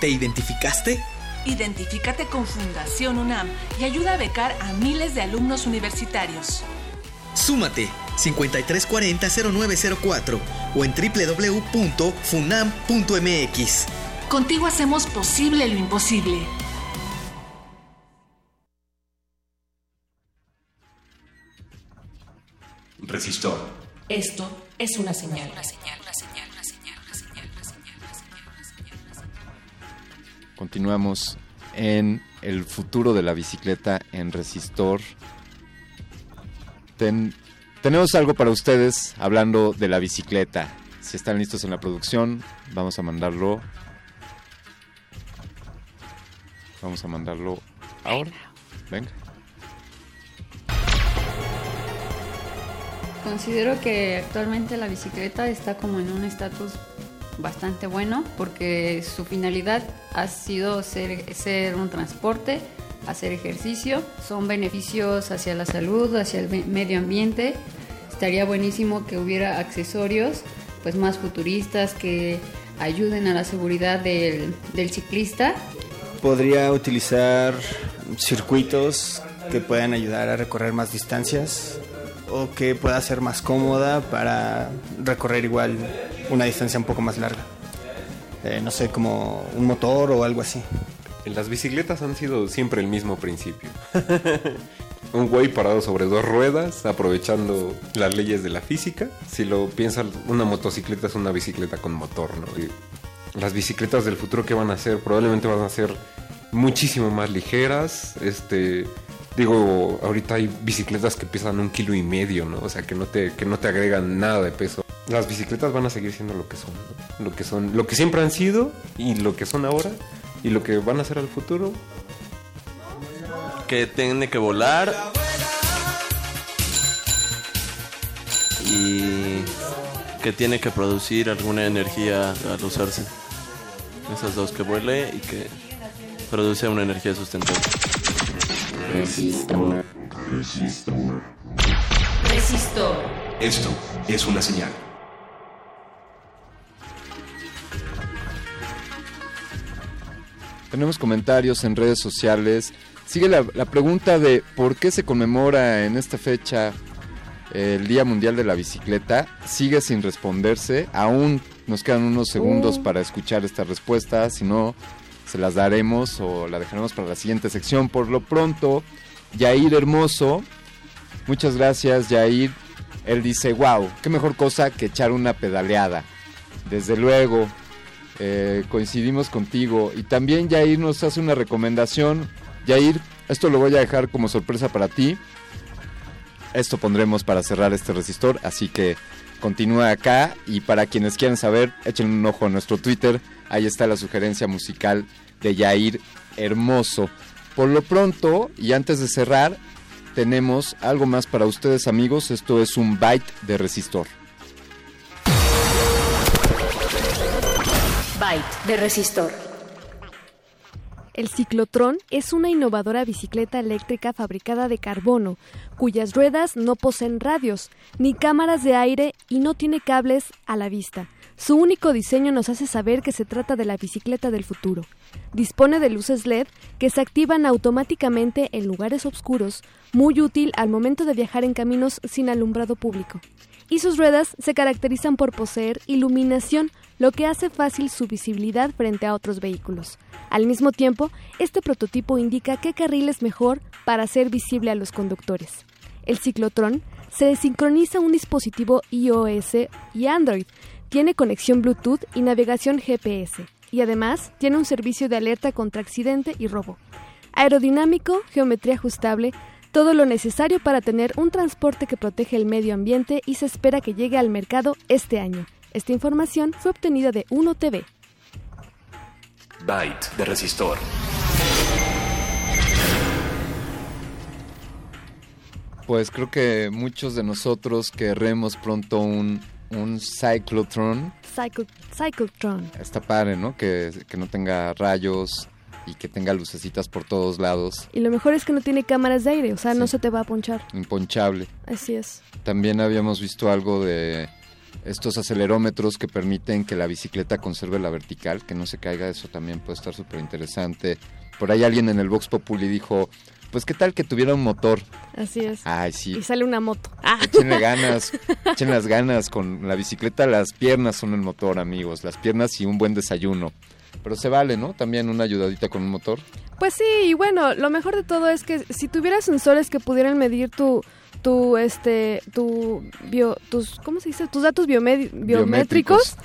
¿Te identificaste? Identifícate con Fundación UNAM y ayuda a becar a miles de alumnos universitarios. Súmate 5340-0904 o en www.funam.mx. Contigo hacemos posible lo imposible. Resistor. Esto es una señal. Una señal. Continuamos en el futuro de la bicicleta en Resistor. tenemos algo para ustedes hablando de la bicicleta. Si están listos en la producción, vamos a mandarlo. Vamos a mandarlo ahora. Venga. Considero que actualmente la bicicleta está como en un estatus bastante bueno porque su finalidad ha sido ser, ser un transporte, hacer ejercicio, son beneficios hacia la salud, hacia el medio ambiente. Estaría buenísimo que hubiera accesorios pues más futuristas que ayuden a la seguridad del, del ciclista. Podría utilizar circuitos que puedan ayudar a recorrer más distancias o que pueda ser más cómoda para recorrer igual una distancia un poco más larga. eh, no sé, como un motor o algo así. Las bicicletas han sido siempre el mismo principio. (laughs) un güey parado sobre dos ruedas, aprovechando las leyes de la física. Si lo piensan, una motocicleta es una bicicleta con motor, ¿no? Y las bicicletas del futuro que van a ser, probablemente van a ser muchísimo más ligeras. Este, digo, ahorita hay bicicletas que pesan un kilo y medio, ¿no? O sea, que no te, que no te agregan nada de peso. Las bicicletas van a seguir siendo lo que son, lo que son, lo que siempre han sido y lo que son ahora y lo que van a ser al futuro. Que tiene que volar y que tiene que producir alguna energía al usarse. Esas dos, que vuele y que produce una energía sustentable. Resistor. Resistor. Resistor. Esto es una señal. Tenemos comentarios en redes sociales. Sigue la, la pregunta de por qué se conmemora en esta fecha el Día Mundial de la Bicicleta. Sigue sin responderse. Aún nos quedan unos segundos Oh. para escuchar esta respuesta. Si no, las daremos o la dejaremos para la siguiente sección. Por lo pronto, Yair Hermoso. Muchas gracias, Yair. Él dice, wow, qué mejor cosa que echar una pedaleada. Desde luego, eh, coincidimos contigo. Y también Yair nos hace una recomendación. Yair, esto lo voy a dejar como sorpresa para ti. Esto pondremos para cerrar este resistor, así que continúa acá y para quienes quieran saber, echen un ojo a nuestro Twitter, ahí está la sugerencia musical de Yair Hermoso. Por lo pronto, y antes de cerrar, tenemos algo más para ustedes amigos, esto es un byte de resistor. Byte de resistor. El ciclotrón es una innovadora bicicleta eléctrica fabricada de carbono, cuyas ruedas no poseen radios, ni cámaras de aire y no tiene cables a la vista. Su único diseño nos hace saber que se trata de la bicicleta del futuro. Dispone de luces LED que se activan automáticamente en lugares oscuros, muy útil al momento de viajar en caminos sin alumbrado público. Y sus ruedas se caracterizan por poseer iluminación, lo que hace fácil su visibilidad frente a otros vehículos. Al mismo tiempo, este prototipo indica qué carril es mejor para hacer visible a los conductores. El ciclotrón se sincroniza un dispositivo iOS y Android, tiene conexión Bluetooth y navegación GPS, y además tiene un servicio de alerta contra accidente y robo. Aerodinámico, geometría ajustable, todo lo necesario para tener un transporte que protege el medio ambiente y se espera que llegue al mercado este año. Esta información fue obtenida de 1TV. Byte de resistor. Pues creo que muchos de nosotros querremos pronto un, un cyclotron. Cycle, Cyclotron. Está padre, ¿no? Que, que no tenga rayos y que tenga lucecitas por todos lados. Y lo mejor es que no tiene cámaras de aire, o sea, no se te va a ponchar. Imponchable. Así es. También habíamos visto algo de estos acelerómetros que permiten que la bicicleta conserve la vertical, que no se caiga. Eso también puede estar súper interesante. Por ahí alguien en el Vox Populi dijo, pues qué tal que tuviera un motor. Así es. Ay, sí. Y sale una moto. Ah. Échenle ganas, (laughs) echen las ganas. Con la bicicleta las piernas son el motor, amigos. Las piernas y un buen desayuno. Pero se vale, ¿no? También una ayudadita con un motor. Pues sí, y bueno, lo mejor de todo es que si tuviera sensores que pudieran medir tu tu este tu bio tus ¿cómo se dice? tus datos biométricos,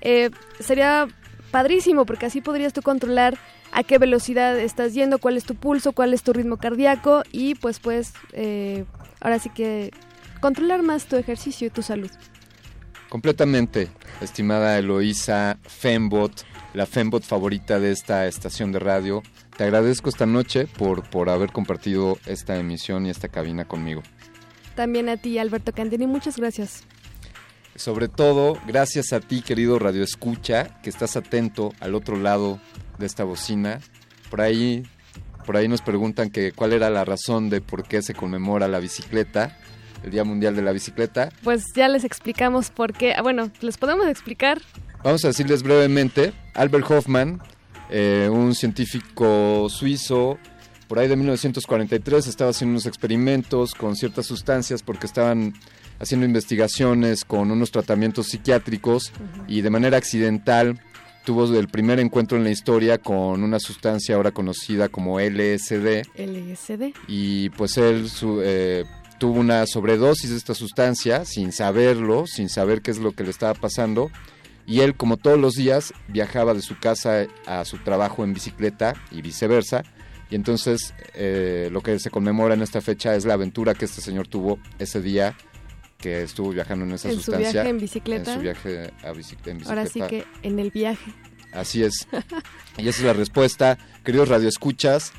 eh, sería padrísimo porque así podrías tú controlar a qué velocidad estás yendo, cuál es tu pulso, cuál es tu ritmo cardíaco y pues pues eh, ahora sí que controlar más tu ejercicio y tu salud. Completamente, estimada Eloísa Fembot, la Fembot favorita de esta estación de radio. Te agradezco esta noche por, por haber compartido esta emisión y esta cabina conmigo. También a ti, Alberto Candini, muchas gracias. Sobre todo, gracias a ti, querido Radio Escucha, que estás atento al otro lado de esta bocina. Por ahí, por ahí nos preguntan que cuál era la razón de por qué se conmemora la bicicleta, el Día Mundial de la Bicicleta. Pues ya les explicamos por qué. ah, Bueno, les podemos explicar. Vamos a decirles brevemente, Albert Hoffman, eh, un científico suizo, por ahí de 1943 estaba haciendo unos experimentos con ciertas sustancias porque estaban haciendo investigaciones con unos tratamientos psiquiátricos y de manera accidental tuvo el primer encuentro en la historia con una sustancia ahora conocida como LSD. LSD. Y pues él eh, tuvo una sobredosis de esta sustancia sin saberlo, sin saber qué es lo que le estaba pasando. Y él, como todos los días, viajaba de su casa a su trabajo en bicicleta y viceversa. Y entonces eh, lo que se conmemora en esta fecha es la aventura que este señor tuvo ese día que estuvo viajando en esa sustancia. En su viaje en bicicleta. En su viaje a en bicicleta. Ahora sí que en el viaje. Así es. y esa es la respuesta. Queridos radioescuchas,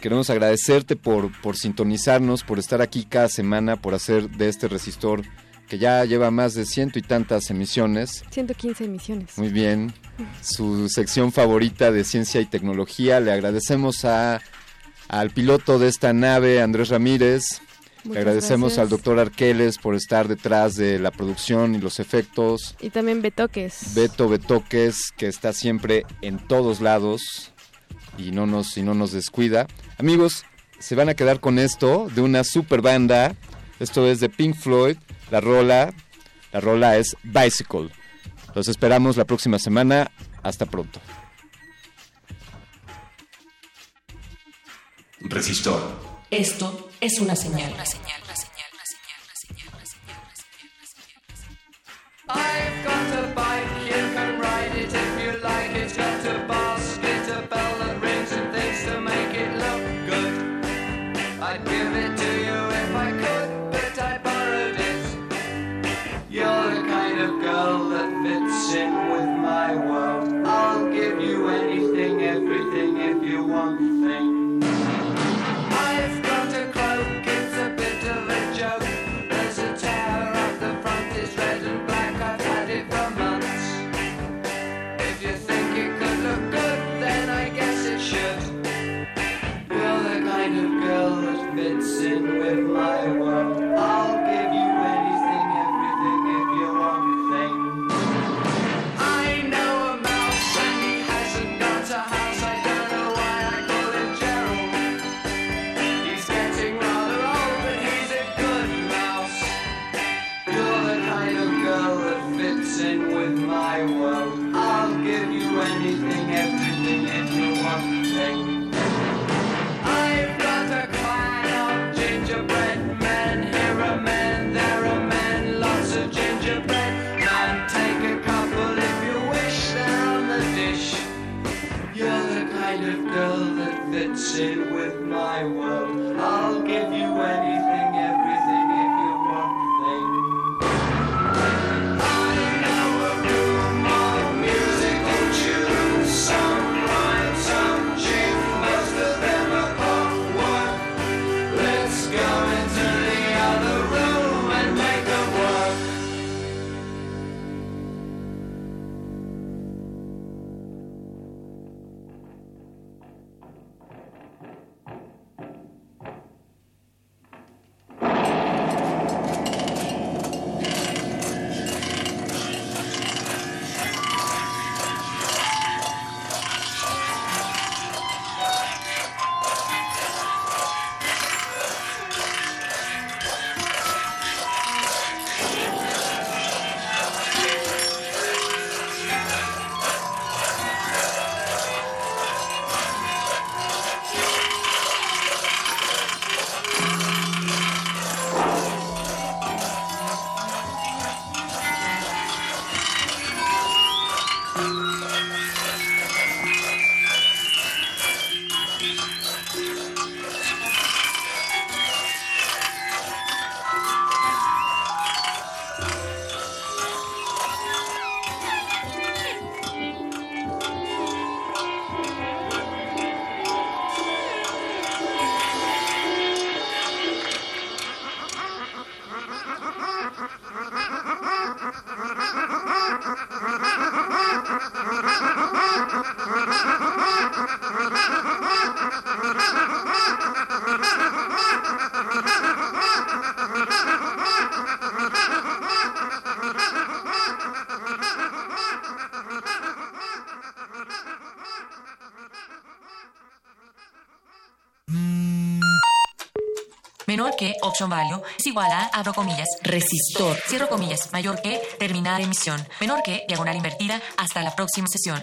queremos agradecerte por, por sintonizarnos, por estar aquí cada semana, por hacer de este resistor que ya lleva más de ciento y tantas emisiones. 115 emisiones. Muy bien. Su sección favorita de ciencia y tecnología. Le agradecemos a, al piloto de esta nave, Andrés Ramírez. Le agradecemos al doctor Arqueles por estar detrás de la producción y los efectos. Y también Betoques. Beto Betoques, que está siempre en todos lados y no nos, y no nos descuida. Amigos, se van a quedar con esto de una super banda. Esto es de Pink Floyd. La rola, la rola es Bicycle. Los esperamos la próxima semana. Hasta pronto. Resistor. Esto es una señal. Una señal, una señal, Option value es igual a, abro comillas, resistor, cierro comillas, mayor que, terminada emisión, menor que, diagonal invertida, hasta la próxima sesión.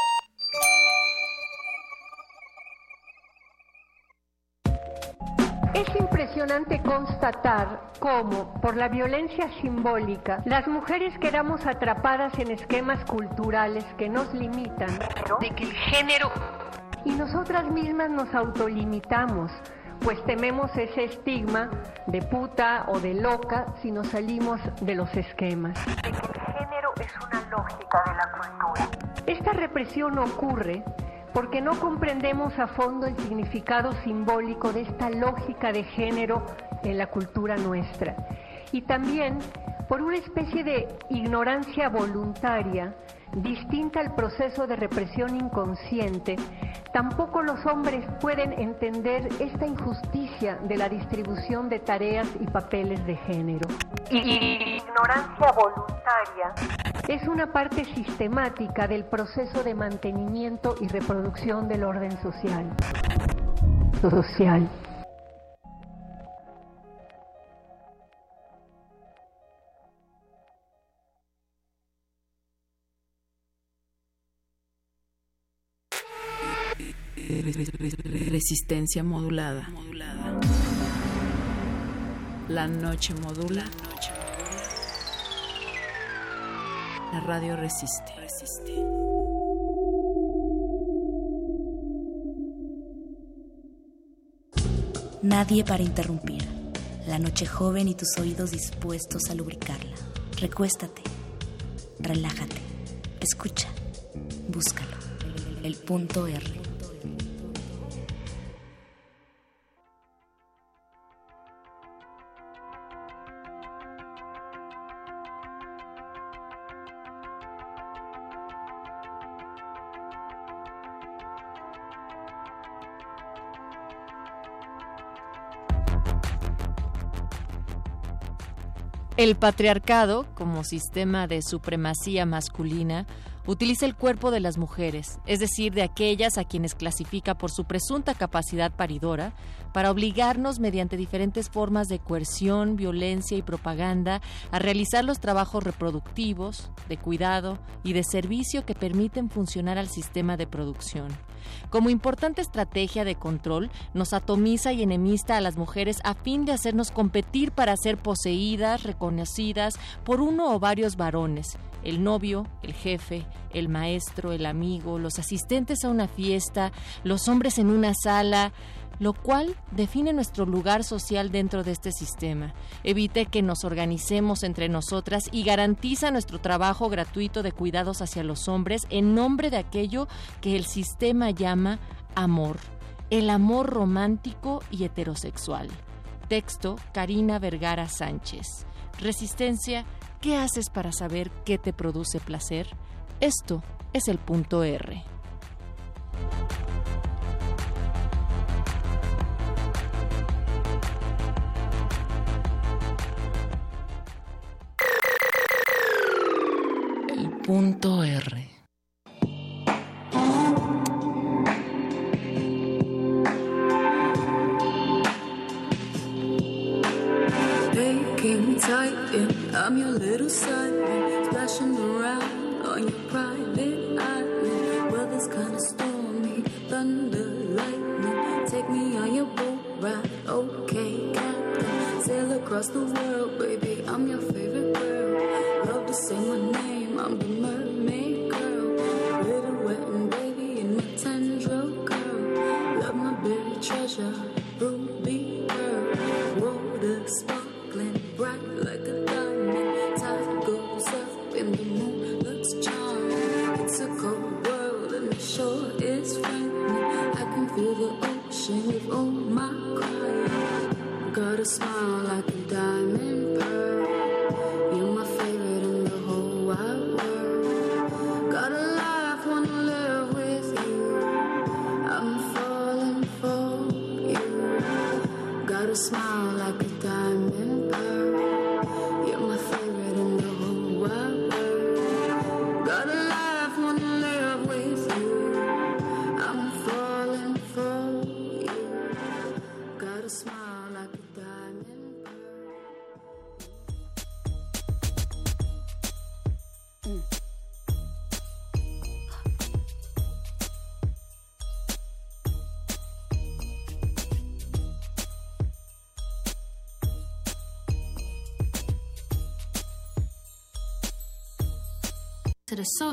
Es impresionante constatar cómo, por la violencia simbólica, las mujeres quedamos atrapadas en esquemas culturales que nos limitan, de que el género... Y nosotras mismas nos autolimitamos, pues tememos ese estigma de puta o de loca si nos salimos de los esquemas. El género es una lógica de la cultura. Esta represión ocurre porque no comprendemos a fondo el significado simbólico de esta lógica de género en la cultura nuestra. Y también por una especie de ignorancia voluntaria distinta al proceso de represión inconsciente, tampoco los hombres pueden entender esta injusticia de la distribución de tareas y papeles de género. Y ignorancia voluntaria es una parte sistemática del proceso de mantenimiento y reproducción del orden social. Social. Resistencia modulada. La noche modula. La radio resiste. Nadie para interrumpir. La noche joven y tus oídos dispuestos a lubricarla. Recuéstate. Relájate. Escucha. Búscalo. El punto R. El patriarcado, como sistema de supremacía masculina, utiliza el cuerpo de las mujeres, es decir, de aquellas a quienes clasifica por su presunta capacidad paridora, para obligarnos mediante diferentes formas de coerción, violencia y propaganda a realizar los trabajos reproductivos, de cuidado y de servicio que permiten funcionar al sistema de producción. Como importante estrategia de control, nos atomiza y enemista a las mujeres a fin de hacernos competir para ser poseídas, reconocidas por uno o varios varones, el novio, el jefe, el maestro, el amigo, los asistentes a una fiesta, los hombres en una sala, lo cual define nuestro lugar social dentro de este sistema, evite que nos organicemos entre nosotras y garantiza nuestro trabajo gratuito de cuidados hacia los hombres en nombre de aquello que el sistema llama amor, el amor romántico y heterosexual. Texto Karina Vergara Sánchez. Resistencia, ¿qué haces para saber qué te produce placer? Esto es el punto R. Punto R. your little sideman, splashing around on your private island. Weather's kinda stormy, thunder, lightning. Take me on your boat ride, okay, captain. Sail across the world, baby, I'm your favorite girl. Love to say my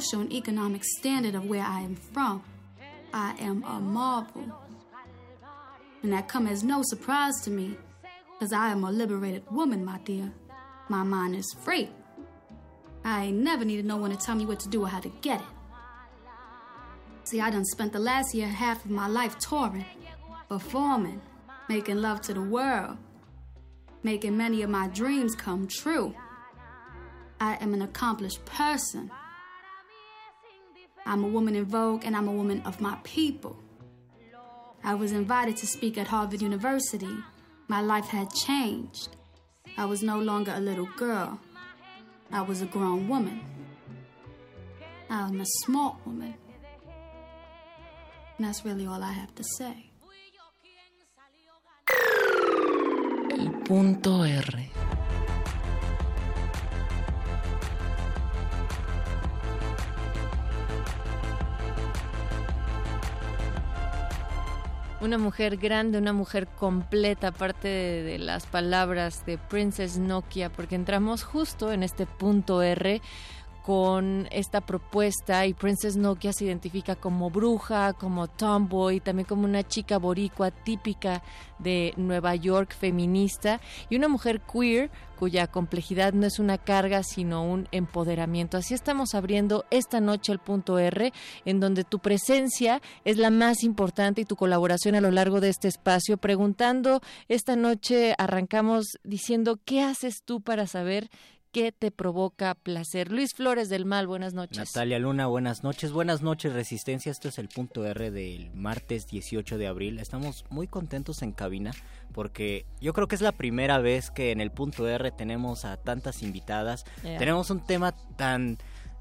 social and economic standard of where I am from, I am a marvel. And that come as no surprise to me, because I am a liberated woman, my dear. My mind is free. I ain't never needed no one to tell me what to do or how to get it. See, I done spent the last year half of my life touring, performing, making love to the world, making many of my dreams come true. I am an accomplished person. I'm a woman in vogue and I'm a woman of my people. I was invited to speak at Harvard University. My life had changed. I was no longer a little girl. I was a grown woman. I'm a smart woman. And that's really all I have to say. El punto R. Una mujer grande, una mujer completa, aparte de, de, las palabras de Princess Nokia, porque entramos justo en este punto R con esta propuesta y Princess Nokia se identifica como bruja, como tomboy, también como una chica boricua típica de Nueva York feminista y una mujer queer cuya complejidad no es una carga sino un empoderamiento. Así estamos abriendo esta noche el punto R en donde tu presencia es la más importante y tu colaboración a lo largo de este espacio. Preguntando, esta noche arrancamos diciendo, ¿qué haces tú para saber qué te provoca placer. Luis Flores del Mal, buenas noches. Natalia Luna, buenas noches. Buenas noches, Resistencia. Esto es el punto R del martes 18 de abril. Estamos muy contentos en cabina porque yo creo que es la primera vez que en el punto R tenemos a tantas invitadas. Yeah. Tenemos un tema tan,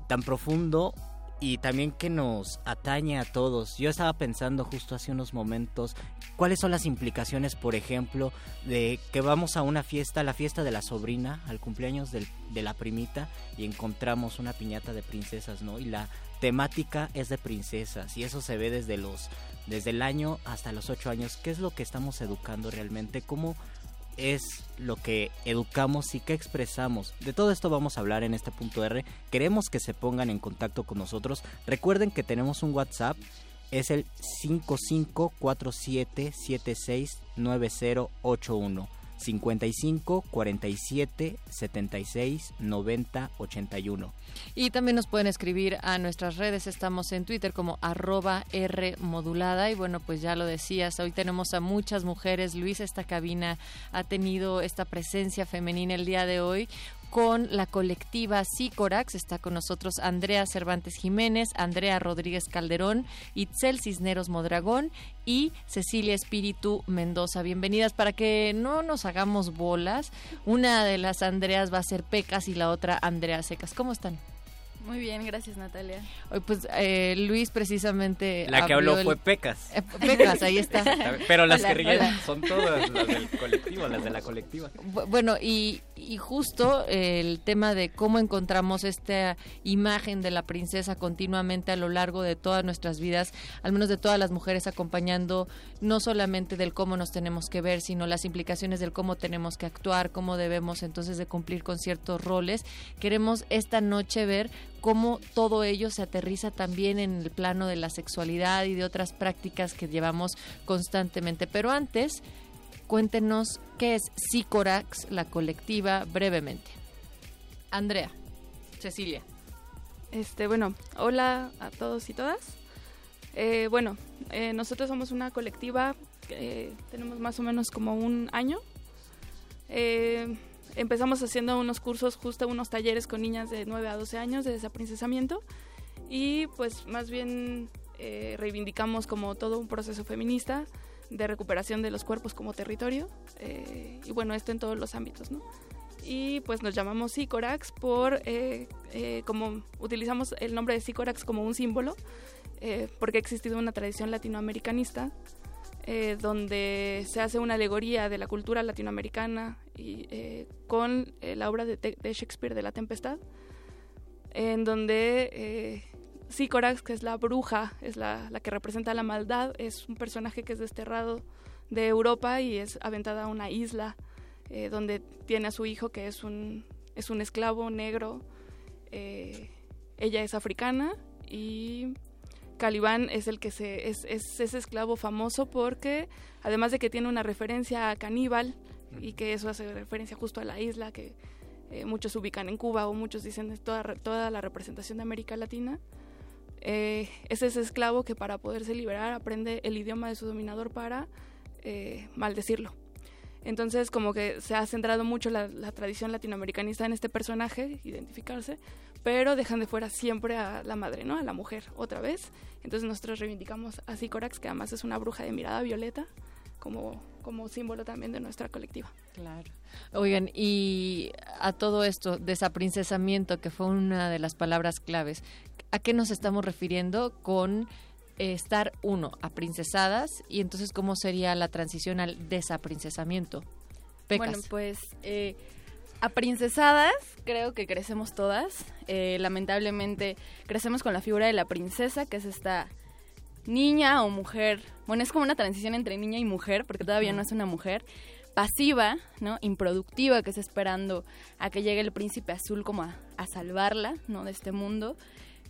tan profundo y también que nos atañe a todos. Yo estaba pensando justo hace unos momentos cuáles son las implicaciones, por ejemplo, de que vamos a una fiesta, la fiesta de la sobrina, al cumpleaños del, de la primita y encontramos una piñata de princesas, ¿no? Y la temática es de princesas y eso se ve desde los desde el año hasta los ocho años. ¿Qué es lo que estamos educando realmente? ¿Cómo es lo que educamos y qué expresamos. De todo esto vamos a hablar en este punto R. Queremos que se pongan en contacto con nosotros. Recuerden que tenemos un WhatsApp. Es el 5547769081. 55 47 76 90 81. Y también nos pueden escribir a nuestras redes, estamos en Twitter como arroba R modulada y bueno, pues ya lo decías, hoy tenemos a muchas mujeres, Luis, esta cabina ha tenido esta presencia femenina el día de hoy con la colectiva Sicorax. Está con nosotros Andrea Cervantes Jiménez, Andrea Rodríguez Calderón, Itzel Cisneros Modragón y Cecilia Espíritu Mendoza. Bienvenidas para que no nos hagamos bolas. Una de las Andreas va a ser Pecas y la otra Andrea Secas. ¿Cómo están? Muy bien, gracias Natalia. Hoy pues eh, Luis precisamente... La que habló el... fue Pecas. Eh, Pecas, ahí está. (laughs) Pero las hola, que ríen son todas las del colectivo, las de la colectiva. Bueno, y, y justo el tema de cómo encontramos esta imagen de la princesa continuamente a lo largo de todas nuestras vidas, al menos de todas las mujeres acompañando no solamente del cómo nos tenemos que ver, sino las implicaciones del cómo tenemos que actuar, cómo debemos entonces de cumplir con ciertos roles. Queremos esta noche ver cómo todo ello se aterriza también en el plano de la sexualidad y de otras prácticas que llevamos constantemente. Pero antes, cuéntenos qué es Sicorax, la colectiva, brevemente. Andrea, Cecilia. Este, bueno, hola a todos y todas. Eh, bueno, eh, nosotros somos una colectiva, eh, tenemos más o menos como un año. Empezamos haciendo unos cursos, justo unos talleres con niñas de 9 a 12 años de desaprincesamiento y pues más bien reivindicamos como todo un proceso feminista de recuperación de los cuerpos como territorio eh, y bueno, esto en todos los ámbitos, ¿no? Y pues nos llamamos Sicorax por, eh, eh, como utilizamos el nombre de Sicorax como un símbolo, porque ha existido una tradición latinoamericanista donde se hace una alegoría de la cultura latinoamericana y, con la obra de, Shakespeare de La Tempestad, en donde Sicorax, que es la bruja, es la, que representa la maldad, es un personaje que es desterrado de Europa y es aventada a una isla eh, donde tiene a su hijo que es un, es un esclavo negro. Eh, ella es africana y Caliban es el que se es, es ese esclavo famoso porque además de que tiene una referencia a caníbal y que eso hace referencia justo a la isla que eh, muchos ubican en Cuba o muchos dicen es toda, toda la representación de América Latina. Eh, es ese esclavo que para poderse liberar aprende el idioma de su dominador para eh, maldecirlo. Entonces como que se ha centrado mucho la, la, tradición latinoamericanista en este personaje, identificarse, pero dejan de fuera siempre a la madre, ¿no? A la mujer, otra vez. Entonces nosotros reivindicamos a Sicorax, que además es una bruja de mirada violeta, como, como símbolo también de nuestra colectiva. Claro. Oigan, y a todo esto, desaprincesamiento, que fue una de las palabras claves, ¿a qué nos estamos refiriendo con estar, uno, aprincesadas y entonces cómo sería la transición al desaprincesamiento? Pecas. Bueno, pues eh, aprincesadas creo que crecemos todas. Eh, lamentablemente crecemos con la figura de la princesa, que es esta niña o mujer. Bueno, es como una transición entre niña y mujer, porque todavía no es una mujer. Pasiva, ¿no? Improductiva, que está esperando a que llegue el príncipe azul como a, a salvarla, ¿no? De este mundo.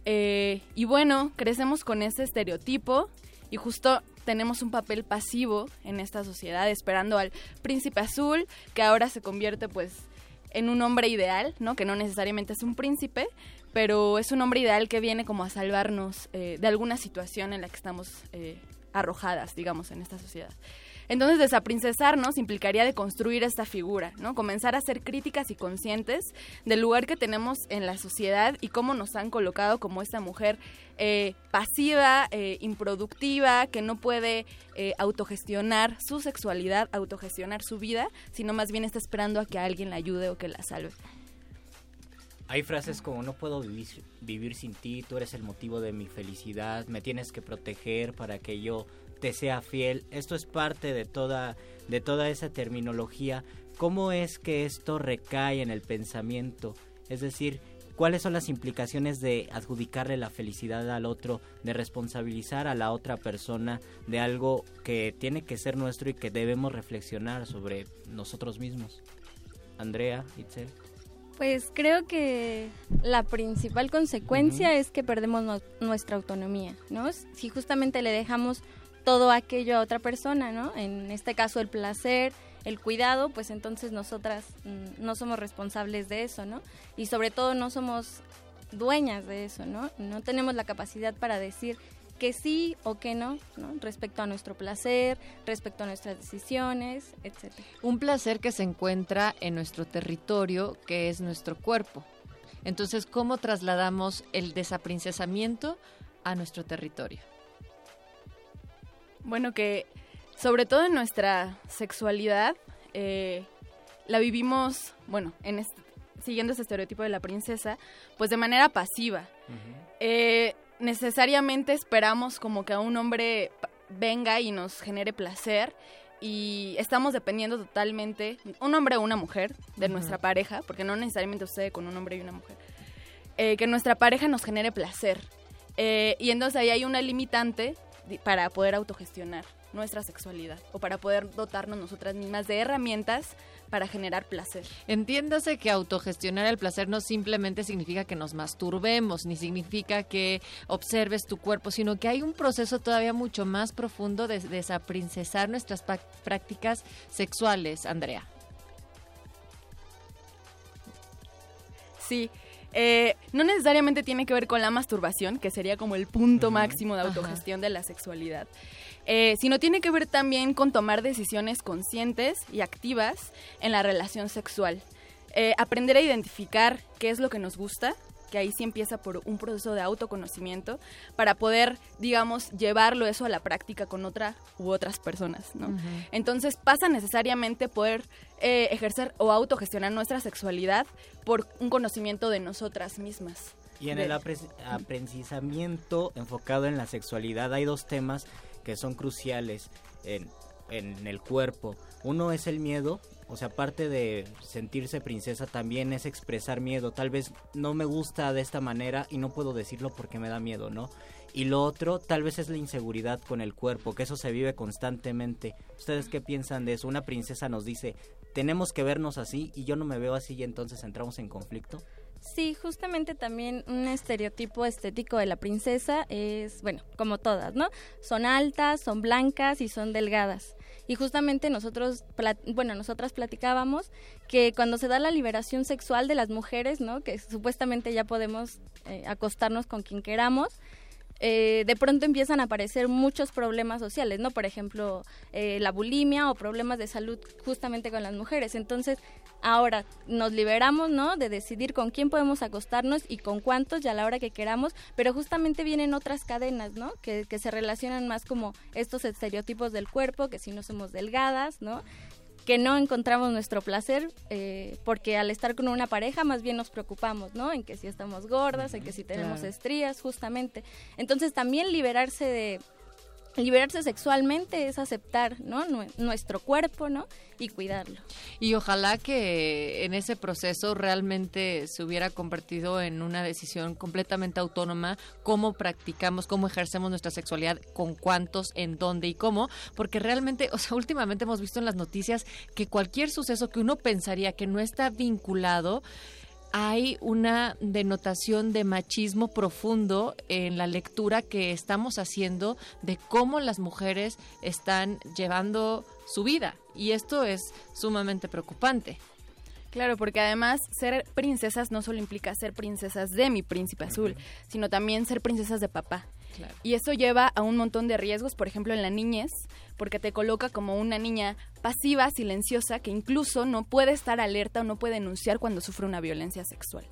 Eh, y bueno, crecemos con ese estereotipo y justo tenemos un papel pasivo en esta sociedad esperando al príncipe azul que ahora se convierte pues en un hombre ideal, ¿no? Que no necesariamente es un príncipe, pero es un hombre ideal que viene como a salvarnos eh, de alguna situación en la que estamos eh, arrojadas, digamos, en esta sociedad. Entonces, desaprincesarnos implicaría de construir esta figura, ¿no? Comenzar a ser críticas y conscientes del lugar que tenemos en la sociedad y cómo nos han colocado como esta mujer eh, pasiva, eh, improductiva, que no puede eh, autogestionar su sexualidad, autogestionar su vida, sino más bien está esperando a que alguien la ayude o que la salve. Hay frases como no puedo vivir, vivir sin ti, tú eres el motivo de mi felicidad, me tienes que proteger para que yo te sea fiel. Esto es parte de toda, de toda esa terminología. ¿Cómo es que esto recae en el pensamiento? Es decir, ¿cuáles son las implicaciones de adjudicarle la felicidad al otro, de responsabilizar a la otra persona de algo que tiene que ser nuestro y que debemos reflexionar sobre nosotros mismos? Andrea, Itzel. Pues creo que la principal consecuencia es que perdemos no, nuestra autonomía, ¿no? Si justamente le dejamos todo aquello a otra persona, ¿no? En este caso el placer, el cuidado, pues entonces nosotras mm, no somos responsables de eso, ¿no? Y sobre todo no somos dueñas de eso, ¿no? No tenemos la capacidad para decir que sí o que no, ¿no? Respecto a nuestro placer, respecto a nuestras decisiones, etc. Un placer que se encuentra en nuestro territorio, que es nuestro cuerpo. Entonces, ¿cómo trasladamos el desaprincesamiento a nuestro territorio? Bueno, que sobre todo en nuestra sexualidad, eh, la vivimos, bueno, en siguiendo ese estereotipo de la princesa, pues de manera pasiva. Eh, necesariamente esperamos como que a un hombre venga y nos genere placer y estamos dependiendo totalmente, un hombre o una mujer, de nuestra pareja, porque no necesariamente sucede con un hombre y una mujer, eh, que nuestra pareja nos genere placer. y entonces ahí hay una limitante para poder autogestionar nuestra sexualidad o para poder dotarnos nosotras mismas de herramientas para generar placer. Entiéndase que autogestionar el placer no simplemente significa que nos masturbemos, ni significa que observes tu cuerpo, sino que hay un proceso todavía mucho más profundo de desaprincesar nuestras prácticas sexuales, Andrea. Sí, eh, no necesariamente tiene que ver con la masturbación, que sería como el punto máximo de autogestión de la sexualidad, eh, sino tiene que ver también con tomar decisiones conscientes y activas en la relación sexual. Eh, aprender a identificar qué es lo que nos gusta, que ahí sí empieza por un proceso de autoconocimiento para poder, digamos, llevarlo eso a la práctica con otra u otras personas, ¿no? Entonces pasa necesariamente poder eh, ejercer o autogestionar nuestra sexualidad por un conocimiento de nosotras mismas. Y en el aprendizamiento enfocado en la sexualidad hay dos temas que son cruciales en, en el cuerpo. Uno es el miedo o sea, aparte de sentirse princesa, también es expresar miedo. Tal vez no me gusta de esta manera y no puedo decirlo porque me da miedo, ¿no? Y lo otro, tal vez es la inseguridad con el cuerpo, que eso se vive constantemente. ¿Ustedes qué piensan de eso? Una princesa nos dice, tenemos que vernos así y yo no me veo así y entonces entramos en conflicto. Sí, justamente también un estereotipo estético de la princesa es, bueno, como todas, ¿no? Son altas, son blancas y son delgadas. Y justamente nosotros, bueno, nosotras platicábamos que cuando se da la liberación sexual de las mujeres, ¿no? Que supuestamente ya podemos eh, acostarnos con quien queramos, eh, de pronto empiezan a aparecer muchos problemas sociales, ¿no? Por ejemplo, eh, la bulimia o problemas de salud justamente con las mujeres. Entonces, ahora nos liberamos, ¿no? De decidir con quién podemos acostarnos y con cuántos y a la hora que queramos, pero justamente vienen otras cadenas, ¿no? Que, que se relacionan más como estos estereotipos del cuerpo, que si no somos delgadas, ¿no? Que no encontramos nuestro placer eh, porque al estar con una pareja más bien nos preocupamos, ¿no? En que si estamos gordas, en que si tenemos estrías, justamente. Entonces también liberarse de liberarse sexualmente es aceptar ¿no? nuestro cuerpo ¿no? y cuidarlo. Y ojalá que en ese proceso realmente se hubiera convertido en una decisión completamente autónoma cómo practicamos, cómo ejercemos nuestra sexualidad, con cuántos, en dónde y cómo, porque realmente, o sea, últimamente hemos visto en las noticias que cualquier suceso que uno pensaría que no está vinculado, hay una denotación de machismo profundo en la lectura que estamos haciendo de cómo las mujeres están llevando su vida. Y esto es sumamente preocupante. Claro, porque además ser princesas no solo implica ser princesas de mi príncipe azul, sino también ser princesas de papá. Y eso lleva a un montón de riesgos, por ejemplo, en la niñez, porque te coloca como una niña pasiva, silenciosa, que incluso no puede estar alerta o no puede denunciar cuando sufre una violencia sexual.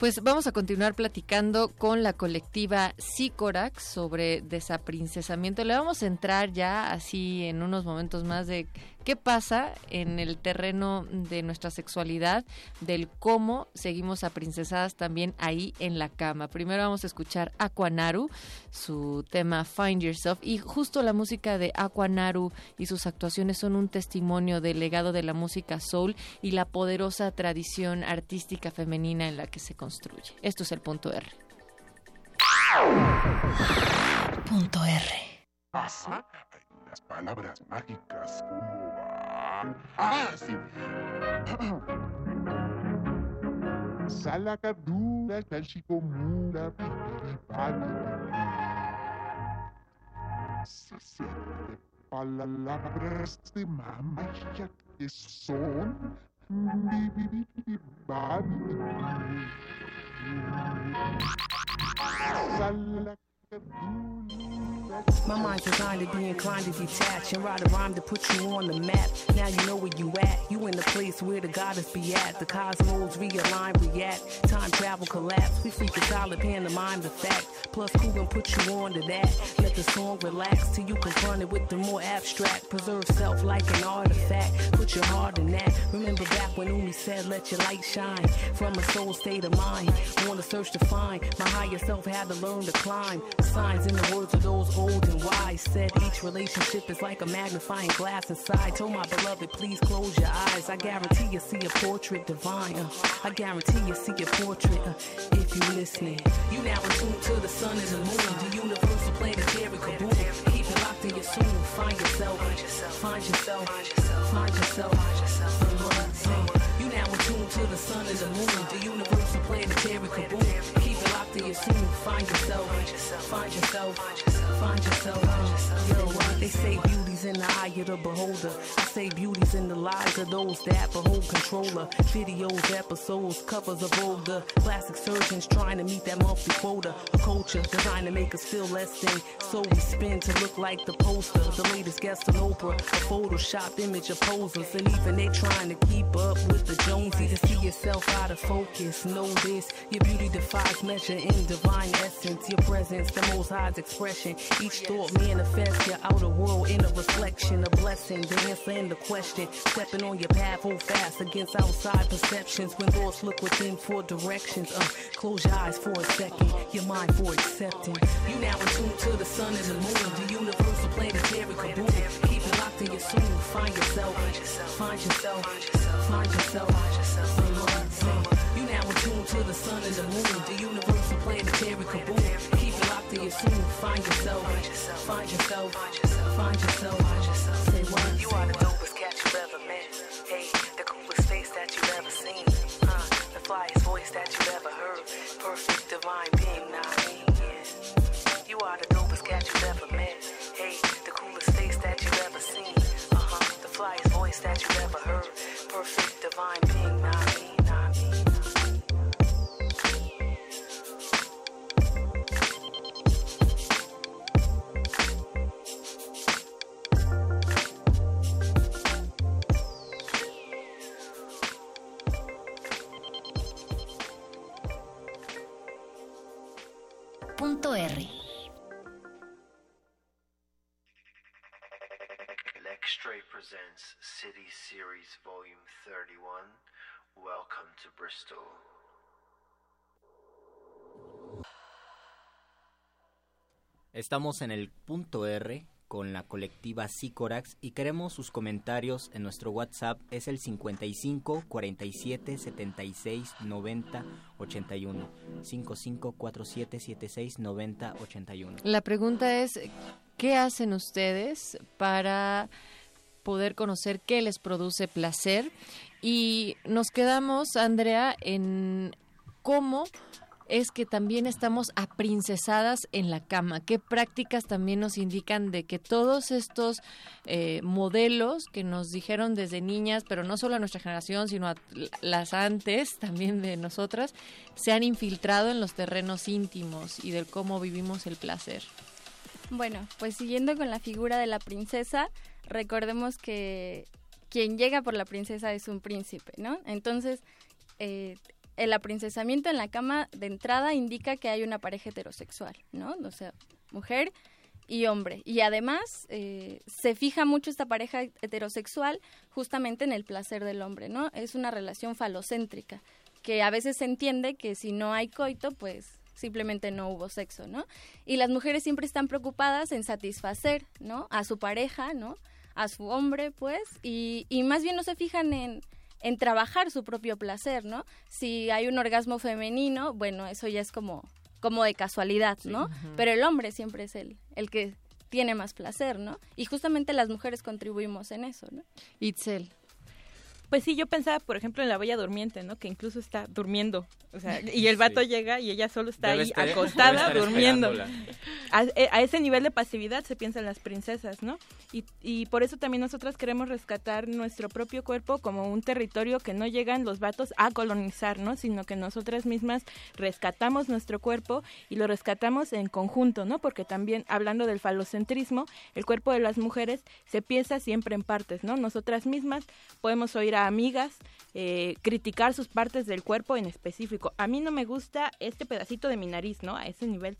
Pues vamos a continuar platicando con la colectiva Sicorax sobre desaprincesamiento. Le vamos a entrar ya así en unos momentos más de qué pasa en el terreno de nuestra sexualidad, del cómo seguimos aprincesadas también ahí en la cama. Primero vamos a escuchar Aquanaru, su tema Find Yourself, y justo la música de Aquanaru y sus actuaciones son un testimonio del legado de la música soul y la poderosa tradición artística femenina en la que se construye. Esto es el punto R. Punto R. Pasa las palabras mágicas como... Ah, sí. Shashicomura, Pipiripani. Se siente palabras de mamaya que son... My mind's designed to be inclined to detach and write a rhyme to put you on the map. Now you know where you at. You in the place where the goddess be at. The cosmos realign, react. Time travel collapse. We freak the solid pantomime the fact. Plus, who gon' put you on to that? Let the song relax till you confront it with the more abstract. Preserve self like an artifact. Put your heart in that. Remember back when Umi said, let your light shine. From a soul state of mind. Wanna search to find. My higher self had to learn to climb. Signs in the words of those old and wise said each relationship is like a magnifying glass inside. Told my beloved, please close your eyes. I guarantee you see a portrait divine. Uh, I guarantee you see a portrait uh, if you listening. You now attuned to the sun and the moon, the universal planetary kaboom. Keep it locked in your soul. Find yourself, find yourself, find yourself. You now attuned to the sun and the moon, the universal planetary kaboom. Keep it locked in your soul. Find yourself, find yourself, find yourself. Yo, uh, they say beauty's in the eye of the beholder. I say beauty's in the lives of those that behold controller. Videos, episodes, covers of older. Plastic surgeons trying to meet that monthly quota. A culture designed to make us feel less than. So we spin to look like the poster. The latest guest on Oprah. A photoshopped image of posers. And even they trying to keep up with the Jonesy to see yourself out of focus. Know this, your beauty defies measure in divine essence. Your presence, the most high's expression. Each thought manifests your outer world in a reflection. A blessing, the answer and the question. Stepping on your path, hold fast against outside perceptions. When thoughts look within for directions. Uh, close your eyes for a second, your mind for accepting. You now attuned to the sun and the moon, the universal planetary kaboom. Keep it locked in your soul. Find yourself, find yourself, find yourself. What, say. You now attuned to the sun and the moon, the universal planetary kaboom. Keep it you soon find yourself? Find yourself. Find yourself. Find yourself. Find yourself. Say what? You are the dopest cat you ever met. Hey, the coolest face that you've ever seen. Uh, the flyest voice that you've ever heard. Perfect divine being, not me. You are the dopest cat you've ever met. Hey, the coolest face that you've ever seen. Uh huh. The flyest voice that you've ever heard. Perfect divine. Estamos en el punto R con la colectiva Sicorax y queremos sus comentarios en nuestro WhatsApp. Es el 55 47 76 90 81 55 47 76 90 81 La pregunta es, ¿qué hacen ustedes para poder conocer qué les produce placer? Y nos quedamos, Andrea, en cómo es que también estamos aprincesadas en la cama. ¿Qué prácticas también nos indican de que todos estos eh, modelos que nos dijeron desde niñas, pero no solo a nuestra generación, sino a las antes también de nosotras, se han infiltrado en los terrenos íntimos y del cómo vivimos el placer? Bueno, pues siguiendo con la figura de la princesa, recordemos que quien llega por la princesa es un príncipe, ¿no? Entonces, eh, el aprincesamiento en la cama de entrada indica que hay una pareja heterosexual, ¿no? O sea, mujer y hombre. Y además eh, se fija mucho esta pareja heterosexual justamente en el placer del hombre, ¿no? Es una relación falocéntrica, que a veces se entiende que si no hay coito, pues simplemente no hubo sexo, ¿no? Y las mujeres siempre están preocupadas en satisfacer, ¿no? A su pareja, ¿no? A su hombre, pues, y, y más bien no se fijan en en trabajar su propio placer, ¿no? Si hay un orgasmo femenino, bueno, eso ya es como, como de casualidad, ¿no? Pero el hombre siempre es el, el que tiene más placer, ¿no? Y justamente las mujeres contribuimos en eso, ¿no? Itzel. Pues sí, yo pensaba, por ejemplo, en la Bella Durmiente, ¿no? Que incluso está durmiendo. O sea, (laughs) y el vato llega y ella solo está Debe ahí estar- acostada durmiendo. A, eh, a ese nivel de pasividad se piensan las princesas, ¿no? Y, y por eso también nosotras queremos rescatar nuestro propio cuerpo como un territorio que no llegan los vatos a colonizar, ¿no? Sino que nosotras mismas rescatamos nuestro cuerpo y lo rescatamos en conjunto, ¿no? Porque también, hablando del falocentrismo, el cuerpo de las mujeres se piensa siempre en partes, ¿no? Nosotras mismas podemos oír a amigas eh, criticar sus partes del cuerpo en específico. A mí no me gusta este pedacito de mi nariz, ¿no? A ese nivel.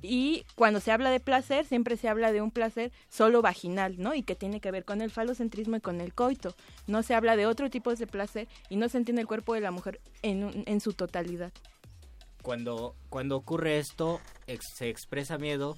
Y cuando se habla de placer, siempre se habla de un placer solo vaginal, ¿no? Y que tiene que ver con el falocentrismo y con el coito. No se habla de otro tipo de placer y no se entiende el cuerpo de la mujer en, en su totalidad. Cuando, cuando ocurre esto, ex- se expresa miedo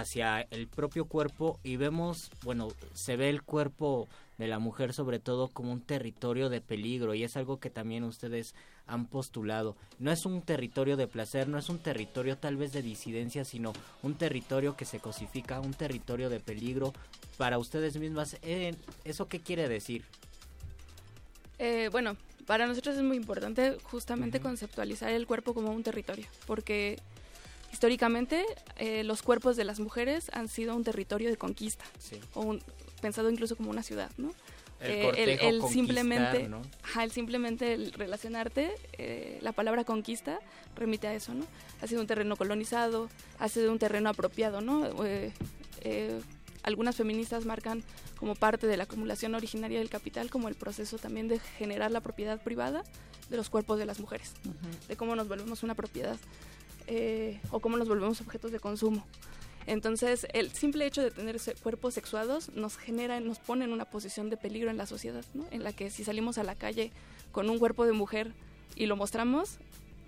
hacia el propio cuerpo y vemos, bueno, se ve el cuerpo de la mujer sobre todo como un territorio de peligro y es algo que también ustedes han postulado. No es un territorio de placer, no es un territorio tal vez de disidencia, sino un territorio que se cosifica, un territorio de peligro para ustedes mismas. Eh, ¿Eso qué quiere decir? Eh, bueno, para nosotros es muy importante justamente conceptualizar el cuerpo como un territorio, porque históricamente eh, los cuerpos de las mujeres han sido un territorio de conquista, o un- pensado incluso como una ciudad, ¿no? El Eh, simplemente, ¿no? ajá, el simplemente el relacionarte, eh, la palabra conquista remite a eso, ¿no? Ha sido un terreno colonizado, ha sido un terreno apropiado, ¿no? Eh, eh, algunas feministas marcan como parte de la acumulación originaria del capital como el proceso también de generar la propiedad privada de los cuerpos de las mujeres, de cómo nos volvemos una propiedad eh, o cómo nos volvemos objetos de consumo. Entonces, el simple hecho de tener cuerpos sexuados nos genera, nos pone en una posición de peligro en la sociedad. En la que si salimos a la calle con un cuerpo de mujer y lo mostramos,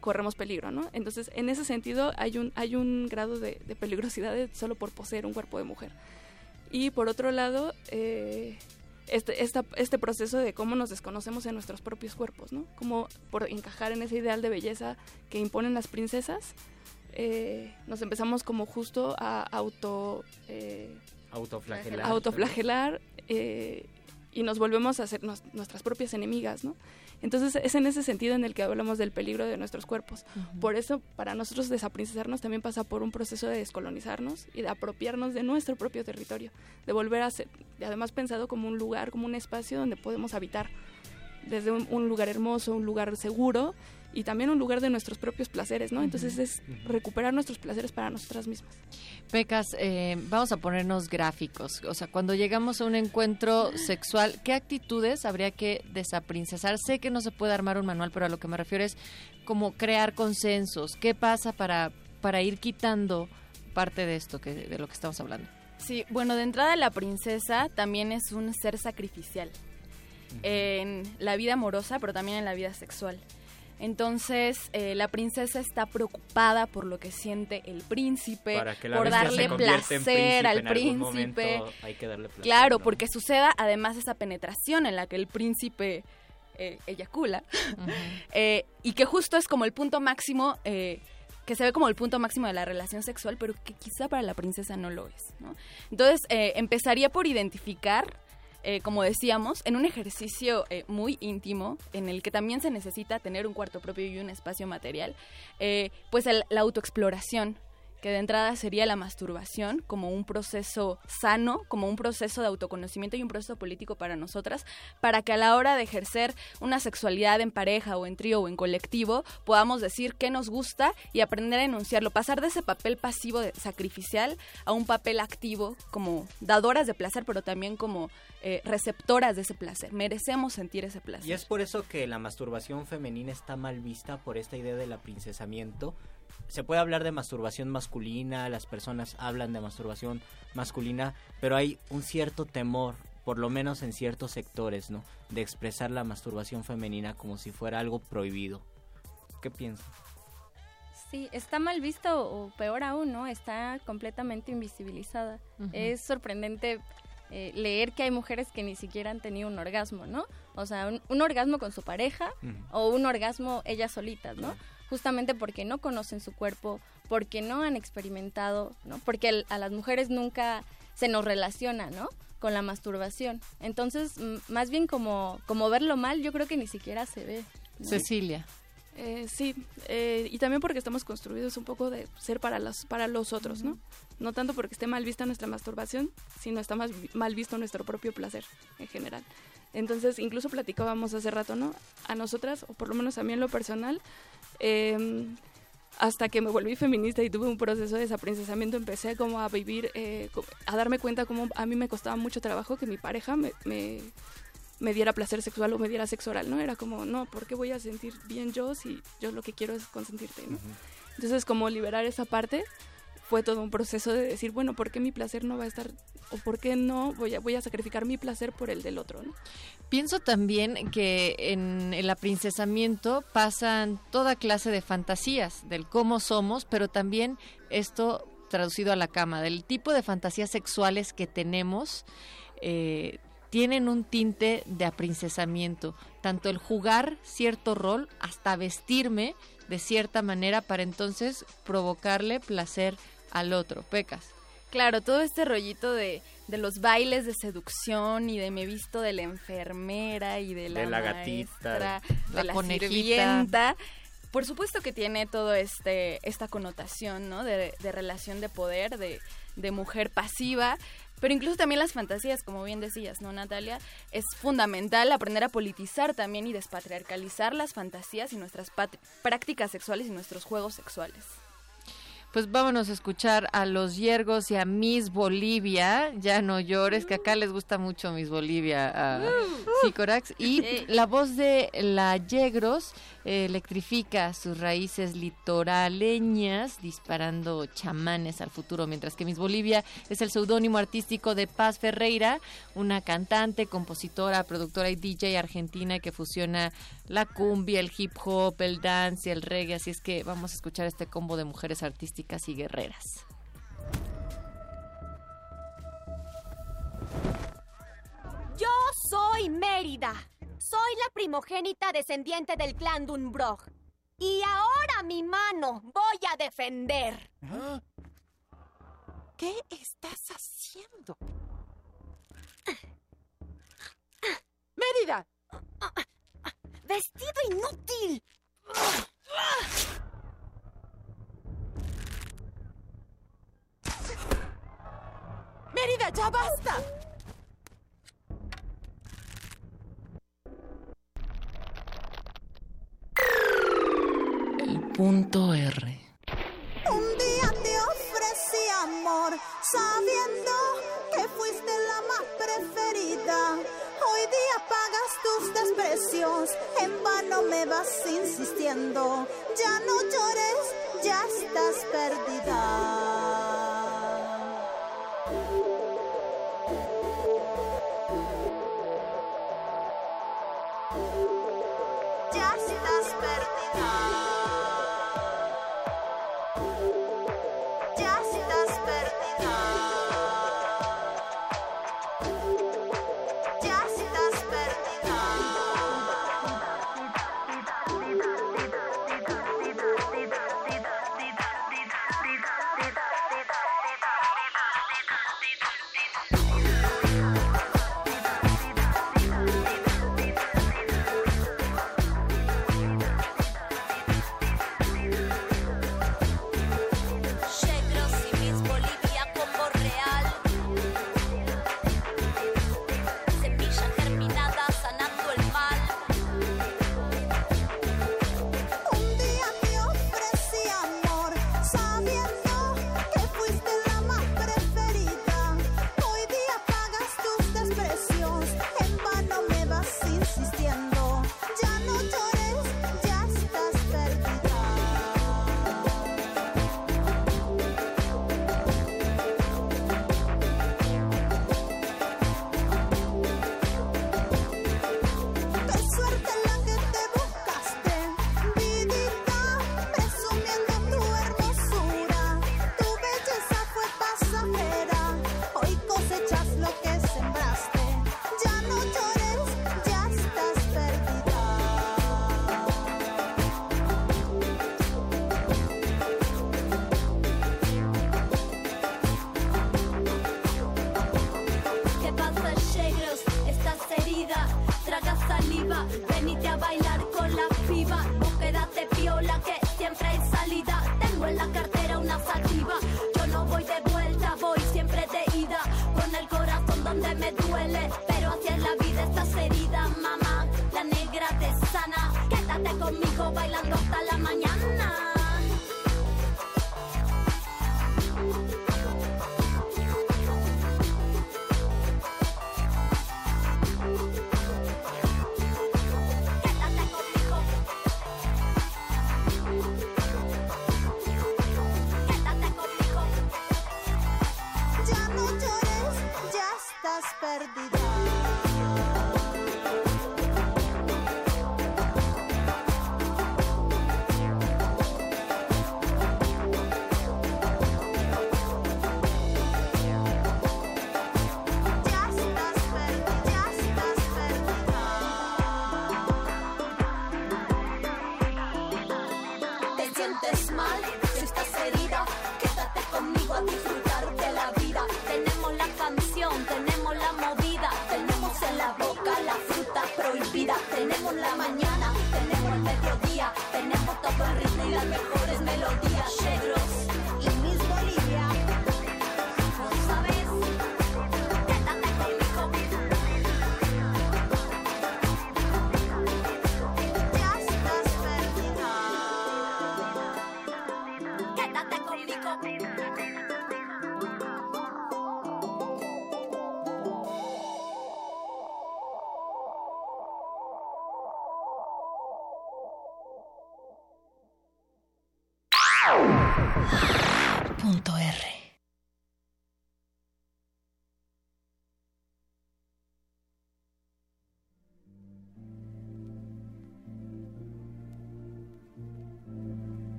corremos peligro, ¿no? Entonces, en ese sentido, hay un, hay un grado de, peligrosidad solo por poseer un cuerpo de mujer. Y por otro lado, eh, este, esta- este proceso de cómo nos desconocemos en nuestros propios cuerpos, ¿no? Como por encajar en ese ideal de belleza que imponen las princesas, eh, nos empezamos como justo a auto... eh, Autoflagelar. autoflagelar eh, y nos volvemos a ser nos- nuestras propias enemigas, ¿no? Entonces es en ese sentido en el que hablamos del peligro de nuestros cuerpos. Por eso para nosotros desaprincesarnos también pasa por un proceso de descolonizarnos y de apropiarnos de nuestro propio territorio, de volver a ser, además pensado como un lugar, como un espacio donde podemos habitar desde un, un lugar hermoso, un lugar seguro y también un lugar de nuestros propios placeres, ¿no? Entonces es recuperar nuestros placeres para nosotras mismas. Pecas, eh, vamos a ponernos gráficos. O sea, cuando llegamos a un encuentro sexual, ¿qué actitudes habría que desaprincesar? Sé que no se puede armar un manual, pero a lo que me refiero es como crear consensos. ¿Qué pasa para, para ir quitando parte de esto, que, de lo que estamos hablando? Sí, bueno, de entrada la princesa también es un ser sacrificial en la vida amorosa, pero también en la vida sexual. Entonces, eh, la princesa está preocupada por lo que siente el príncipe, por darle placer al príncipe. momento hay que darle placer, Claro, ¿no? porque suceda además esa penetración en la que el príncipe eh, eyacula. (laughs) Eh, y que justo es como el punto máximo, eh, que se ve como el punto máximo de la relación sexual, pero que quizá para la princesa no lo es. ¿no? Entonces, eh, empezaría por identificar, eh, como decíamos, en un ejercicio eh, muy íntimo, en el que también se necesita tener un cuarto propio y un espacio material, eh, pues el- la autoexploración que de entrada sería la masturbación como un proceso sano, como un proceso de autoconocimiento y un proceso político para nosotras, para que a la hora de ejercer una sexualidad en pareja o en trío o en colectivo podamos decir qué nos gusta y aprender a enunciarlo, pasar de ese papel pasivo de- sacrificial a un papel activo como dadoras de placer, pero también como eh, receptoras de ese placer. Merecemos sentir ese placer. Y es por eso que la masturbación femenina está mal vista por esta idea del aprincesamiento. Se puede hablar de masturbación masculina, las personas hablan de masturbación masculina, pero hay un cierto temor, por lo menos en ciertos sectores, ¿no? De expresar la masturbación femenina como si fuera algo prohibido. ¿Qué piensas? Sí, está mal visto o peor aún, ¿no? Está completamente invisibilizada. Es sorprendente eh, leer que hay mujeres que ni siquiera han tenido un orgasmo, ¿no? O sea, un, un orgasmo con su pareja o un orgasmo ellas solitas, ¿no? Justamente porque no conocen su cuerpo, porque no han experimentado, ¿no? Porque el- a las mujeres nunca se nos relaciona, ¿no? Con la masturbación. Entonces, más bien como, como verlo mal, yo creo que ni siquiera se ve. ¿no? Cecilia. Eh, sí, eh, y también porque estamos construidos un poco de ser para los, para los otros, ¿no? No tanto porque esté mal vista nuestra masturbación, sino está más mal visto nuestro propio placer en general. Entonces, incluso platicábamos hace rato, ¿no? A nosotras, o por lo menos a mí en lo personal, eh, hasta que me volví feminista y tuve un proceso de desaprincesamiento, empecé como a vivir, eh, a darme cuenta como a mí me costaba mucho trabajo que mi pareja me, me, me diera placer sexual o me diera sexo oral, ¿no? Era como, no, ¿por qué voy a sentir bien yo si yo lo que quiero es consentirte, ¿no? Entonces, como liberar esa parte fue todo un proceso de decir, bueno, ¿por qué mi placer no va a estar, o por qué no voy a, voy a sacrificar mi placer por el del otro, ¿no? Pienso también que en el aprincesamiento pasan toda clase de fantasías del cómo somos, pero también esto traducido a la cama, del tipo de fantasías sexuales que tenemos, eh, tienen un tinte de aprincesamiento, tanto el jugar cierto rol hasta vestirme de cierta manera para entonces provocarle placer al otro. Pecas. Claro, todo este rollito de, de los bailes de seducción y de me visto de la enfermera y de la, De la gatita, maestra, la de la conejita. sirvienta. Por supuesto que tiene todo este esta connotación, ¿no? De, de relación de poder, de, de mujer pasiva. Pero incluso también las fantasías, como bien decías, ¿no, Natalia? Es fundamental aprender a politizar también y despatriarcalizar las fantasías y nuestras prácticas sexuales y nuestros juegos sexuales. Pues vámonos a escuchar a los Yergos y a Miss Bolivia. Ya no llores, que acá les gusta mucho Miss Bolivia a Sicorax. Y Sí. la voz de la Yegros electrifica sus raíces litoraleñas, disparando chamanes al futuro. Mientras que Miss Bolivia es el seudónimo artístico de Paz Ferreira, una cantante, compositora, productora y DJ argentina que fusiona la cumbia, el hip hop, el dance y el reggae. Así es que vamos a escuchar este combo de mujeres artísticas y guerreras. Yo soy Mérida. Soy la primogénita descendiente del clan Dunbrog. Y ahora mi mano voy a defender. ¿Ah? ¿Qué estás haciendo? ¡Mérida! ¡Vestido inútil! ¡Mérida, ya basta! Un día te ofrecí amor, sabiendo que fuiste la más preferida. Hoy día pagas tus desprecios, en vano me vas insistiendo. Ya no llores, ya estás perdida.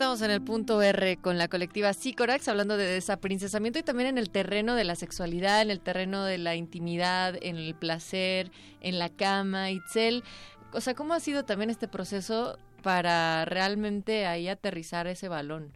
Estamos en el punto R con la colectiva Sicorax hablando de desaprincesamiento y también en el terreno de la sexualidad, en el terreno de la intimidad, en el placer, en la cama. Itzel, o sea, ¿cómo ha sido también este proceso para realmente ahí aterrizar ese balón?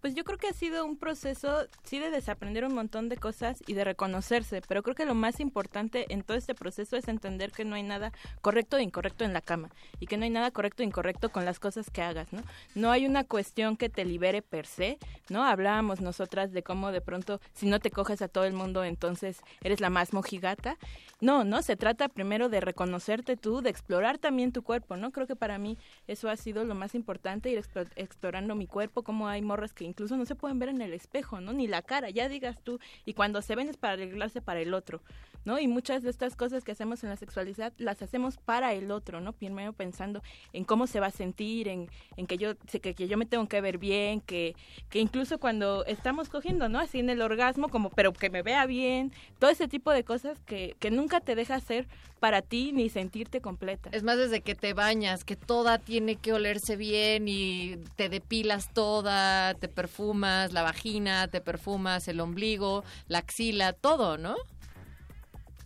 Pues yo creo que ha sido un proceso, sí, de desaprender un montón de cosas y de reconocerse, pero creo que lo más importante en todo este proceso es entender que no hay nada correcto e incorrecto en la cama y que no hay nada correcto e incorrecto con las cosas que hagas, ¿no? No hay una cuestión que te libere per se, ¿no? Hablábamos nosotras de cómo de pronto si no te coges a todo el mundo entonces eres la más mojigata. No, no, se trata primero de reconocerte tú, de explorar también tu cuerpo, ¿no? Creo que para mí eso ha sido lo más importante, ir explo- explorando mi cuerpo, cómo hay morras que incluso no se pueden ver en el espejo, ¿no? Ni la cara, ya digas tú, y cuando se ven es para arreglarse para el otro, ¿no? Y muchas de estas cosas que hacemos en la sexualidad las hacemos para el otro, ¿no? Primero pensando en cómo se va a sentir, en, en que yo que, que yo me tengo que ver bien, que, que incluso cuando estamos cogiendo, ¿no? Así en el orgasmo, como, pero que me vea bien, todo ese tipo de cosas que, que nunca te deja hacer para ti ni sentirte completa. Es más desde que te bañas, que toda tiene que olerse bien y te depilas toda, te perfumas la vagina, te perfumas el ombligo, la axila, todo, ¿no?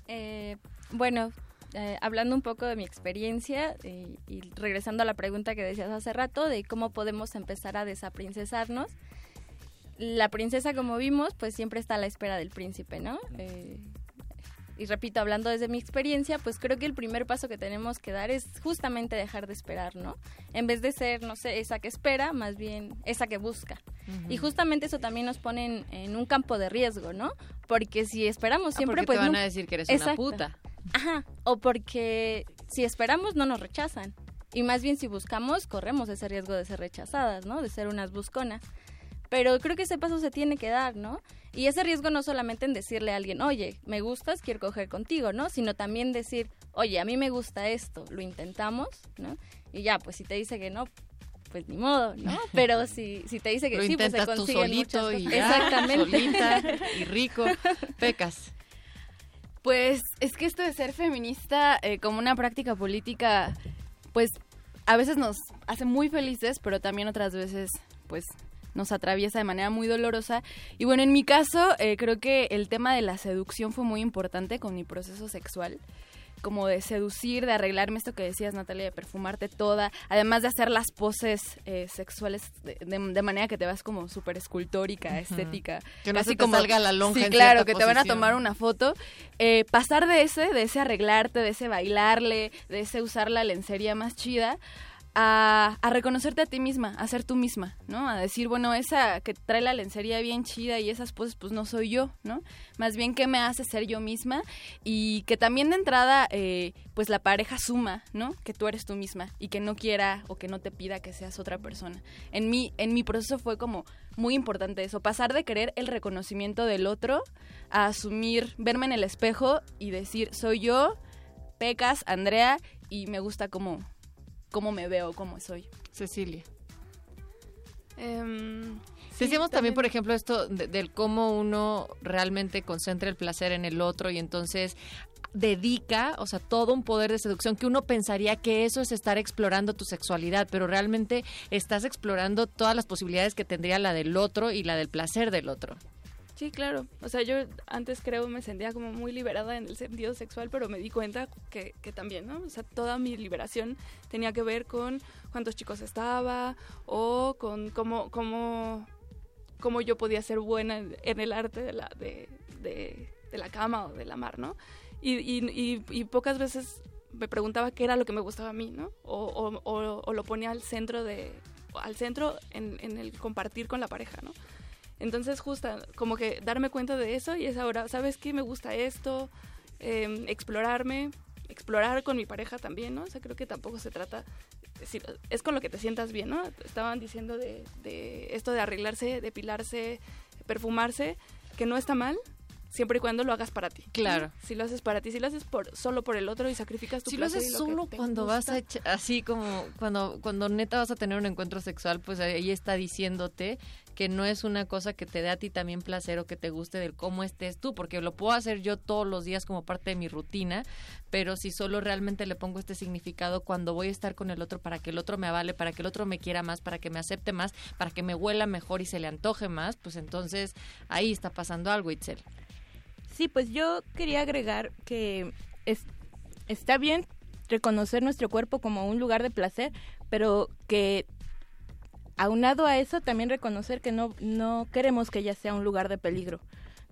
Eh, bueno, eh, hablando un poco de mi experiencia eh, y regresando a la pregunta que decías hace rato de cómo podemos empezar a desaprincesarnos, la princesa, como vimos, pues siempre está a la espera del príncipe, ¿no? Eh, y repito, hablando desde mi experiencia, pues creo que el primer paso que tenemos que dar es justamente dejar de esperar, ¿no? En vez de ser, no sé, esa que espera, más bien esa que busca. Y justamente eso también nos pone en, en un campo de riesgo, ¿no? Porque si esperamos Ah, siempre, porque pues... te van a decir que eres una puta. Ajá, o porque si esperamos no nos rechazan. Y más bien si buscamos, corremos ese riesgo de ser rechazadas, ¿no? De ser unas busconas. Pero creo que ese paso se tiene que dar, ¿no? Y ese riesgo no solamente en decirle a alguien, oye, me gustas, quiero coger contigo, ¿no? Sino también decir, oye, a mí me gusta esto, lo intentamos, ¿no? Y ya, pues si te dice que no, pues ni modo, ¿no? (laughs) Pero si, si te dice que Lo sí, pues se intentas tú consiguen solito muchas y cosas. ya, Exactamente. solita (laughs) y rico. Pecas. Pues es que esto de ser feminista eh, como una práctica política, pues a veces nos hace muy felices, pero también otras veces, pues nos atraviesa de manera muy dolorosa. Y bueno, en mi caso, eh, creo que el tema de la seducción fue muy importante con mi proceso sexual como de seducir, de arreglarme esto que decías, Natalia, de perfumarte toda, además de hacer las poses eh, sexuales de, de- de manera que te vas como súper escultórica, estética. Que no casi se te como, salga la lonja Sí, en claro, que te van a tomar una foto. Eh, pasar de ese, de ese arreglarte, de ese bailarle, de ese usar la lencería más chida, a, reconocerte a ti misma, a ser tú misma, ¿no? A decir, bueno, esa que trae la lencería bien chida y esas poses, pues no soy yo, ¿no? Más bien que me hace ser yo misma y que también de entrada, eh, pues la pareja suma, ¿no? Que tú eres tú misma y que no quiera o que no te pida que seas otra persona. En mi, en mi proceso fue como muy importante eso, pasar de querer el reconocimiento del otro a asumir, verme en el espejo y decir, soy yo, Pecas, Andrea, y me gusta cómo, cómo me veo, cómo soy. Cecilia. Em, Decíamos también, por ejemplo, esto de- del cómo uno realmente concentra el placer en el otro y entonces dedica, o sea, todo un poder de seducción que uno pensaría que eso es estar explorando tu sexualidad, pero realmente estás explorando todas las posibilidades que tendría la del otro y la del placer del otro. Sí, claro. O sea, yo antes creo me sentía como muy liberada en el sentido sexual, pero me di cuenta que, también, ¿no? O sea, toda mi liberación tenía que ver con cuántos chicos estaba o con cómo, cómo, cómo yo podía ser buena en, en el arte de la, de, de, de la cama o de la mar, ¿no? Y, y, y, y pocas veces me preguntaba qué era lo que me gustaba a mí, ¿no? O, o, o, o lo ponía al centro de al centro en, en el compartir con la pareja, ¿no? Entonces, justo como que darme cuenta de eso y es ahora, ¿sabes qué? Me gusta esto, eh, explorarme, explorar con mi pareja también, ¿no? O sea, creo que tampoco se trata, es, es con lo que te sientas bien, ¿no? Estaban diciendo de, de esto de arreglarse, depilarse, perfumarse, que no está mal, siempre y cuando lo hagas para ti. Claro. Si lo haces para ti, si lo haces por, solo por el otro y sacrificas tu Si lo haces y que solo te cuando vas a gusta. echa- así como cuando cuando neta vas a tener un encuentro sexual, pues ahí está diciéndote que no es una cosa que te dé a ti también placer o que te guste del cómo estés tú, porque lo puedo hacer yo todos los días como parte de mi rutina, pero si solo realmente le pongo este significado cuando voy a estar con el otro para que el otro me avale, para que el otro me quiera más, para que me acepte más, para que me huela mejor y se le antoje más, pues entonces ahí está pasando algo, Itzel. Sí, pues yo quería agregar que es, está bien reconocer nuestro cuerpo como un lugar de placer, pero que aunado a eso también reconocer que no, no queremos que ella sea un lugar de peligro.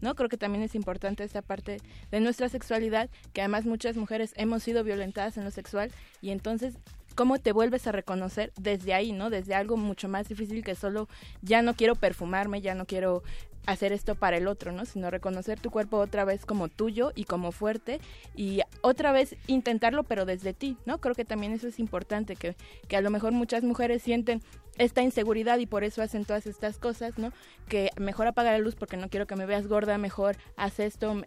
¿no? Creo que también es importante esta parte de nuestra sexualidad, que además muchas mujeres hemos sido violentadas en lo sexual y entonces cómo te vuelves a reconocer desde ahí, ¿no? Desde algo mucho más difícil que solo ya no quiero perfumarme, ya no quiero hacer esto para el otro, ¿no? Sino reconocer tu cuerpo otra vez como tuyo y como fuerte y otra vez intentarlo pero desde ti, ¿no? Creo que también eso es importante, que, que a lo mejor muchas mujeres sienten esta inseguridad y por eso hacen todas estas cosas, ¿no? Que mejor apagar la luz porque no quiero que me veas gorda, mejor haz esto,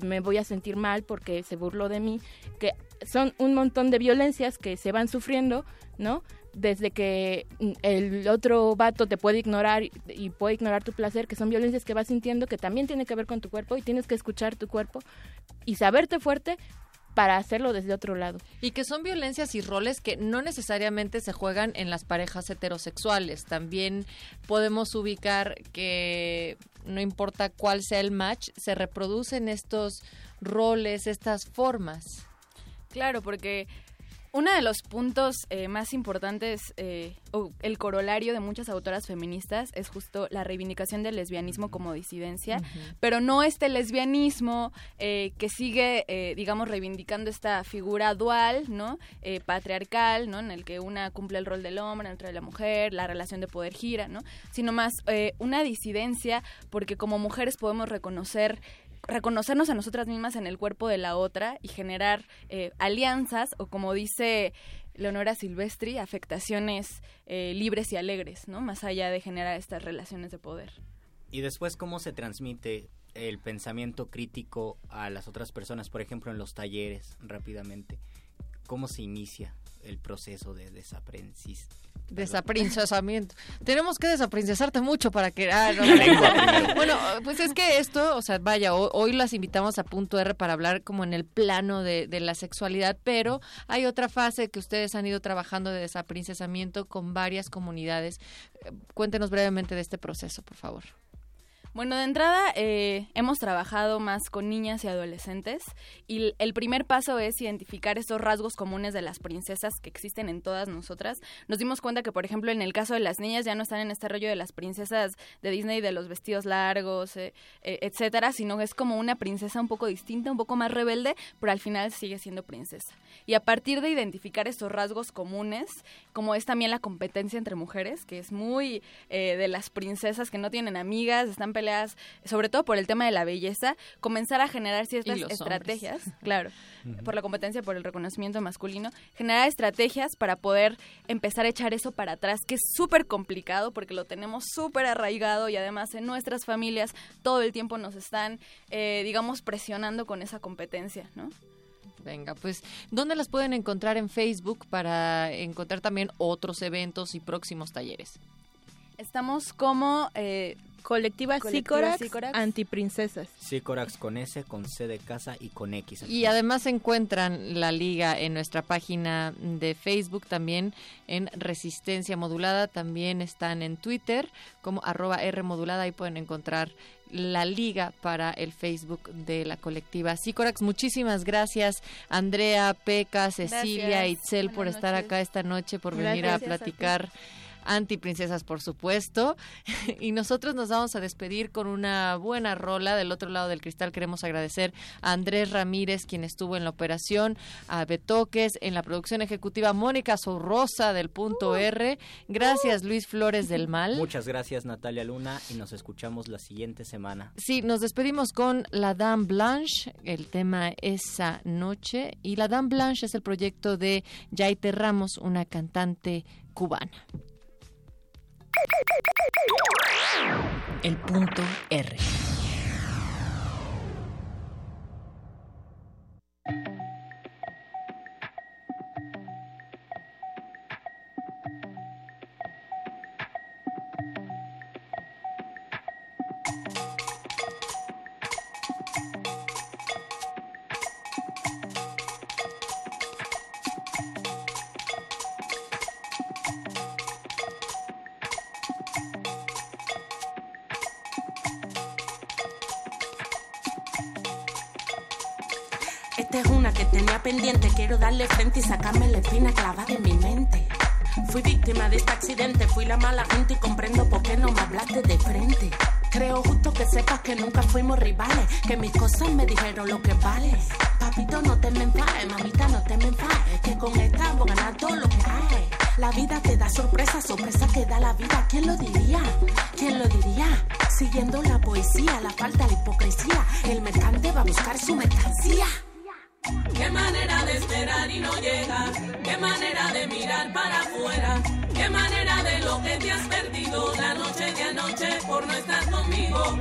me- voy a sentir mal porque se burló de mí, que son un montón de violencias que se van sufriendo, ¿no? Desde que mm, el otro vato te puede ignorar y, y puede ignorar tu placer, que son violencias que vas sintiendo que también tiene que ver con tu cuerpo y tienes que escuchar tu cuerpo y saberte fuerte para hacerlo desde otro lado. Y que son violencias y roles que no necesariamente se juegan en las parejas heterosexuales. También podemos ubicar que no importa cuál sea el match, se reproducen estos roles, estas formas. Claro, porque uno de los puntos eh, más importantes, eh, o el corolario de muchas autoras feministas, es justo la reivindicación del lesbianismo como disidencia, pero no este lesbianismo eh, que sigue, digamos, reivindicando esta figura dual, ¿no? Eh, patriarcal, ¿no? En el que una cumple el rol del hombre, el otro de la mujer, la relación de poder gira, ¿no? Sino más una disidencia porque como mujeres podemos reconocer reconocernos a nosotras mismas en el cuerpo de la otra y generar eh, alianzas o como dice Leonora Silvestri, afectaciones eh, libres y alegres, ¿no? Más allá de generar estas relaciones de poder. Y después, ¿cómo se transmite el pensamiento crítico a las otras personas? Por ejemplo, en los talleres, rápidamente. ¿Cómo se inicia el proceso de desaprendiz? Desaprincesamiento. Tenemos que desaprincesarte mucho para que... ah, no, bueno, pues es que esto, o sea, vaya, ho- hoy las invitamos a punto R para hablar como en el plano de, de la sexualidad, pero hay otra fase que ustedes han ido trabajando de desaprincesamiento con varias comunidades. Cuéntenos brevemente de este proceso, por favor. Bueno, de entrada eh, hemos trabajado más con niñas y adolescentes y el primer paso es identificar estos rasgos comunes de las princesas que existen en todas nosotras. Nos dimos cuenta que, por ejemplo, en el caso de las niñas ya no están en este rollo de las princesas de Disney, de los vestidos largos, eh, eh, etcétera, sino que es como una princesa un poco distinta, un poco más rebelde, pero al final sigue siendo princesa. Y a partir de identificar estos rasgos comunes, como es también la competencia entre mujeres, que es muy eh, de las princesas que no tienen amigas, están sobre todo por el tema de la belleza, comenzar a generar ciertas estrategias, hombres. (laughs) claro, por la competencia, por el reconocimiento masculino, generar estrategias para poder empezar a echar eso para atrás, que es súper complicado porque lo tenemos súper arraigado y además en nuestras familias todo el tiempo nos están, eh, digamos, presionando con esa competencia, ¿no? Venga, pues, ¿dónde las pueden encontrar en Facebook para encontrar también otros eventos y próximos talleres? Estamos como... eh, Colectiva, Colectiva Sícorax, Sícorax. antiprincesas. Sícorax con S, con C de casa y con X. Y además encuentran la liga en nuestra página de Facebook, también en Resistencia Modulada, también están en Twitter como arroba R Modulada, ahí pueden encontrar la liga para el Facebook de la colectiva Sícorax. Muchísimas gracias Andrea, Peca, Cecilia, Gracias. Itzel por estar acá esta noche, por venir a platicar. Antiprincesas, por supuesto. (laughs) y nosotros nos vamos a despedir con una buena rola. Del otro lado del cristal queremos agradecer a Andrés Ramírez, quien estuvo en la operación, a Betoques, en la producción ejecutiva Mónica Sorrosa del Punto R. Gracias, Luis Flores del Mal. (laughs) Muchas gracias, Natalia Luna, y nos escuchamos la siguiente semana. Sí, nos despedimos con La Dame Blanche, el tema Esa Noche. Y La Dame Blanche es el proyecto de Yaite Ramos, una cantante cubana. El punto R. darle frente y sacarme la espina clavada en mi mente. Fui víctima de este accidente, fui la mala gente y comprendo por qué no me hablaste de frente. Creo justo que sepas que nunca fuimos rivales, que mis cosas me dijeron lo que vale. Papito, no te me enfades, mamita, no te me enfades, que con esta voy a ganar todo lo que hay. La vida te da sorpresa, sorpresa que da la vida. ¿Quién lo diría? ¿Quién lo diría? Siguiendo la poesía, la falta de hipocresía, el mercante va a buscar su mercancía. Te noche por no estar conmigo.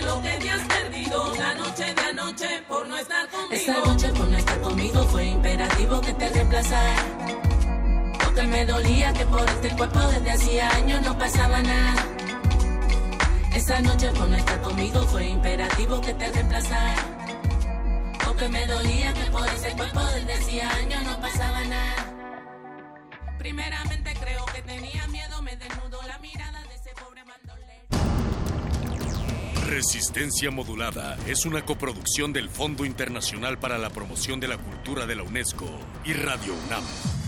Lo la noche por no estar conmigo. Esa noche por no estar conmigo fue imperativo que te reemplazara. Porque me dolía que por este cuerpo desde hacía años no pasaba nada. Esa noche por no estar conmigo fue imperativo que te reemplazara. Porque me dolía que por ese cuerpo desde hacía años no pasaba nada. Primeramente creo que tenía miedo, me desnudó la mirada de ese pobre bandolero. Resistencia Modulada es una coproducción del Fondo Internacional para la Promoción de la Cultura de la UNESCO y Radio UNAM.